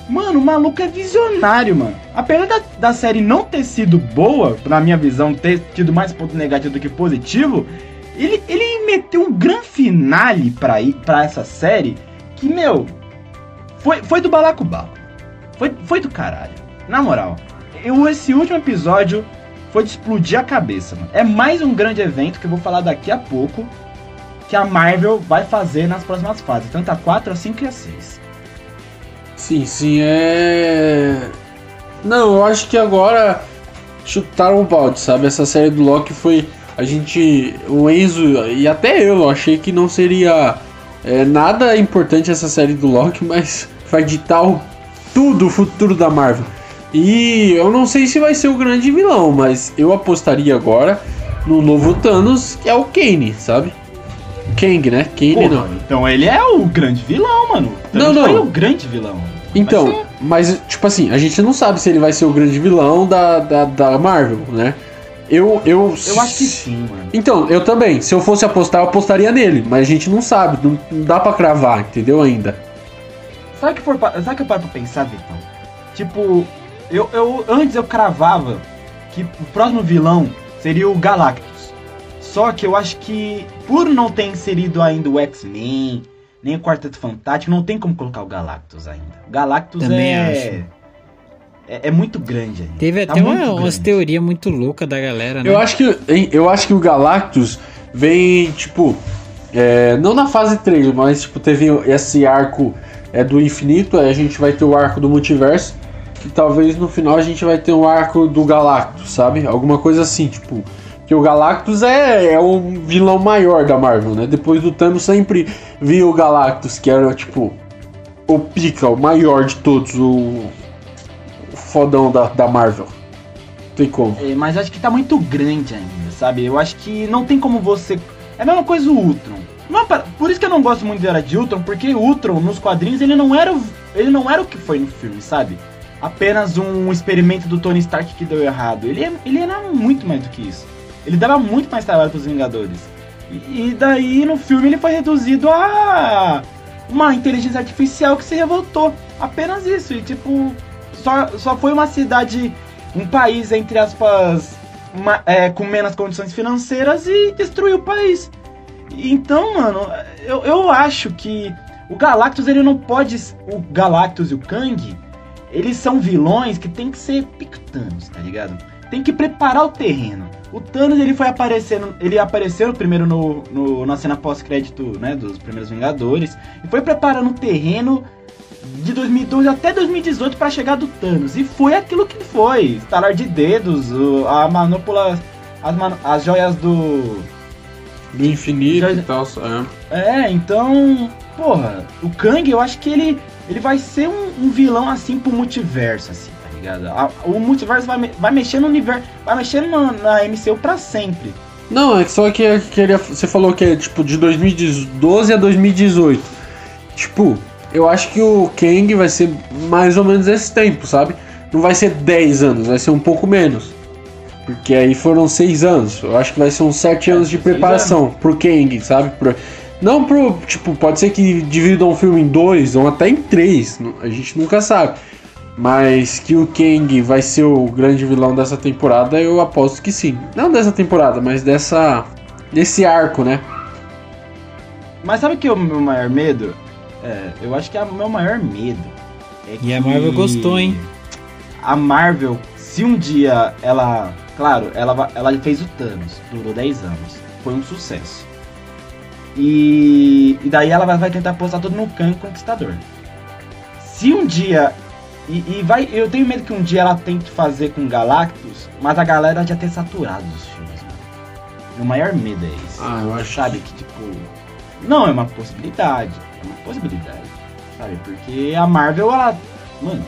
Mano, o maluco é visionário, mano. Apesar da, da série não ter sido boa, na minha visão, ter tido mais ponto negativo do que positivo, ele, ele meteu um grande finale pra, pra essa série que, meu, foi, foi do balacobaco. Foi, foi do caralho. Na moral, eu, esse último episódio foi de explodir a cabeça, mano. É mais um grande evento que eu vou falar daqui a pouco que a Marvel vai fazer nas próximas fases, tanto a 4, a 5 e a 6. Sim, sim, é. Não, eu acho que agora chutaram o balde, sabe? Essa série do Loki foi. A gente. O Enzo e até eu achei que não seria É nada importante essa série do Loki, mas vai ditar o, tudo o futuro da Marvel. E eu não sei se vai ser o grande vilão, mas eu apostaria agora no novo Thanos, que é o Kane, sabe? Kang, né? Kane Porra, não. Então ele é o grande vilão, mano. Não, Thanos não. foi o grande vilão. Então, mas tipo assim, a gente não sabe se ele vai ser o grande vilão da, da, da Marvel, né? Eu, eu, Eu acho que sim, mano. Então, eu também. Se eu fosse apostar, eu apostaria nele. Mas a gente não sabe, não, não dá pra cravar, entendeu? Ainda. Sabe que, for, sabe que eu paro pra pensar, Vitão? Tipo, eu, eu antes eu cravava que o próximo vilão seria o Galactus. Só que eu acho que, por não ter inserido ainda o X-Men, nem o Quarteto Fantástico, não tem como colocar o Galactus ainda. O Galactus Também é, acho. É. é muito grande ainda. Teve Tá até uma, muito umas teorias muito loucas da galera, né? Eu acho que, eu acho que o Galactus vem, tipo. é, não na fase 3, mas tipo, teve esse arco é, do infinito, aí a gente vai ter o arco do multiverso. E talvez no final a gente vai ter um arco do Galactus, sabe? Alguma coisa assim, tipo. Que o Galactus é, é o vilão maior da Marvel, né? Depois do Thanos sempre vinha o Galactus, que era tipo. O pica, o maior de todos, o. fodão da, da Marvel. Tem como. É, mas acho que tá muito grande ainda, sabe? Eu acho que não tem como você. É a mesma coisa o Ultron. Não é por isso que eu não gosto muito da Era de Ultron, porque Ultron nos quadrinhos ele não era ele não era o que foi no filme, sabe? Apenas um experimento do Tony Stark que deu errado. Ele, é- ele era muito mais do que isso. Ele dava muito mais trabalho pros Vingadores. E, e daí no filme ele foi reduzido a uma inteligência artificial que se revoltou. Apenas isso. E tipo, só, só foi uma cidade um país, entre aspas, ma- é, com menos condições financeiras e destruiu o país. Então, mano, eu, eu acho que o Galactus, ele não pode. O Galactus e o Kang, eles são vilões que tem que ser pictanos, tá ligado? Tem que preparar o terreno. O Thanos, ele foi aparecendo. Ele apareceu primeiro no, no- na cena pós-crédito, né? Dos primeiros Vingadores. E foi preparando o terreno de 2012 até 2018 pra chegar do Thanos. E foi aquilo que foi. Estalar de dedos, o- a manopla. As, man- as joias do. Do infinito Já- e tal. É. É, então. Porra, o Kang eu acho que ele. Ele vai ser um, um vilão assim pro multiverso, assim, tá ligado? A- o multiverso vai, vai mexer no universo. Vai mexer na, na MCU pra sempre. Não, é só que, que ele, você falou que é tipo de 2012 a 2018. Tipo, eu acho que o Kang vai ser mais ou menos esse tempo, sabe? Não vai ser 10 anos, vai ser um pouco menos. Porque aí foram 6 anos. Eu acho que vai ser uns 7 anos de preparação pro Kang, sabe? Pro- não pro. Tipo, pode ser que dividam o filme em dois ou até em três. A gente nunca sabe. Mas que o Kang vai ser o grande vilão dessa temporada, eu aposto que sim. Não dessa temporada, mas dessa. desse arco, né? Mas sabe o que é o meu maior medo? É, eu acho que é o meu maior medo. É E a Marvel gostou, hein? A Marvel, se um dia ela. Claro, ela, ela fez o Thanos, durou 10 anos. Foi um sucesso. E, e daí ela vai, vai tentar postar tudo no Kang Conquistador. Se um dia. E, e vai. Eu tenho medo que um dia ela tente fazer com Galactus, mas a galera já ter saturado os filmes, mano. Meu maior medo é esse. Ah, eu acho. Sabe que tipo. Não é uma possibilidade. Uma possibilidade. Sabe? Porque a Marvel, ela. Mano,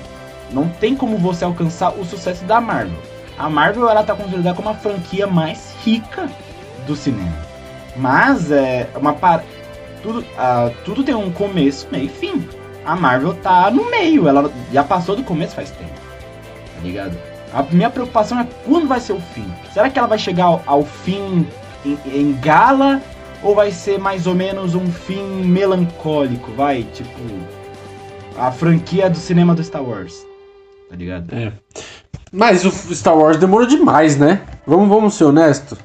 não tem como você alcançar o sucesso da Marvel. A Marvel, ela tá considerada como a franquia mais rica do cinema. Mas é uma par... tudo, ah, tudo tem um começo, meio e fim. A Marvel tá no meio, ela já passou do começo faz tempo. Tá ligado? A minha preocupação é quando vai ser o fim. Será que ela vai chegar ao, ao fim em, em gala ou vai ser mais ou menos um fim melancólico, vai? Tipo a franquia do cinema do Star Wars. Tá ligado? É. Mas o Star Wars demorou demais, né? Vamos, vamos ser honestos.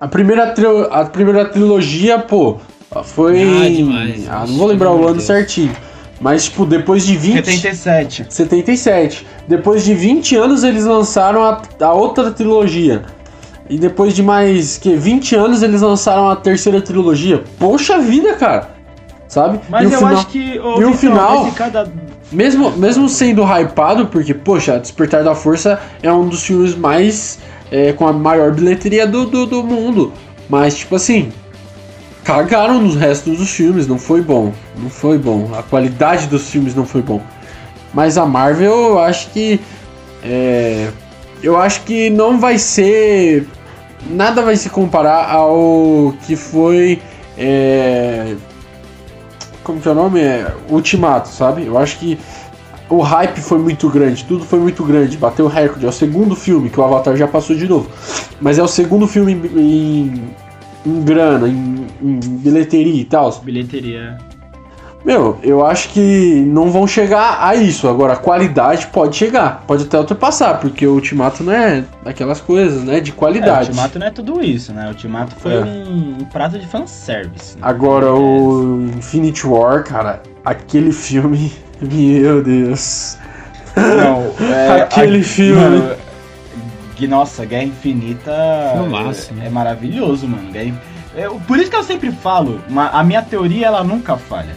A primeira, a primeira trilogia, pô, foi. Ah, demais. Ah, não vou lembrar o ano Deus. certinho. Mas, tipo, depois de 20. 77. 77. Depois de 20 anos eles lançaram a, a outra trilogia. E depois de mais que 20 anos eles lançaram a terceira trilogia. Poxa vida, cara. Sabe? Mas eu final- acho que ô, e o final- cada mesmo, mesmo sendo hypado, porque, poxa, Despertar da Força é um dos filmes mais. é, com a maior bilheteria do, do, do mundo. Mas, tipo assim. cagaram nos restos dos filmes, não foi bom. Não foi bom. A qualidade dos filmes não foi bom. Mas a Marvel, eu acho que. É, eu acho que não vai ser. Nada vai se comparar ao que foi. É, como que é o nome? É, Ultimato, sabe? Eu acho que o hype foi muito grande, tudo foi muito grande, bateu o recorde. É o segundo filme que o Avatar já passou de novo, mas é o segundo filme em, em, em grana, em, em, bilheteria e tal. Bilheteria. Meu, eu acho que não vão chegar a isso. Agora, a qualidade pode chegar, pode até ultrapassar, porque o Ultimato não é aquelas coisas, né? De qualidade. É, o Ultimato não é tudo isso, né? O Ultimato foi É. um, um prato de fanservice. né? Agora, o Infinity War, cara, aquele filme, meu Deus. Não, é, Aquele filme. Mano, que, nossa, Guerra Infinita Filmaço, é, né? é maravilhoso, mano. Guerra, é, por isso que eu sempre falo, a minha teoria ela nunca falha.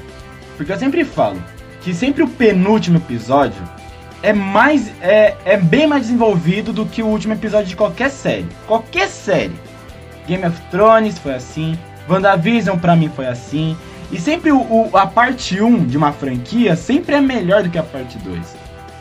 Porque eu sempre falo que sempre o penúltimo episódio é mais é, é bem mais desenvolvido do que o último episódio de qualquer série. Qualquer série. Game of Thrones foi assim, WandaVision pra mim foi assim. E sempre o, o- a parte 1 de uma franquia sempre é melhor do que a parte 2.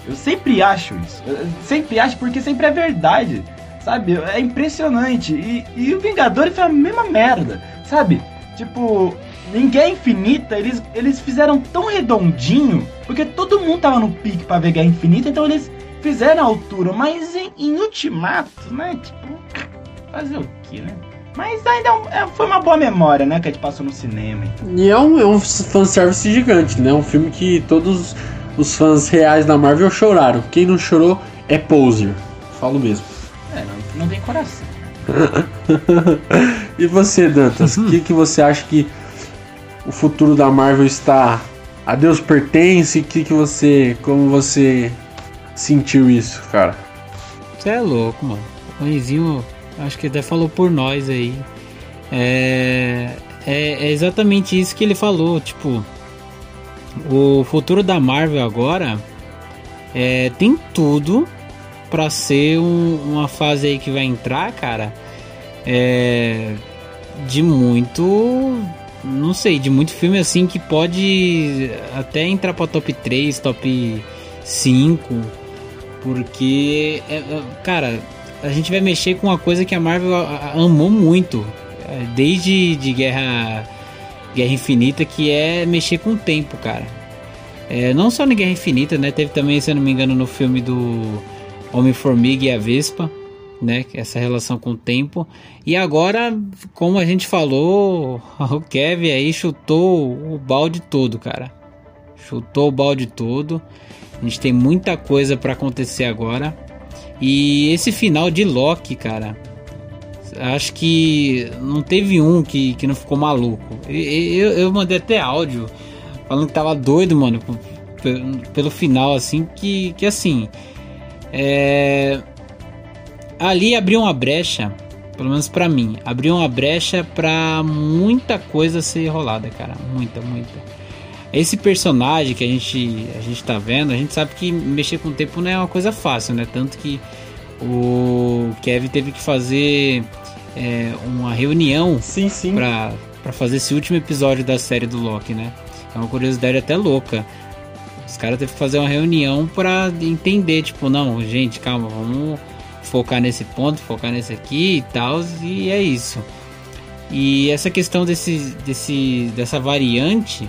Eu sempre acho isso. Eu sempre acho porque sempre é verdade. Sabe? É impressionante. E, e o Vingadores foi a mesma merda. Sabe? Tipo, em Guerra Infinita, eles, eles fizeram tão redondinho. Porque todo mundo tava no pique pra ver Guerra Infinita, então eles fizeram a altura. Mas em, em Ultimato, né? Tipo, fazer o quê, né? Mas ainda é um- é- foi uma boa memória, né? Que a gente passou no cinema. Então. E é um, é um fanservice gigante, né? Um filme que todos os fãs reais da Marvel choraram. Quem não chorou é poser. Falo mesmo. É, não, não tem coração. e você, Dantas? O que, que você acha que o futuro da Marvel está a Deus pertence? Que, que você. Como você sentiu isso, cara? Você é louco, mano. O Renzinho, acho que até falou por nós aí. É, é, é exatamente isso que ele falou. Tipo, o futuro da Marvel agora é, tem tudo pra ser um- uma fase aí que vai entrar, cara. É, de muito. Não sei, de muito filme assim que pode até entrar pra top 3, top 5. Porque, é, é, cara, a gente vai mexer com uma coisa que a Marvel amou muito. é, Desde de Guerra, Guerra Infinita, que é mexer com o tempo, cara. É, não só na Guerra Infinita, né? Teve também, se eu não me engano, no filme do Homem-Formiga e a Vespa, né? Essa relação com o tempo. E agora, como a gente falou, o Kevin aí chutou o balde todo, cara. Chutou o balde todo. A gente tem muita coisa pra acontecer agora. E esse final de Loki, cara. Acho que não teve um que, que não ficou maluco. Eu, eu mandei até áudio falando que tava doido, mano, pelo final, assim, que, que assim. É... Ali abriu uma brecha, pelo menos pra mim, abriu uma brecha pra muita coisa ser rolada, cara. Muita, muita. Esse personagem que a gente, a gente tá vendo, a gente sabe que mexer com o tempo não é uma coisa fácil, né? Tanto que o Kevin teve que fazer é, uma reunião Sim, sim. pra, pra fazer esse último episódio da série do Loki, né? É uma curiosidade até louca. Os caras teve que fazer uma reunião pra entender, tipo, não, gente, calma, vamos focar nesse ponto, focar nesse aqui e tal, e é isso. E essa questão desse, desse, dessa variante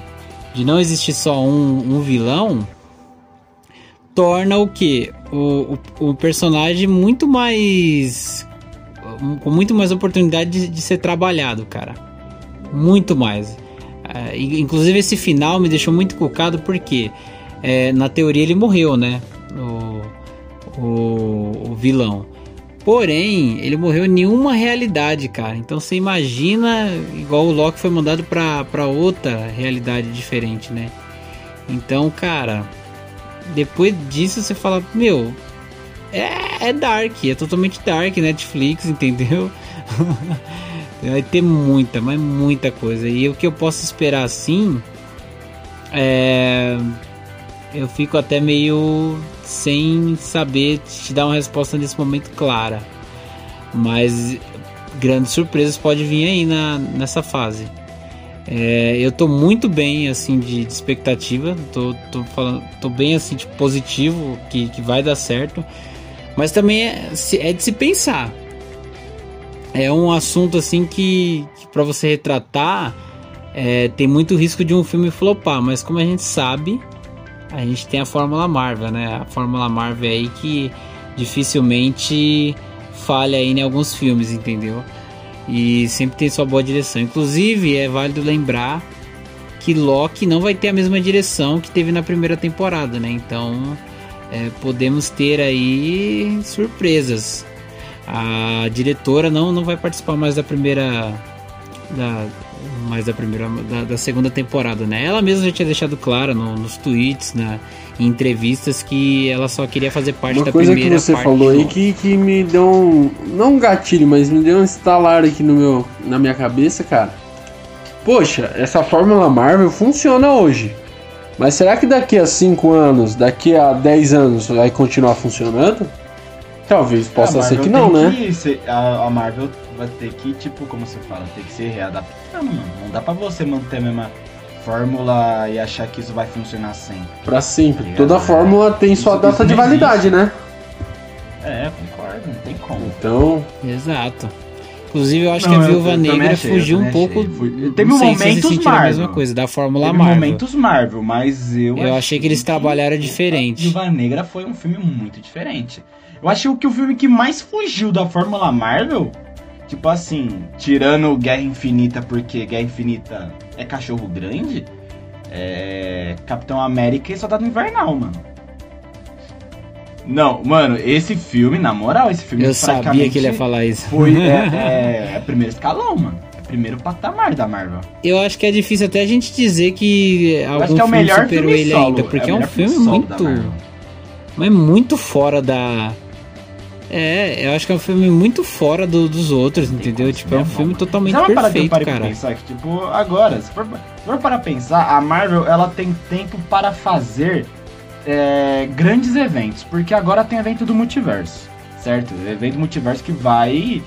de não existir só um, um vilão torna o que o, o, o personagem muito mais com muito mais oportunidade de, de ser trabalhado, cara. Muito mais. E- inclusive esse final me deixou muito cucado porque é, na teoria ele morreu, né? O, o, o vilão. Porém, ele morreu em nenhuma realidade, cara. Então você imagina, igual o Loki foi mandado pra, pra outra realidade diferente, né? Então, cara, depois disso você fala, meu, é, é dark, é totalmente dark, Netflix, entendeu? Vai ter muita, mas muita coisa. E o que eu posso esperar assim é. Eu fico até meio sem saber te dar uma resposta nesse momento clara. Mas grandes surpresas podem vir aí na, nessa fase. É, eu tô muito bem, assim, de, de expectativa. Tô, tô, falando, tô bem, assim, tipo, positivo que, que vai dar certo. Mas também é, é de se pensar. É um assunto, assim, que, que para você retratar, é, tem muito risco de um filme flopar. Mas como a gente sabe, a gente tem a Fórmula Marvel, né? A Fórmula Marvel aí que dificilmente falha aí em alguns filmes, entendeu? E sempre tem sua boa direção. Inclusive, é válido lembrar que Loki não vai ter a mesma direção que teve na primeira temporada, né? Então, é, podemos ter aí surpresas. A diretora não, não vai participar mais da primeira da, mais da primeira da, da, segunda temporada, né? Ela mesma já tinha deixado claro no, nos tweets, na, em entrevistas que ela só queria fazer parte Uma da coisa primeira que você parte falou aí que, que me deu um não um gatilho, mas me deu um estalar aqui no meu na minha cabeça, cara. Poxa, essa fórmula Marvel funciona hoje. Mas será que daqui a 5 anos, daqui a 10 anos vai continuar funcionando? Talvez possa A ser que não, né? que ser- a, a Marvel vai ter que, tipo, como você fala, tem que ser readaptando, mano. Não dá pra você manter a mesma fórmula e achar que isso vai funcionar sempre. Pra sempre. É, Toda fórmula tem sua Isso- data isso de validade, né? É, concordo, não tem como. Então, Exato. Inclusive, eu acho Não, que a Viúva Negra achei, fugiu um pouco. Fui- teve não sei se momentos sentiram a mesma Marvel. coisa, da Fórmula Teve Marvel. momentos Marvel, mas eu Eu achei que eles trabalharam diferente. Viúva Negra foi um filme muito diferente. Eu achei que o filme que mais fugiu da Fórmula Marvel, tipo assim, tirando Guerra Infinita, porque Guerra Infinita é cachorro grande, é Capitão América e Soldado Invernal, mano. Não, mano, esse filme, na moral, esse filme Eu sabia que ele ia falar isso. Foi, é, é, é primeiro escalão, mano. É primeiro patamar da Marvel. Eu acho que é difícil até a gente dizer que Eu algum acho que é o filme melhor superou filme ele solo. ainda, porque é, o um filme da muito. Mas muito fora da. É, eu acho que é um filme muito fora do- dos outros, entendeu? Tipo, é um filme totalmente eu perfeito, parei pra cara. pensar? Que, tipo, agora, se for, se for para pensar, a Marvel, ela tem tempo para fazer é, grandes eventos. Porque agora tem evento do multiverso, certo? Evento do multiverso que vai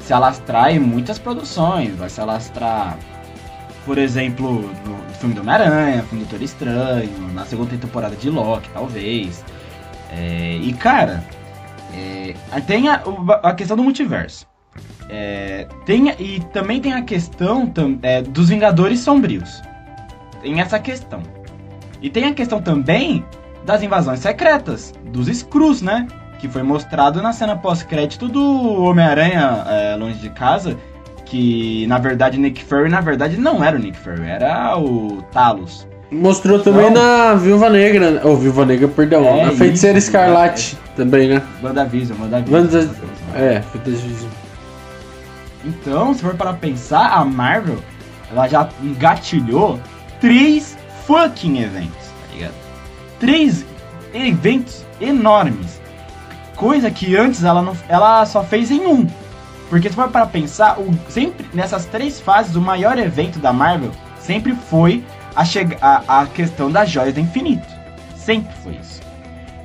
se alastrar em muitas produções. Vai se alastrar, por exemplo, no filme do Homem-Aranha, filme do Doutor Estranho, na segunda temporada de Loki, talvez. É, e, cara, é, tem a, a questão do multiverso. É, tem, e também tem a questão tam- é, dos Vingadores Sombrios. Tem essa questão. E tem a questão também das invasões secretas, dos Skrulls, né? Que foi mostrado na cena pós-crédito do Homem-Aranha é, Longe de Casa. Que na verdade Nick Fury, na verdade, não era o Nick Fury, era o Talos. Mostrou também na Viúva Negra, né? ou Viúva Negra, perdão, É, na Feiticeira isso, Escarlate também, né? WandaVision, WandaVision. Wanda- É, Feiticeira Então, se for para pensar, a Marvel, ela já engatilhou três fucking eventos, tá ligado? Três eventos enormes. Coisa que antes ela, não, ela só fez em um. Porque se for para pensar, o, sempre nessas três fases, o maior evento da Marvel sempre foi a, a, a questão das joias do infinito. Sempre foi isso.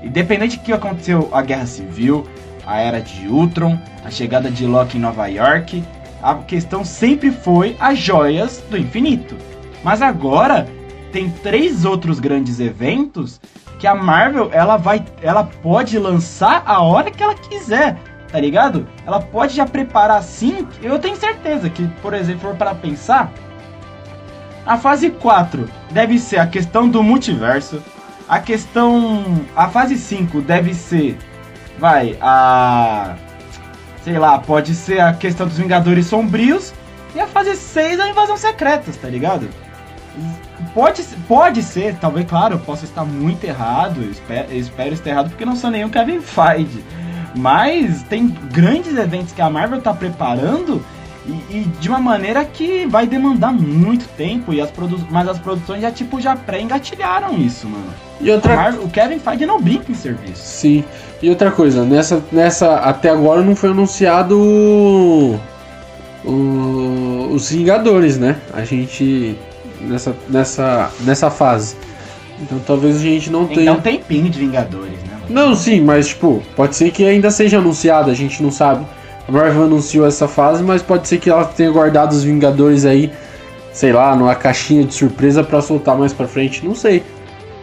Independente do que aconteceu a Guerra Civil, a Era de Ultron, a chegada de Loki em Nova York, a questão sempre foi as joias do infinito. Mas agora tem três outros grandes eventos que a Marvel ela vai, ela pode lançar a hora que ela quiser, tá ligado? Ela pode já preparar assim. Eu tenho certeza que, por exemplo, para pensar, a fase 4 deve ser a questão do multiverso. A questão. A fase 5 deve ser. Vai, a. Sei lá, pode ser a questão dos Vingadores Sombrios. E a fase 6 a invasão secretas, tá ligado? Pode, pode ser, talvez, claro, eu possa estar muito errado. eu Espero, eu espero estar errado porque não sou nenhum Kevin Feige. Mas tem grandes eventos que a Marvel tá preparando e, e de uma maneira que vai demandar muito tempo. E as produ mas as produções já, tipo, já pré-engatilharam isso, mano. E outra Marvel- o Kevin Feige não brinca em serviço. Sim. E outra coisa, nessa, nessa até agora não foi anunciado o- o- os Vingadores, né? A gente nessa nessa nessa fase. Então talvez a gente não Tem tenha. dar um tempinho de Vingadores, né? mano? Não, sim, mas tipo, pode ser que ainda seja anunciado, a gente não sabe. A Marvel anunciou essa fase, mas pode ser que ela tenha guardado os Vingadores aí sei lá, numa caixinha de surpresa pra soltar mais pra frente, não sei.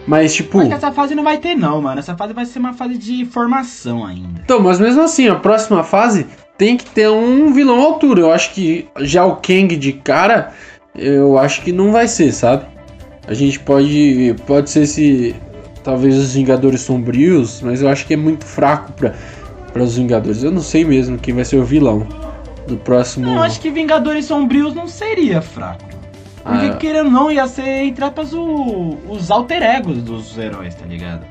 Mas tipo, Acho que essa fase não vai ter, não, mano. Essa fase vai ser uma fase de formação ainda. então, mas mesmo assim, a próxima fase tem que ter um vilão à altura. Eu acho que já o Kang de cara, eu acho que não vai ser, sabe? A gente pode pode ser esse talvez os Vingadores Sombrios, mas eu acho que é muito fraco pra para os Vingadores. Eu não sei mesmo quem vai ser o vilão do próximo. Não, acho que Vingadores Sombrios não seria fraco. Porque, Ah. querendo ou não, ia ser, entre aspas, o- os alter egos dos heróis, tá ligado?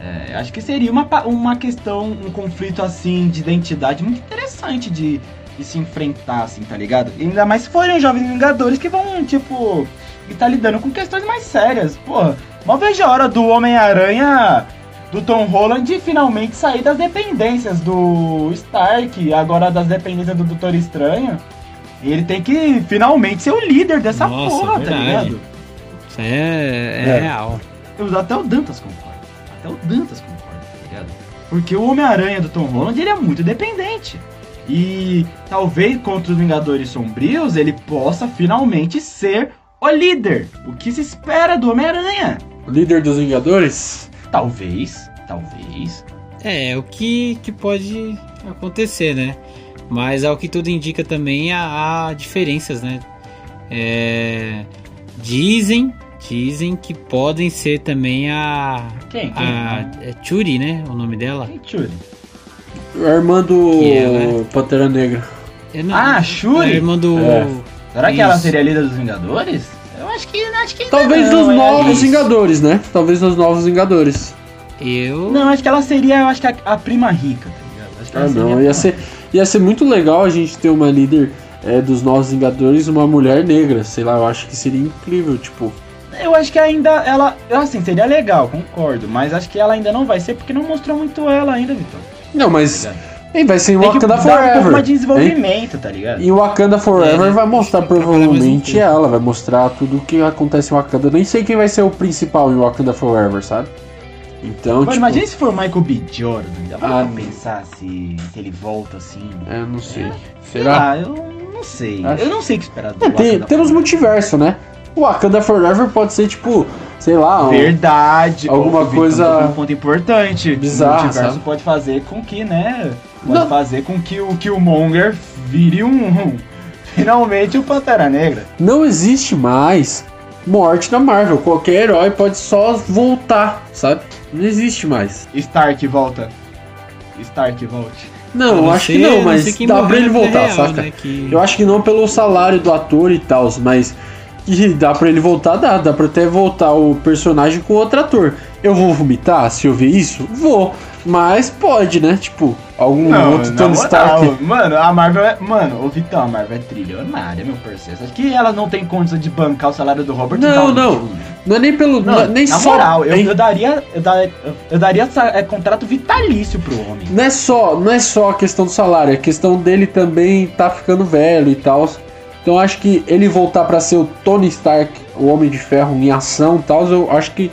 É, acho que seria uma, uma questão, um conflito, assim, de identidade muito interessante de, de se enfrentar, assim, tá ligado? E ainda mais se forem os Jovens Vingadores que vão, tipo, estar lidando com questões mais sérias. Porra, mal vejo a hora do Homem-Aranha do Tom Holland finalmente sair das dependências do Stark, agora das dependências do Doutor Estranho. E ele tem que finalmente ser o líder dessa Nossa, porra, tá verdade. ligado? Isso aí é, é É. real. Eu- Até o Dantas concorda. Até o Dantas concorda, tá ligado? Porque o Homem-Aranha do Tom Holland, ele é muito dependente. E talvez contra os Vingadores Sombrios, ele possa finalmente ser o líder. O que se espera do Homem-Aranha. Líder dos Vingadores? Talvez, talvez. É, o que, que pode acontecer, né? Mas ao que tudo indica também há, há diferenças, né? É, dizem, dizem que podem ser também a, Quem? Quem? a é Churi, né? O nome dela. Quem, Shuri? A irmã do é, né? Pantera Negra. Não- Ah, É a Shuri? irmã do. É. Será que ela Isso. seria líder dos Vingadores? Acho que, acho que Talvez não, dos é novos isso. Vingadores, né? Talvez dos novos Vingadores. Eu. Não, acho que ela seria, eu acho que a, a prima rica, tá ligado? Acho que ela Ah, não. Ia ser, ia ser muito legal a gente ter uma líder é, dos novos Vingadores, uma mulher negra. Sei lá, eu acho que seria incrível, tipo. Eu acho que ainda ela. Assim, seria legal, concordo. Mas acho que ela ainda não vai ser porque não mostrou muito ela ainda, Vitor. Não, mas. Tá Hein, vai ser em Tem que Wakanda dar um pouco Forever. mais de desenvolvimento, tá ligado? E Wakanda Forever É, vai mostrar provavelmente ela, vai mostrar tudo o que acontece em Wakanda. Eu nem sei quem vai ser o principal em Wakanda Forever, sabe? Então, Mas tipo. imagina se for o Michael B. Jordan. Já vai Ah, pensar se, se ele volta assim. É, não sei. Sei Será? lá, eu não sei. Acho- Eu não sei o que esperar do É, tem- Wakanda temos Forever. multiverso, né? O Wakanda Forever pode ser tipo, sei lá, um- Verdade. Alguma coisa Um ponto importante. bizarra, O multiverso sabe? pode fazer com que, né? Pode Não. fazer com que o Killmonger vire um. um- finalmente o Pantera Negra. não existe mais morte na Marvel. Qualquer herói pode só voltar, sabe? Não existe mais. Stark volta. Stark volte. Não, eu não acho que não, mas dá pra ele voltar, real, saca? né, que- Eu acho que não pelo salário do ator e tal, mas que dá pra ele voltar, dá. Dá pra até voltar o personagem com outro ator. Eu vou vomitar se eu ver isso? Vou. Mas pode, né? Tipo, algum outro na Tony Stark. Mano, a Marvel é. Mano, ô Vitão, a Marvel é trilionária, meu parceiro. Acho que ela não tem condição de bancar o salário do Robert Não, Downey não. Não é nem pelo. Não, não é nem na só. moral, eu, eu daria. Eu, da- eu- daria é, contrato vitalício pro homem. Não é só, não é só a questão do salário, é a questão dele também tá ficando velho e tal. Então acho que ele voltar pra ser o Tony Stark, o Homem de Ferro em ação e tal, eu acho que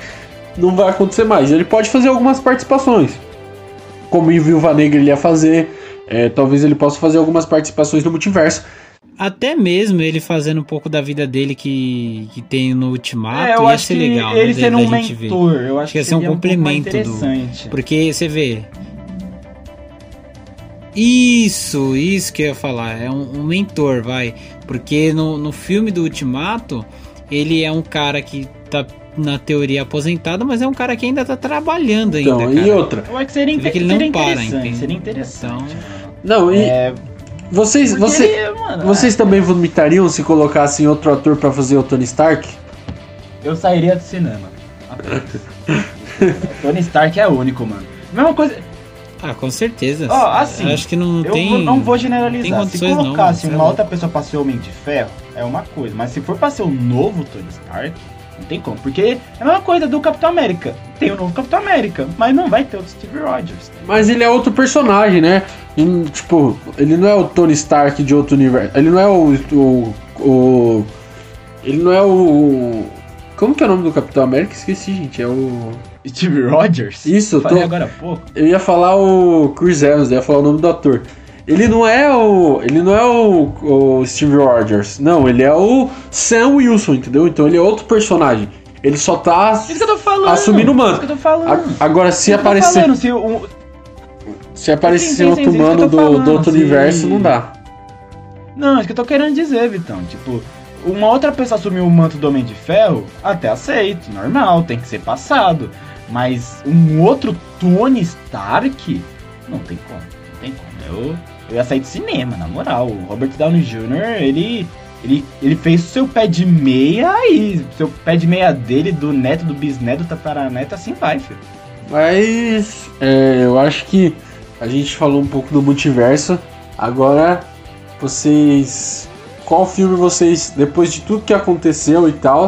não vai acontecer mais. Ele pode fazer algumas participações. Como em Viúva Negra ele ia fazer, é, talvez ele possa fazer algumas participações no multiverso. Até mesmo ele fazendo um pouco da vida dele que, que tem no Ultimato, é, eu ia acho ser que legal. ele né, sendo da um gente ver. mentor, eu acho que ia ser um seria pouco mais complemento do- interessante. Porque você vê. Isso, isso que eu ia falar. É um, um mentor, vai. Porque no, no filme do Ultimato, ele é um cara que tá, na teoria, aposentado, mas é um cara que ainda tá trabalhando ainda. Então, cara. e outra. Eu acho que seria, Você vê inte- que ele não seria para, entende? Seria interessante. Não, e É, vocês, porque você, ele, mano, vocês também vomitariam se colocassem outro ator pra fazer o Tony Stark? Eu sairia do cinema. Tony Stark é único, mano. Mesma coisa. Ah, com certeza. Ó, assim, Eu acho que não Eu tem. vou- não vou tem generalizar. Se condições não, colocasse mano, uma é outra pessoa pra ser Homem de Ferro, é uma coisa. Mas se for pra ser o novo Tony Stark, não tem como. Porque é a mesma coisa do Capitão América. Tem o novo Capitão América, mas não vai ter o Steve Rogers. Mas ele é outro personagem, né? Tipo, ele não é o Tony Stark de outro universo. Ele não é o. o, o- ele não é o. Como que é o nome do Capitão América? Esqueci, gente. É o. Steve Rogers? Isso, eu Falei tô- agora há pouco. Eu ia falar o Chris Evans, eu ia falar o nome do ator. Ele não é o. Ele não é o, o Steve Rogers. Não, ele é o Sam Wilson, entendeu? Então ele é outro personagem. Ele só tá Isso que eu tô falando. assumindo o manto. Isso que eu tô falando. A- agora, se tô aparecer. falando, se o- Se aparecer Sim, sim, outro sim, do, do outro universo, não dá. Não, é isso que eu tô querendo dizer, Vitão. Tipo, uma outra pessoa assumir o manto do Homem de Ferro, até aceito, normal, tem que ser passado. Mas um outro Tony Stark, não tem como, não tem como. Eu, eu ia sair do cinema, na moral. O Robert Downey Jr., ele, ele, ele fez o seu pé de meia aí. Seu pé de meia dele, do neto, do bisneto, do tataraneto, assim vai, filho. Mas é, eu acho que a gente falou um pouco do multiverso. Agora vocês. Qual filme vocês, depois de tudo que aconteceu e tal,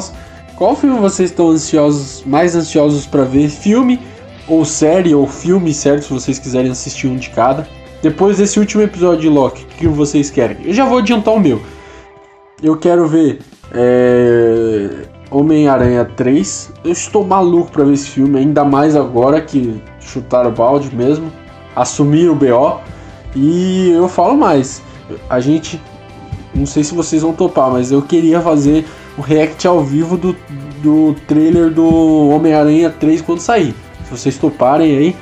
qual filme vocês estão ansiosos, mais ansiosos pra ver? Filme ou série ou filme, certo? Se vocês quiserem assistir um de cada. Depois desse último episódio de Loki, o que vocês querem? Eu já vou adiantar o meu. Eu quero ver é, Homem-Aranha 3. Eu estou maluco pra ver esse filme, ainda mais agora que chutaram o balde mesmo, assumiram o BO. E eu falo mais, a gente, não sei se vocês vão topar, mas eu queria fazer o react ao vivo do, do trailer do Homem-Aranha 3 quando sair. Se vocês toparem aí.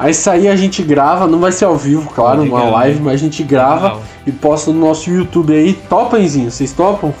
Aí sair a gente grava, não vai ser ao vivo, claro, uma live, né? mas a gente grava Legal. e posta no nosso YouTube aí. Topenzinho, vocês topam?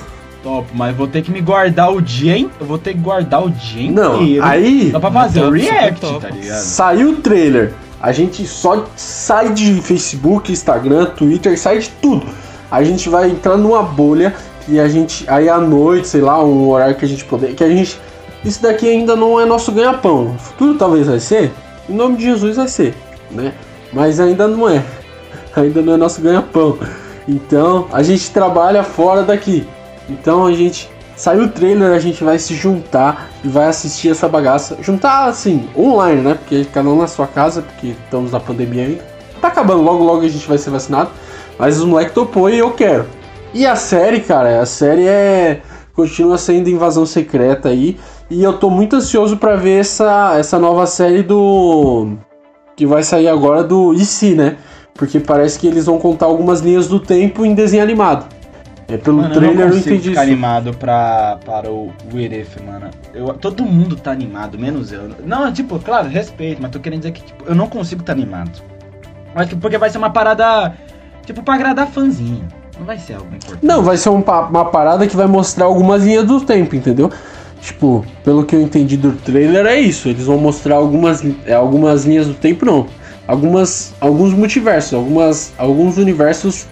Top, mas vou ter que me guardar o dia, hein? Eu vou ter que guardar o dia Não, inteiro. aí Só pra fazer o react, top. tá ligado? saiu o trailer. A gente só sai de Facebook, Instagram, Twitter, sai de tudo. A gente vai entrar numa bolha e a gente. Aí à noite, sei lá, um horário que a gente poder. Que a gente. Isso daqui ainda não é nosso ganha-pão. No futuro talvez vai ser. Em nome de Jesus vai ser, né? Mas ainda não é. Ainda não é nosso ganha-pão. Então a gente trabalha fora daqui. Então a gente. Saiu o trailer, a gente vai se juntar e vai assistir essa bagaça. Juntar assim, online, né? Porque cada um na sua casa, porque estamos na pandemia ainda. Tá acabando, logo logo a gente vai ser vacinado. Mas os moleques topou e eu quero. E a série, cara, a série é. Continua sendo invasão secreta aí. E eu tô muito ansioso pra ver essa, essa nova série do. Que vai sair agora do IC, né? Porque parece que eles vão contar algumas linhas do tempo em desenho animado. É, pelo Mano, trailer eu eu não consigo entendi ficar isso. animado pra, para o What If, mano. Eu, todo mundo tá animado, menos eu. Não, tipo, claro, respeito, mas tô querendo dizer que tipo, eu não consigo estar animado. Acho que porque vai ser uma parada, tipo, pra agradar fãzinho. Não vai ser algo importante. Não, vai ser um uma parada que vai mostrar algumas linhas do tempo, entendeu? Tipo, pelo que eu entendi do trailer é isso. Eles vão mostrar algumas, algumas linhas do tempo, não. Algumas, alguns multiversos, algumas, alguns universos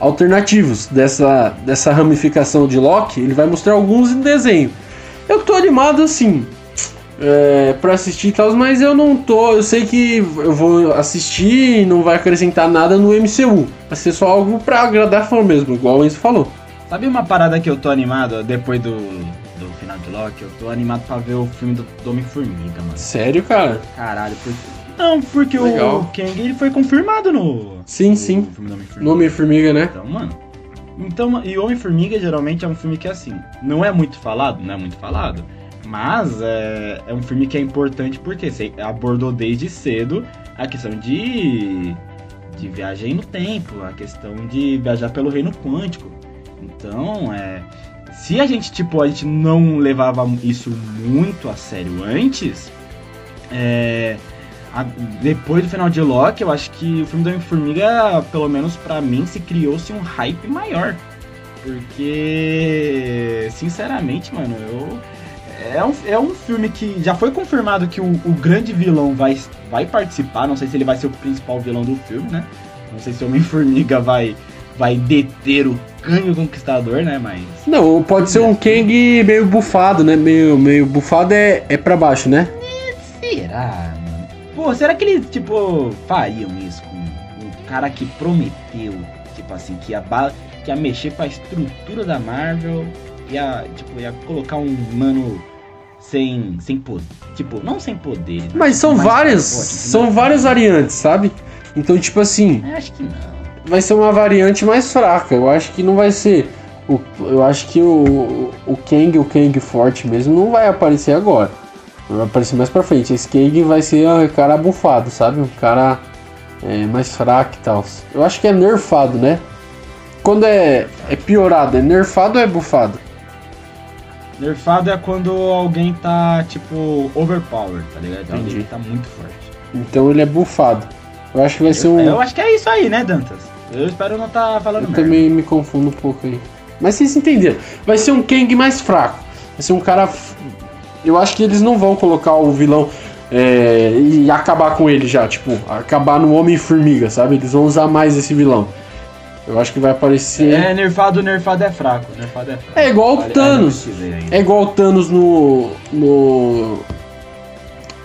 alternativos dessa, dessa ramificação de Loki. Ele vai mostrar alguns em desenho. Eu tô animado assim. É, pra assistir e tal, mas eu não tô. Eu sei que eu vou assistir e não vai acrescentar nada no MCU. Vai ser só algo pra agradar fã mesmo, igual o Enzo falou. Sabe uma parada que eu tô animado depois do, final de Loki? Eu tô animado pra ver o filme do, do Homem-Formiga, mano. Sério, cara? Caralho, porque. Não, porque Legal. o Kang ele foi confirmado no. Sim, no sim. No Homem-Formiga, né? Então, mano. Então, e Homem-Formiga geralmente é um filme que assim, não é muito falado, não é muito falado, mas é, é um filme que é importante porque você abordou desde cedo a questão de, de viagem no tempo, a questão de viajar pelo reino quântico. Então, é, se a gente, tipo, a gente não levava isso muito a sério antes, é, a- depois do final de Loki, eu acho que o filme do Homem-Formiga, pelo menos pra mim, se criou-se um hype maior. Porque, sinceramente, mano, eu. É um, é um filme que já foi confirmado que o, o grande vilão vai, vai participar. Não sei se ele vai ser o principal vilão do filme, né? Não sei se o Homem-Formiga vai, vai deter o Kang o Conquistador, né? Mas. Não, pode ser um Kang meio bufado, né? Meio, meio bufado é, é pra baixo, né? Será, mano? Pô, será que eles, tipo, fariam isso com o cara que prometeu, tipo assim, que ia, que ia mexer com a estrutura da Marvel, ia, tipo, ia colocar um mano sem, sem poder, tipo, não sem poder. Mas são mais várias, são várias variantes, sabe? Então, tipo assim, Eu acho que não. Vai ser uma variante mais fraca. Eu acho que não vai ser. O, eu acho que o, o Kang, o Kang forte mesmo, não vai aparecer agora. Vai aparecer mais pra frente. Esse Kang vai ser um cara bufado, sabe? Um cara é, mais fraca e tal. Eu acho que é nerfado, né? Quando é, é piorado, é nerfado ou é bufado? Nerfado é quando alguém tá, tipo, overpowered, tá ligado? Entendi. Alguém tá muito forte. Então ele é bufado. Eu acho que vai ser um. Eu acho que é isso aí, né, Dantas? Eu espero não tá falando Eu merda. também me confundo um pouco aí. Mas vocês entenderam. Vai ser um Kang mais fraco. Vai ser um cara. Eu acho que eles não vão colocar o vilão é, e acabar com ele já. Tipo, acabar no Homem-Formiga, sabe? Eles vão usar mais esse vilão. Eu acho que vai aparecer. É, nerfado, nerfado é fraco. Nerfado é fraco. É igual o Thanos. É igual o Thanos no. no.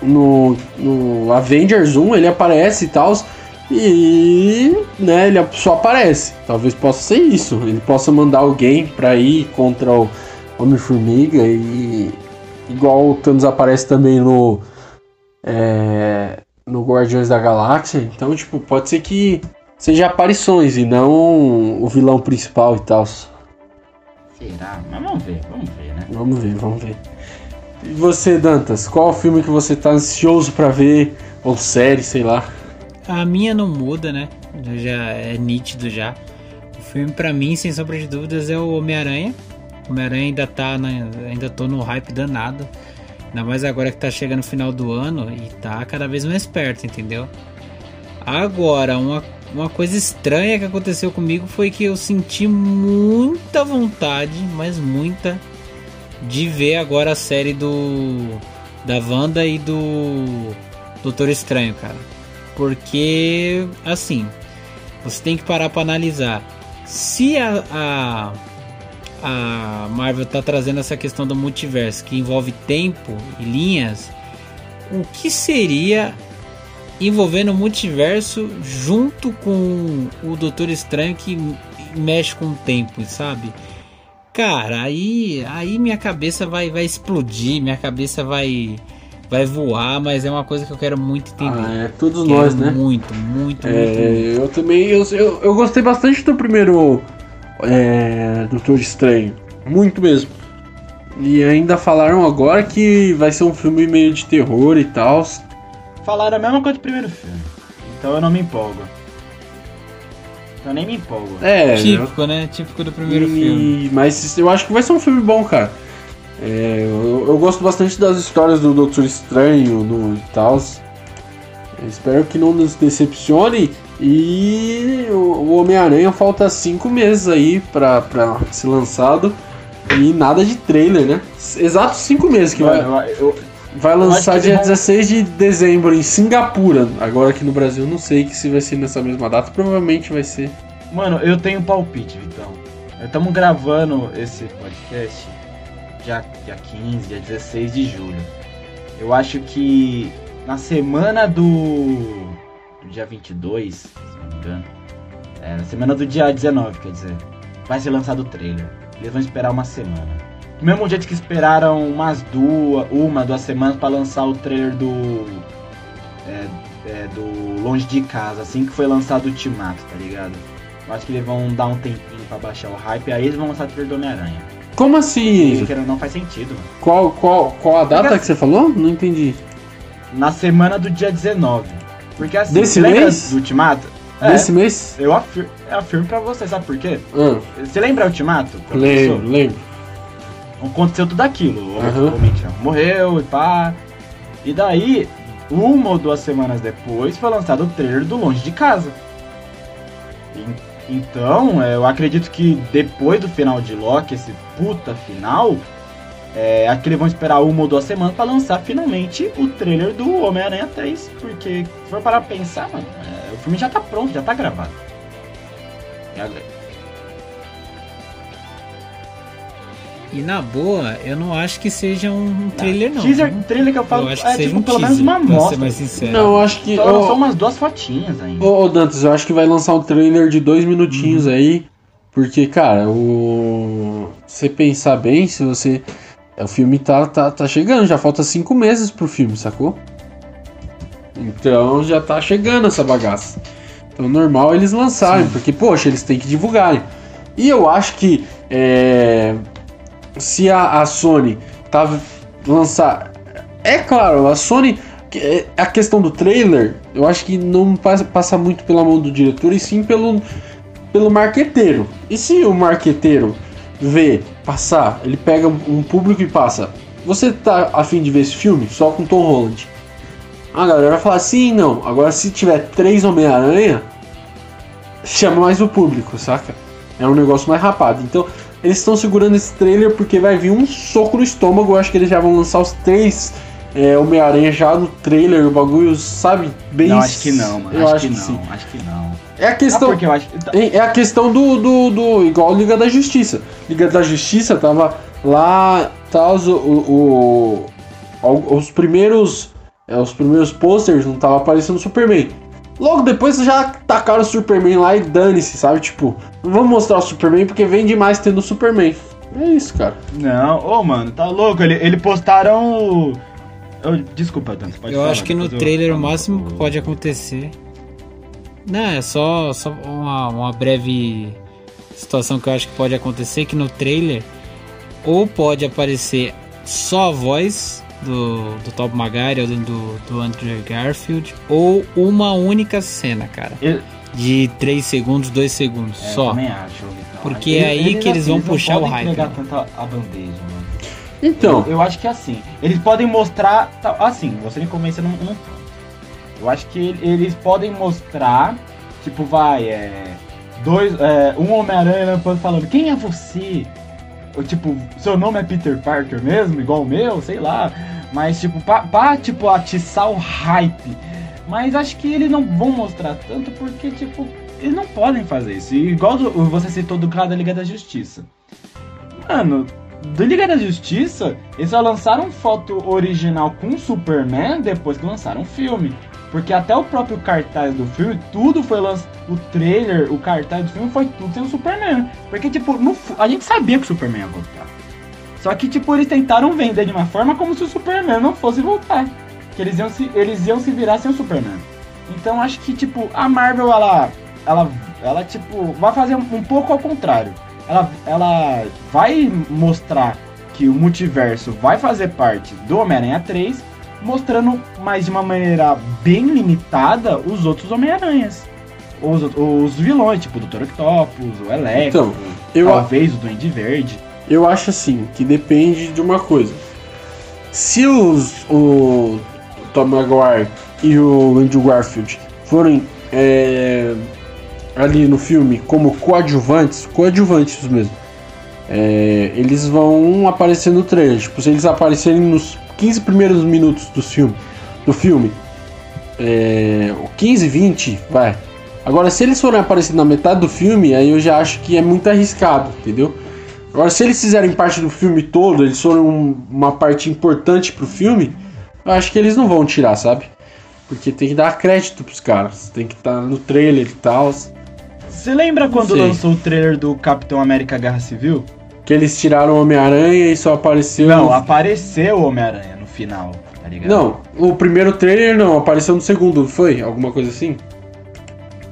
No. no Avengers 1, ele aparece e tal. E. né, ele só aparece. Talvez possa ser isso. Ele possa mandar alguém pra ir contra o Homem-Formiga e. igual o Thanos aparece também no. é, no Guardiões da Galáxia. Então, tipo, pode ser que seja aparições e não o vilão principal e tal. Será? Mas vamos ver, vamos ver, né? Vamos ver, vamos ver. E você, Dantas, qual filme que você tá ansioso pra ver? Ou série, sei lá. A minha não muda, né? Já é nítido já. O filme pra mim, sem sombra de dúvidas, é o Homem-Aranha. Homem-Aranha ainda tá, na- ainda tô no hype danado. Ainda mais agora que tá chegando o final do ano e tá cada vez mais perto, entendeu? Agora, uma, uma coisa estranha que aconteceu comigo foi que eu senti muita vontade, mas muita, de ver agora a série do da Wanda e do Doutor Estranho, cara. Porque, assim, você tem que parar pra analisar. Se a, a, a Marvel tá trazendo essa questão do multiverso que envolve tempo e linhas, o que seria envolvendo o multiverso junto com o Doutor Estranho que mexe com o tempo, sabe? Cara, aí, aí minha cabeça vai, vai explodir, minha cabeça vai, vai voar, mas é uma coisa que eu quero muito entender. Ah, é todos Quero nós, né? Muito, muito, muito, muito. É, eu também. Eu, eu, eu gostei bastante do primeiro é, Doutor Estranho. Muito mesmo. E ainda falaram agora que vai ser um filme meio de terror e tal. Falaram a mesma coisa do primeiro filme. Então eu não me empolgo. Então eu nem me empolgo. É, Típico, né? Típico do primeiro E- filme. Mas eu acho que vai ser um filme bom, cara. É, eu, eu gosto bastante das histórias do Doutor Estranho no, e tal. Eu Espero que não nos decepcione. E o, o Homem-Aranha falta cinco meses aí pra, pra ser lançado. E nada de trailer, né? Exato cinco meses que vai, eu, eu- vai lançar dia vão- 16 de dezembro em Singapura. Agora aqui no Brasil não sei que se vai ser nessa mesma data. Provavelmente vai ser. mano, eu tenho um palpite, Vitão. Estamos gravando esse podcast dia, dia 15, dia 16 de julho. Eu acho que na semana do, do dia 22, se não me engano, é, na semana do dia 19, quer dizer, vai ser lançado o trailer. Eles vão esperar uma semana. Do mesmo jeito que esperaram umas duas, uma, duas semanas pra lançar o trailer do. é, é, do Longe de Casa, assim que foi lançado o Ultimato, tá ligado? Eu acho que eles vão dar um tempinho pra baixar o hype, aí eles vão lançar o trailer do Homem-Aranha. Como assim? Isso que não faz sentido, mano. Qual, qual, qual a data Porque- que você falou? Não entendi. Na semana do dia 19. Porque assim, Desse mês? do Ultimato? É, Nesse mês? eu afirmo, eu afirmo pra você, sabe por quê? Ah, Você lembra o Ultimato? Lembro, lembro. Aconteceu tudo aquilo. O homem tinha- morreu e pá. E daí, uma ou duas semanas depois, foi lançado o trailer do Longe de Casa. E- então, é, eu acredito que depois do final de Loki, esse puta final, é, acho que eles vão esperar uma ou duas semanas pra lançar finalmente o trailer do Homem-Aranha 3. Porque, se for parar pra pensar, mano, é, o filme já tá pronto, já tá gravado. E E na boa, eu não acho que seja um trailer, não. Teaser, viu? trailer que eu falo eu acho que é seja tipo um pelo teaser, menos uma pra ser amostra. mais sincero. Não, eu acho que. Só lançou Ô, umas duas fotinhas ainda. ô, ô, Dantas, eu acho que vai lançar um trailer de dois minutinhos aí. Porque, cara, o. Se você pensar bem, se você. O filme tá, tá, tá chegando, já falta cinco meses pro filme, sacou? Então já tá chegando essa bagaça. Então normal eles lançarem, porque, poxa, eles têm que divulgarem. E eu acho que é, se a, a Sony tá lançar. É claro, a Sony. é- a questão do trailer, eu acho que não passa, passa muito pela mão do diretor, e sim pelo, pelo marqueteiro. E se o marqueteiro vê passar, ele pega um público e passa. Você tá afim de ver esse filme? Só com Tom Holland. A galera vai falar sim, não. Agora se tiver três Homem-Aranha, chama mais o público, saca? É um negócio mais rapado. Então, eles estão segurando esse trailer porque vai vir um soco no estômago. Eu acho que eles já vão lançar os três é, Homem-Aranha já no trailer, o bagulho, sabe? Bem. Não, acho que não, mano. Eu acho, que, não, sim. acho que não. É a questão. que acho que. É a questão do, do, do. Igual Liga da Justiça. Liga da Justiça tava lá. Tá, os, o, o- os primeiros. é, os primeiros posters não tava aparecendo Superman. Logo depois já tacaram o Superman lá e dane-se, sabe? Tipo, não vamos mostrar o Superman porque vem demais tendo o Superman. É isso, cara. Não, ô mano, tá louco? Ele, ele postaram o. Eu- desculpa, Dan, pode Eu falar, acho que no depois eu trailer o máximo que pode acontecer. Não, é só, só uma, uma breve situação que eu acho que pode acontecer, que no trailer ou pode aparecer só a voz do, do Top Maguire ou do, do Andrew Garfield, ou uma única cena, cara. Eu- De 3 segundos, 2 segundos, É, eu só. também acho, Vitão. Porque é aí que eles vão não puxar o podem hype, entregar né? tanto a, bandeja, mano. Então, Eu, eu acho que é assim. Eles podem mostrar. tá, Assim, você me convence num, num. Eu acho que ele- eles podem mostrar. Tipo, vai, é. Dois. É, um Homem-Aranha falando, quem é você? Tipo, seu nome é Peter Parker mesmo? Igual o meu? Sei lá. Mas, tipo, pra, pra tipo, atiçar o hype. Mas acho que eles não vão mostrar tanto porque, tipo, eles não podem fazer isso. Igual do- você citou do cara da Liga da Justiça. Mano, do Liga da Justiça, eles só lançaram foto original com Superman depois que lançaram o filme. Porque até o próprio cartaz do filme, tudo foi lançado. O trailer, o cartaz do filme foi tudo sem o Superman. Porque, tipo, no a gente sabia que o Superman ia voltar. Só que, tipo, eles tentaram vender de uma forma como se o Superman não fosse voltar. Que eles iam se, eles iam se virar sem o Superman. Então acho que, tipo, a Marvel, ela. Ela, ela tipo, vai fazer um, um pouco ao contrário. Ela, ela vai mostrar que o multiverso vai fazer parte do Homem-Aranha 3, mostrando, mas de uma maneira bem limitada, os outros Homem-Aranhas. Os, os vilões, tipo o Dr. Octopus, o Electro, Então, eu, talvez o Duende Verde. Eu acho assim, que depende de uma coisa. Se os, o Tom Maguire e o Andrew Garfield forem é, ali no filme como coadjuvantes, coadjuvantes mesmo, é, eles vão aparecer no trailer. Tipo, se eles aparecerem nos 15 primeiros minutos do filme, do filme é, o 15, 20, vai. Agora, se eles forem aparecer na metade do filme, aí eu já acho que é muito arriscado, entendeu? Agora, se eles fizerem parte do filme todo, eles forem um- uma parte importante pro filme, eu acho que eles não vão tirar, sabe? Porque tem que dar crédito pros caras. Tem que estar no trailer e tal. Você lembra quando lançou o trailer do Capitão América Guerra Civil? Que eles tiraram o Homem-Aranha e só apareceu. Não, apareceu o Homem-Aranha no final, tá ligado? Não, o primeiro trailer não, apareceu no segundo, foi? Alguma coisa assim?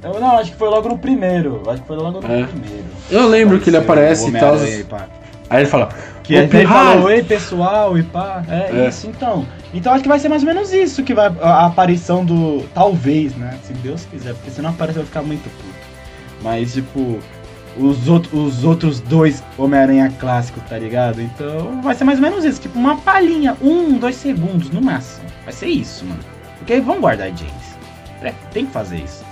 Eu não, acho que foi logo no primeiro. Acho que foi logo no É. primeiro. Eu lembro que ele Apareceu aparece e tal. Pá. Aí ele fala. Que "Ô, ele pirralho!" falou, oi pessoal, e pá. É, É. isso então. Então acho que vai ser mais ou menos isso que vai. A a aparição do. Talvez, né? Se Deus quiser, porque se não aparecer eu vou ficar muito puto. Mas tipo. Os, outro, os outros dois Homem-Aranha clássicos, tá ligado? Então vai ser mais ou menos isso, tipo uma palhinha, um, dois segundos no máximo. Vai ser isso, mano. Porque vão guardar James. É, tem que fazer isso.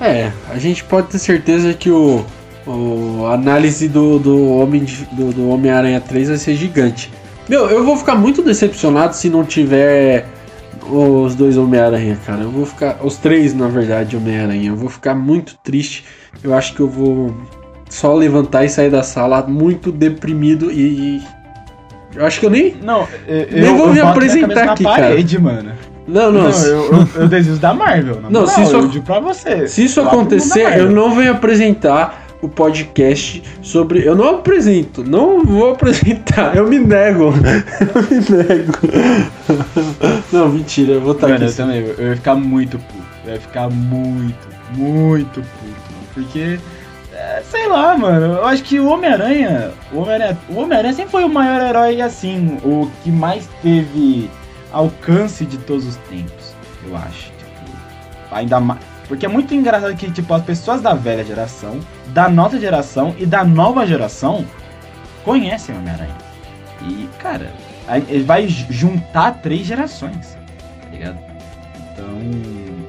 É, a gente pode ter certeza que o, o análise do, do Homem do, do Homem-Aranha 3 vai ser gigante. Meu, eu vou ficar muito decepcionado se não tiver os dois Homem-Aranha, cara. Eu vou ficar. Os três, na verdade, Homem-Aranha. Eu vou ficar muito triste. Eu acho que eu vou só levantar e sair da sala muito deprimido e. e- Eu acho que eu nem. Não, eu, Nem vou me boto minha apresentar aqui, na cara. parede, mano. Não, não. Não, se- eu, eu, eu desisto da Marvel. Na Não, moral, se isso- eu digo pra você. Se isso da acontecer, eu não venho apresentar o podcast sobre. Eu não apresento, não vou apresentar, eu me nego. Eu me nego. Não, mentira, eu vou estar Mano, eu aqui. também, eu ia ficar muito puto. Eu ia ficar muito, muito puto. Porque, é, sei lá, mano, eu acho que o Homem-Aranha, o Homem-Aranha, o Homem-Aranha sempre foi o maior herói, assim, o que mais teve alcance de todos os tempos, eu acho. Tipo, ainda mais. Porque é muito engraçado que, tipo, as pessoas da velha geração, da nova geração e da nova geração conhecem Homem-Aranha. E, cara, ele vai ju- juntar três gerações, tá ligado? Então,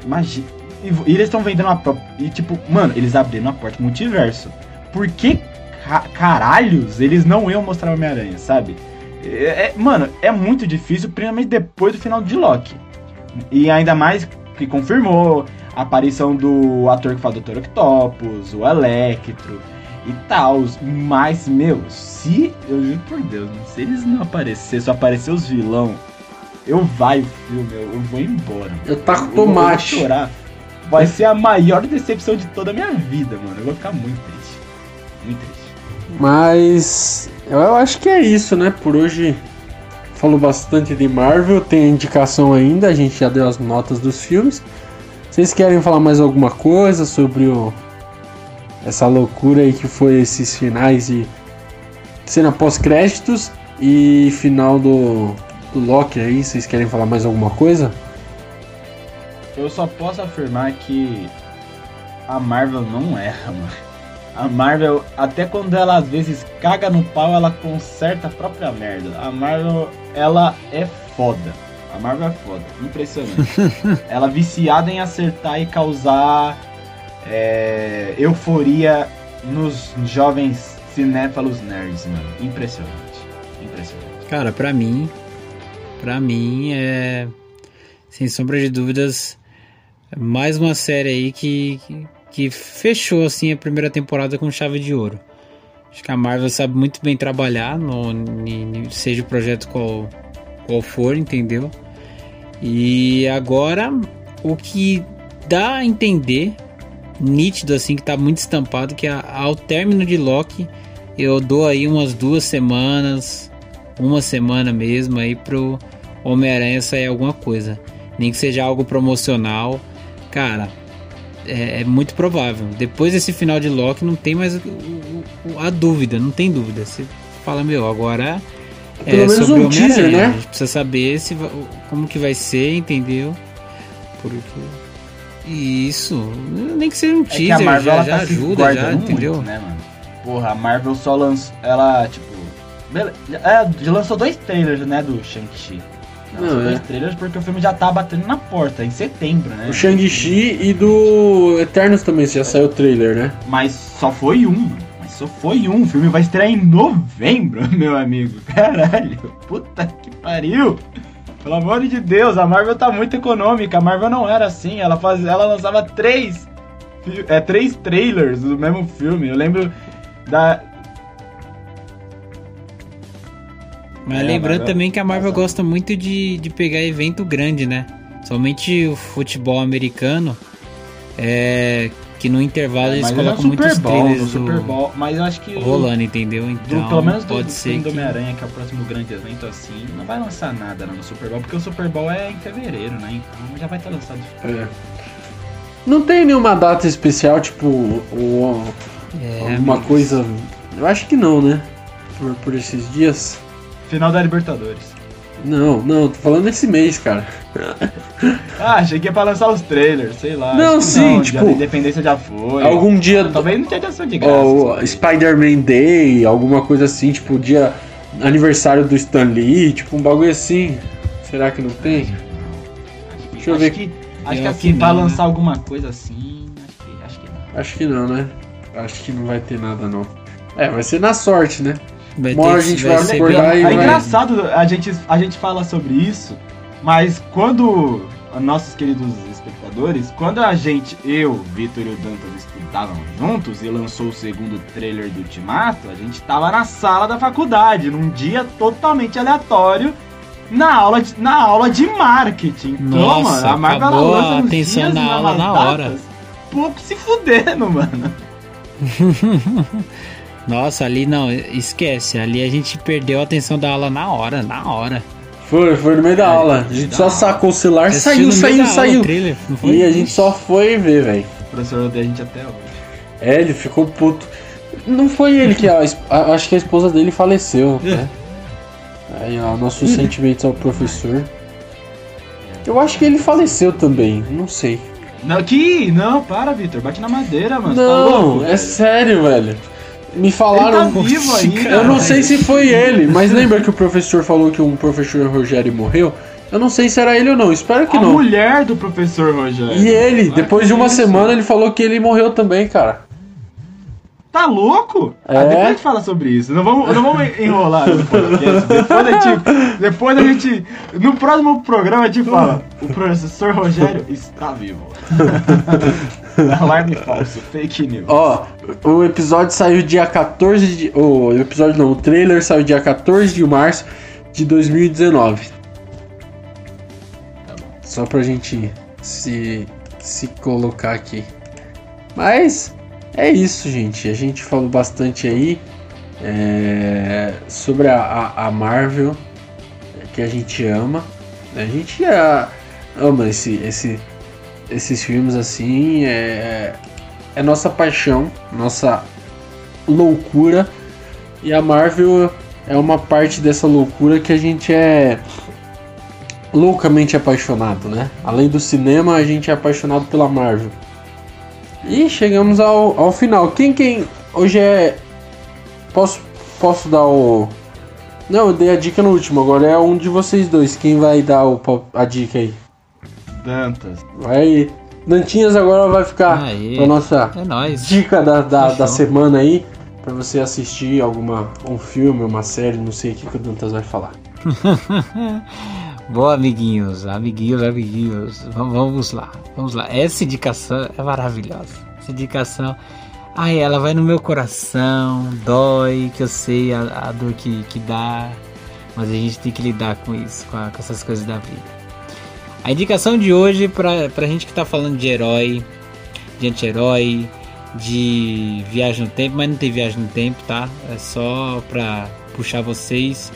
imagina. E e eles estão vendendo a própria. E, tipo, mano, eles abriram a porta multiverso. Por que ca- caralhos eles não iam mostrar o Homem-Aranha, sabe? É, é- mano, é muito difícil, principalmente depois do final de Loki. E ainda mais que confirmou a aparição do ator que faz o Dr. Octopus, o Electro e tal. Mas, meu, se. Eu juro por Deus, se eles não aparecerem, só aparecer os vilão, eu vai o filme, eu, eu vou embora. Eu taco Eu vou- eu vou tomate. chorar. Vai ser a maior decepção de toda a minha vida, mano. Eu vou ficar muito triste. Muito triste. Mas eu acho que é isso, né? Por hoje falou bastante de Marvel, tem indicação ainda, a gente já deu as notas dos filmes. Vocês querem falar mais alguma coisa sobre o essa loucura aí que foi esses finais de cena pós-créditos e final do, do Loki aí? Vocês querem falar mais alguma coisa? Eu só posso afirmar que a Marvel não erra, mano. A Marvel, até quando ela às vezes caga no pau, ela conserta a própria merda. A Marvel, ela é foda. A Marvel é foda, impressionante. ela é viciada em acertar e causar é, euforia nos jovens cinéfalos nerds, mano. Impressionante. Impressionante. Cara, pra mim, pra mim é sem sombra de dúvidas mais uma série aí que, que, fechou assim a primeira temporada com chave de ouro. Acho que a Marvel sabe muito bem trabalhar, no, seja o projeto qual, qual for, entendeu? E agora o que dá a entender, nítido assim, que tá muito estampado, que a- ao término de Loki eu dou aí umas duas semanas, uma semana mesmo aí pro Homem-Aranha sair alguma coisa. Nem que seja algo promocional. Cara, é, é muito provável. Depois desse final de Loki não tem mais a dúvida, não tem dúvida. Você fala, meu, agora é Pelo menos sobre um o teaser, né? A gente precisa saber se como que vai ser, entendeu? Porque isso, nem que seja um É que teaser a Marvel já, já tá se ajuda, já, guardando entendeu? muito, né, mano? Porra, a Marvel só lançou. Ela, tipo. bele- É, já lançou dois trailers, né, do Shang-Chi. Não, é. trailers porque o filme já tá batendo na porta, em setembro, né? O Shang-Chi e do Eternos também, já saiu o trailer, né? Mas só foi um, mano. Mas só foi um. O filme vai estrear em novembro, meu amigo. Caralho. Puta que pariu. Pelo amor de Deus, a Marvel tá muito econômica. A Marvel não era assim. Ela, faz, ela lançava três, é, três trailers do mesmo filme. Eu lembro da. Mas É, lembrando Marvel- também que a Marvel gosta muito de, de pegar evento grande, né? Somente o futebol americano. É, que no intervalo eles mas é colocam muitos Super Bowl, no trailers Super do, Bowl. Mas eu acho que. rolando, entendeu? do- Então, pelo menos do, pode do ser do que... Homem-Aranha, que é o próximo grande evento assim, não vai lançar nada no Super Bowl, porque o Super Bowl é em fevereiro, né? Então já vai estar lançado. É. Não tem nenhuma data especial, tipo, ou É, alguma amigos. coisa. Eu acho que não, né? Por, por esses dias. Final da Libertadores. Não, não, tô falando esse mês, cara. Ah, achei que ia pra lançar os trailers, sei lá. Não, que sim, não, tipo, dia da Independência já foi. Algum dia. Talvez não tenha ação de graça. ó, sabe? Spider-Man Day, alguma coisa assim, tipo, dia aniversário do Stan Lee, tipo, um bagulho assim. Será que não tem? Deixa eu acho ver. Que, acho Eu que acho assim, que pra não, né? lançar alguma coisa assim, acho que, acho que não. Acho que não, né? Acho que não vai ter nada, não. É, vai ser na sorte, né? Vai Uma hora a gente vai ser acordar bem- e É vai- engraçado, a gente, a gente fala sobre isso, mas quando nossos queridos espectadores, quando a gente, eu, Vitor e o Dantas estudavam juntos e lançou o segundo trailer do Ultimato, a gente tava na sala da faculdade, num dia totalmente aleatório, na aula de, na aula de marketing. Então, Nossa, mano, a Marvel ela acabou lança a atenção dias na aula na datas, hora. Pouco se fudendo, mano. Nossa, ali não, esquece. Ali a gente perdeu a atenção da aula na hora, na hora. Foi, foi no meio da aula. A gente só aula. sacou o celular, Assistiu saiu, no meio saiu, da aula saiu. trailer, não foi? E a gente só foi ver, velho. O professor odeia a gente até hoje. É, ele ficou puto. Não foi ele que. A, a- acho que a esposa dele faleceu, né? Aí, ó, nossos sentimentos ao professor. Eu acho que ele faleceu também, não sei. Não, que? Não, para, Vitor. Bate na madeira, mano. Você não, tá louco, é velho? sério, velho. Me falaram. Ele tá vivo ainda. Eu não sei se foi ele, mas lembra que o professor falou que um professor Rogério morreu? Eu não sei se era ele ou não, espero que A não. mulher do professor Rogério. E ele, Ah, depois de uma isso? semana, ele falou que ele morreu também, cara. Tá louco? É. Ah, depois a gente fala sobre isso. Não vamos, não vamos enrolar no podcast. Depois a gente. Depois a gente. No próximo programa a gente fala. O professor Rogério está vivo. Alarme falso, fake news. Ó, o episódio saiu dia 14 de. O episódio não, o trailer saiu dia 14 de março de 2019. Só pra gente se, se colocar aqui. Mas é isso, gente. A gente falou bastante aí é, sobre a, a, a Marvel que a gente ama. A gente ah, ama esse, esse, esses filmes assim. É, é nossa paixão, nossa loucura. E a Marvel é uma parte dessa loucura que a gente é loucamente apaixonado, né? Além do cinema, a gente é apaixonado pela Marvel. E chegamos ao, ao final. Quem quem hoje é posso posso dar o Não, eu dei a dica no último, agora é um de vocês dois. Quem vai dar o, a dica aí? Dantas. Vai Dantinhas agora vai ficar Aí. pra nossa É nóis. dica da, da, da semana aí pra você assistir alguma um filme, uma série, não sei o que, que o Dantas vai falar. Boa, amiguinhos, amiguinhos, amiguinhos. Vamos, vamos lá, vamos lá. Essa indicação é maravilhosa. Essa indicação, ai, ela vai no meu coração, dói, que eu sei a, a dor que, que dá, mas a gente tem que lidar com isso, com, a- com essas coisas da vida. A indicação de hoje, pra, pra gente que tá falando de herói, de anti-herói, de viagem no tempo, mas não tem viagem no tempo, tá? É só pra puxar vocês.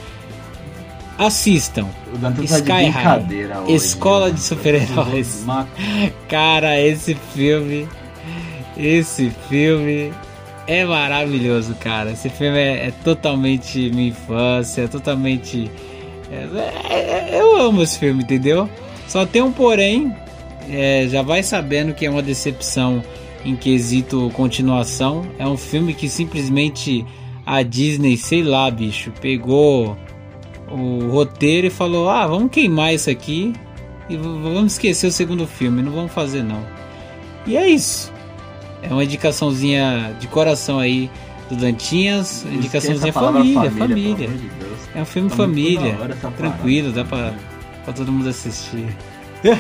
Assistam. Tá Sky High. hoje. Escola de super-heróis. Cara, esse filme. Esse filme é maravilhoso, cara. Esse filme é, é totalmente minha infância, é totalmente. é- é- eu amo esse filme, entendeu? Só tem um porém. é, já vai sabendo que é uma decepção em quesito continuação. É um filme que simplesmente a Disney, sei lá, bicho, pegou o roteiro e falou: Ah, vamos queimar isso aqui e vamos esquecer o segundo filme, não vamos fazer não. E é isso. É uma indicaçãozinha de coração aí do Dantinhas, indicaçãozinha família, família. amor de. É um filme Tá família, hora essa tranquilo, dá pra, pra todo mundo assistir.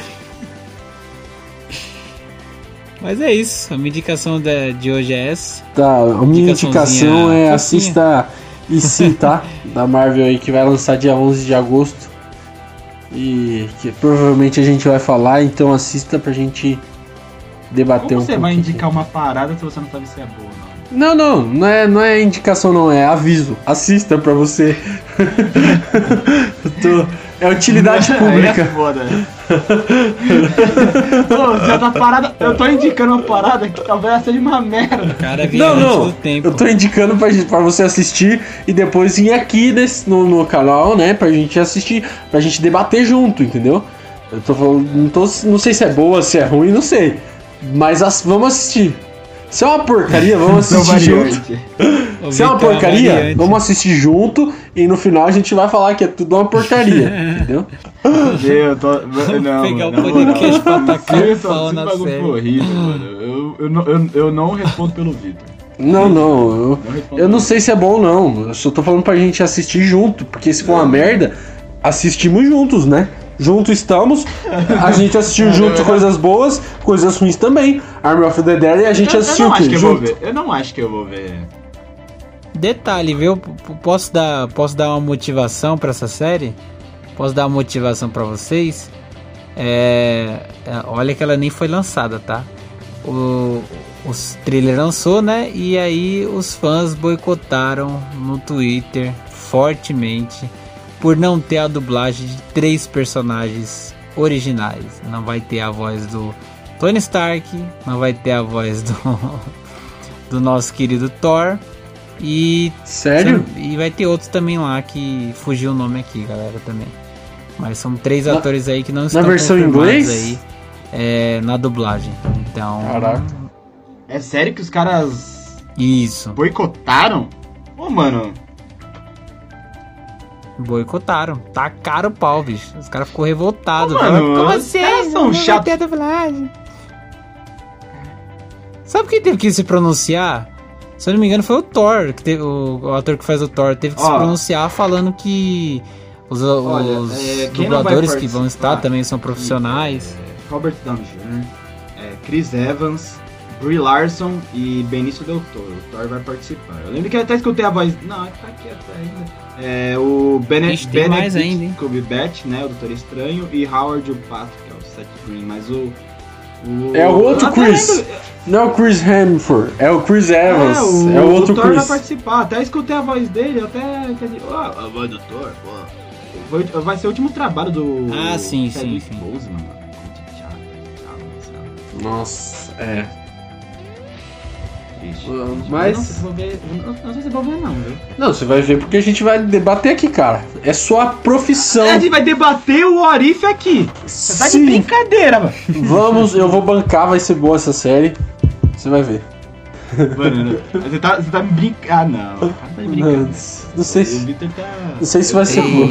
Mas é isso, a minha indicação da- de hoje é essa. Tá, a minha indicação é fofinha. assista IC, tá? da Marvel aí que vai lançar dia 11 de agosto. E que provavelmente a gente vai falar, então assista pra gente debater Como um você pouquinho. vai indicar uma parada se você não sabe se é boa ou não? Não, não, não é, não é indicação não, é aviso. Assista pra você. Eu tô- É utilidade é pública. foda. Pô, você tá parada. Eu tô indicando uma parada que talvez seja uma merda. O cara é Não, não. do tempo. Eu tô indicando pra, gente- pra você assistir e depois vir aqui nesse, no, no canal, né? Pra gente assistir, pra gente debater junto, entendeu? Eu tô falando, não, tô, não sei se é boa, se é ruim, não sei. Mas as- vamos assistir. Se é uma porcaria, vamos assistir junto. Se é uma porcaria, variante. vamos assistir junto e no final a gente vai falar que é tudo uma porcaria, entendeu? Eu tô. Não, pegar o não, podcast não. pra tacar Esse- o pau na série. mano. Eu, eu, não- eu, eu não respondo pelo Vitor. Não, não, eu, Não eu não sei se é bom ou não. Eu só tô falando pra gente assistir junto, porque se for uma merda, assistimos juntos, né? Junto estamos, a gente assistiu junto coisas boas, coisas ruins também. Army of the Dead e a gente eu, assistiu eu o não acho que eu vou Junto. ver. Eu não acho que eu vou ver. Detalhe, viu? Posso dar, posso dar uma motivação pra essa série? Posso dar uma motivação pra vocês? É, é, olha que ela nem foi lançada, tá? O, os trailer lançou, né? E aí os fãs boicotaram no Twitter fortemente por não ter a dublagem de três personagens originais. Não vai ter a voz do Tony Stark, não vai ter a voz do do nosso querido Thor e Sério? e vai ter outros também lá que fugiu o nome aqui, galera, também. Mas são três Na- atores aí que não estão versão em confirmados inglês? aí é, na dublagem. Então. Caraca. É sério que os caras Isso. boicotaram? Ô, mano, Boicotaram. Tacaram o pau, bicho. Os caras ficou revoltados. Ô, Falaram, Como assim? caras são Não vai chatos." ter dublagem. Sabe quem teve que se pronunciar? Se eu não me engano, foi o Thor, que teve- o, o ator que faz o Thor, teve que se pronunciar falando que os, Olha, os é, dubladores que vão estar também são profissionais. é, Robert Downey Jr., é, Chris Evans, Brie Larson e Benício Del Toro. O Thor vai participar. Eu lembro que eu até escutei a voz. Não, tá quieto ainda. É, o Benedict ainda, hein? Cumberbatch, né? O Doutor Estranho. E Howard o Pato, que é o Seth Green. Mas o. o É o outro até Chris. Não é o Chris Hemsworth, é o Chris Evans. É o, outro Thor vai Chris. participar. Até escutei a voz dele, até. ó, a voz do Thor, pô. Foi- vai ser o último trabalho do. Ah, sim, Chadwick sim, sim. Boseman, mano. Chato, chato, chato. Nossa, é. Triste. Ah, mas- Eu Não, ver, não, não sei se vou ver, não, viu? Não, você vai ver porque a gente vai debater aqui, cara. É sua profissão. A gente vai debater o Orif aqui. Você tá de Sim. brincadeira, mano. Vamos, eu vou bancar, vai ser boa essa série. Você vai ver. Mano, você tá, você tá me brincando. Ah, não. Cara, tá de Não, brincadeira. não sei se, tá. não sei se vai ser boa.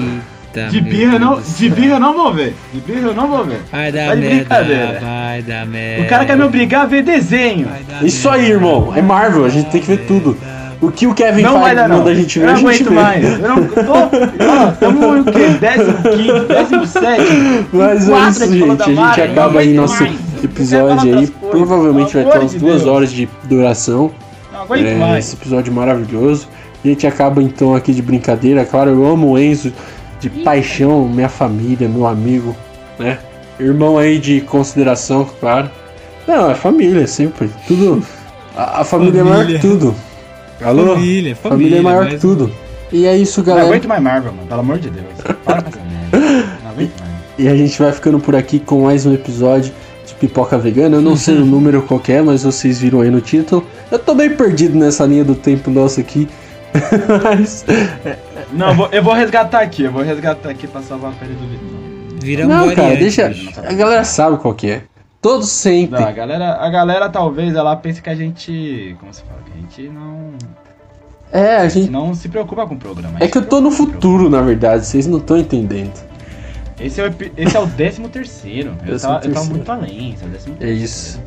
Eita, De birra, não, de birra eu não vou ver. De birra eu não vou ver. Vai dar Tá merda, vai dar merda. O cara quer me obrigar a ver desenho. Isso aí, merda, irmão. É Marvel, a gente tem que ver tudo. O que o Kevin Não vai Feige dar, não. manda a gente eu ver, não a gente aguento vê. mais. Eu não tô. Ó, tamo o quê? 15, 17. Mas é isso, gente. A gente acaba aí aguento nosso mais. Episódio aí. coisas, Provavelmente vai ter umas de duas Deus. horas de duração. Não aguento É, mais. esse episódio maravilhoso. A gente acaba então aqui de brincadeira. Claro, eu amo o Enzo de paixão, minha família, meu amigo, né? Irmão aí de consideração, claro. Não, é família, sempre. Tudo. A, a família, é maior que Família. tudo. Alô? Família, Família é maior que tudo. E é isso, Não galera. aguento mais Marvel, mano. Pelo amor de Deus. Para com essa merda. Não aguento mais. E a gente vai ficando por aqui com mais um episódio de Pipoca Vegana. Eu não sei o número qual que é, mas vocês viram aí no título. Eu tô bem perdido nessa linha do tempo nosso aqui. mas. Não, eu vou, eu vou resgatar aqui. Eu vou resgatar aqui pra salvar a pele do Vitor. Vira um Não, variante. cara, deixa. A galera sabe qual que é. Todos sempre. Não, a galera, a galera talvez ela pense que a gente. Como se fala? Que a gente não. É, a gente. Não se preocupa com o programa. É que eu tô no futuro, na verdade, vocês não estão entendendo. Esse é o, esse é o décimo terceiro. Eu Décimo tava, eu tava terceiro. muito além. Esse é o décimo É terceiro. isso.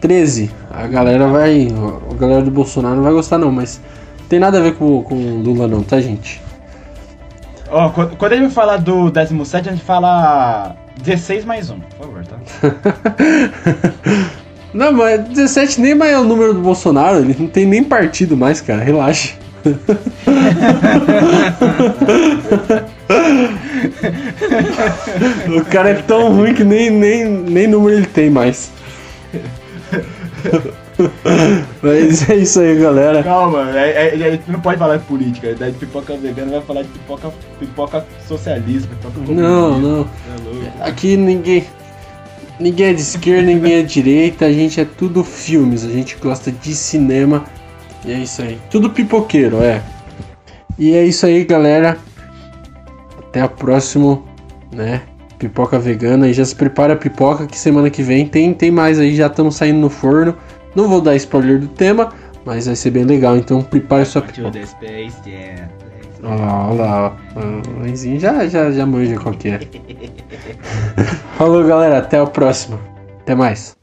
13. A galera vai. A galera do Bolsonaro não vai gostar, não, mas. Não tem nada a ver com, com o Lula, não, tá, gente? Ó, quando, quando a gente fala do 17, a gente fala 16 mais 1, por favor, tá? Não, mas 17 nem mais é o número do Bolsonaro, ele não tem nem partido mais, cara, relaxa. o cara é tão ruim que nem, nem, nem número ele tem mais. Mas é isso aí, galera. Calma, é, é, é, a gente não pode falar de política. Daí de pipoca vegana vai falar de pipoca, pipoca socialista, pipoca. Não, não. É. Aqui ninguém. Ninguém é de esquerda, ninguém é de direita, a gente é tudo filmes, a gente gosta de cinema. E é isso aí. Tudo pipoqueiro, é. E é isso aí, galera. Até a próxima, né? Pipoca vegana. E já se prepara a pipoca que semana que vem tem, tem mais aí, já estamos saindo no forno. Não vou dar spoiler do tema, mas vai ser bem legal. Então prepare sua pipoca. Space Jam. Olha lá. O Enzinho já, já, já manja qual que é. Falou, galera. Até a próxima. Até mais.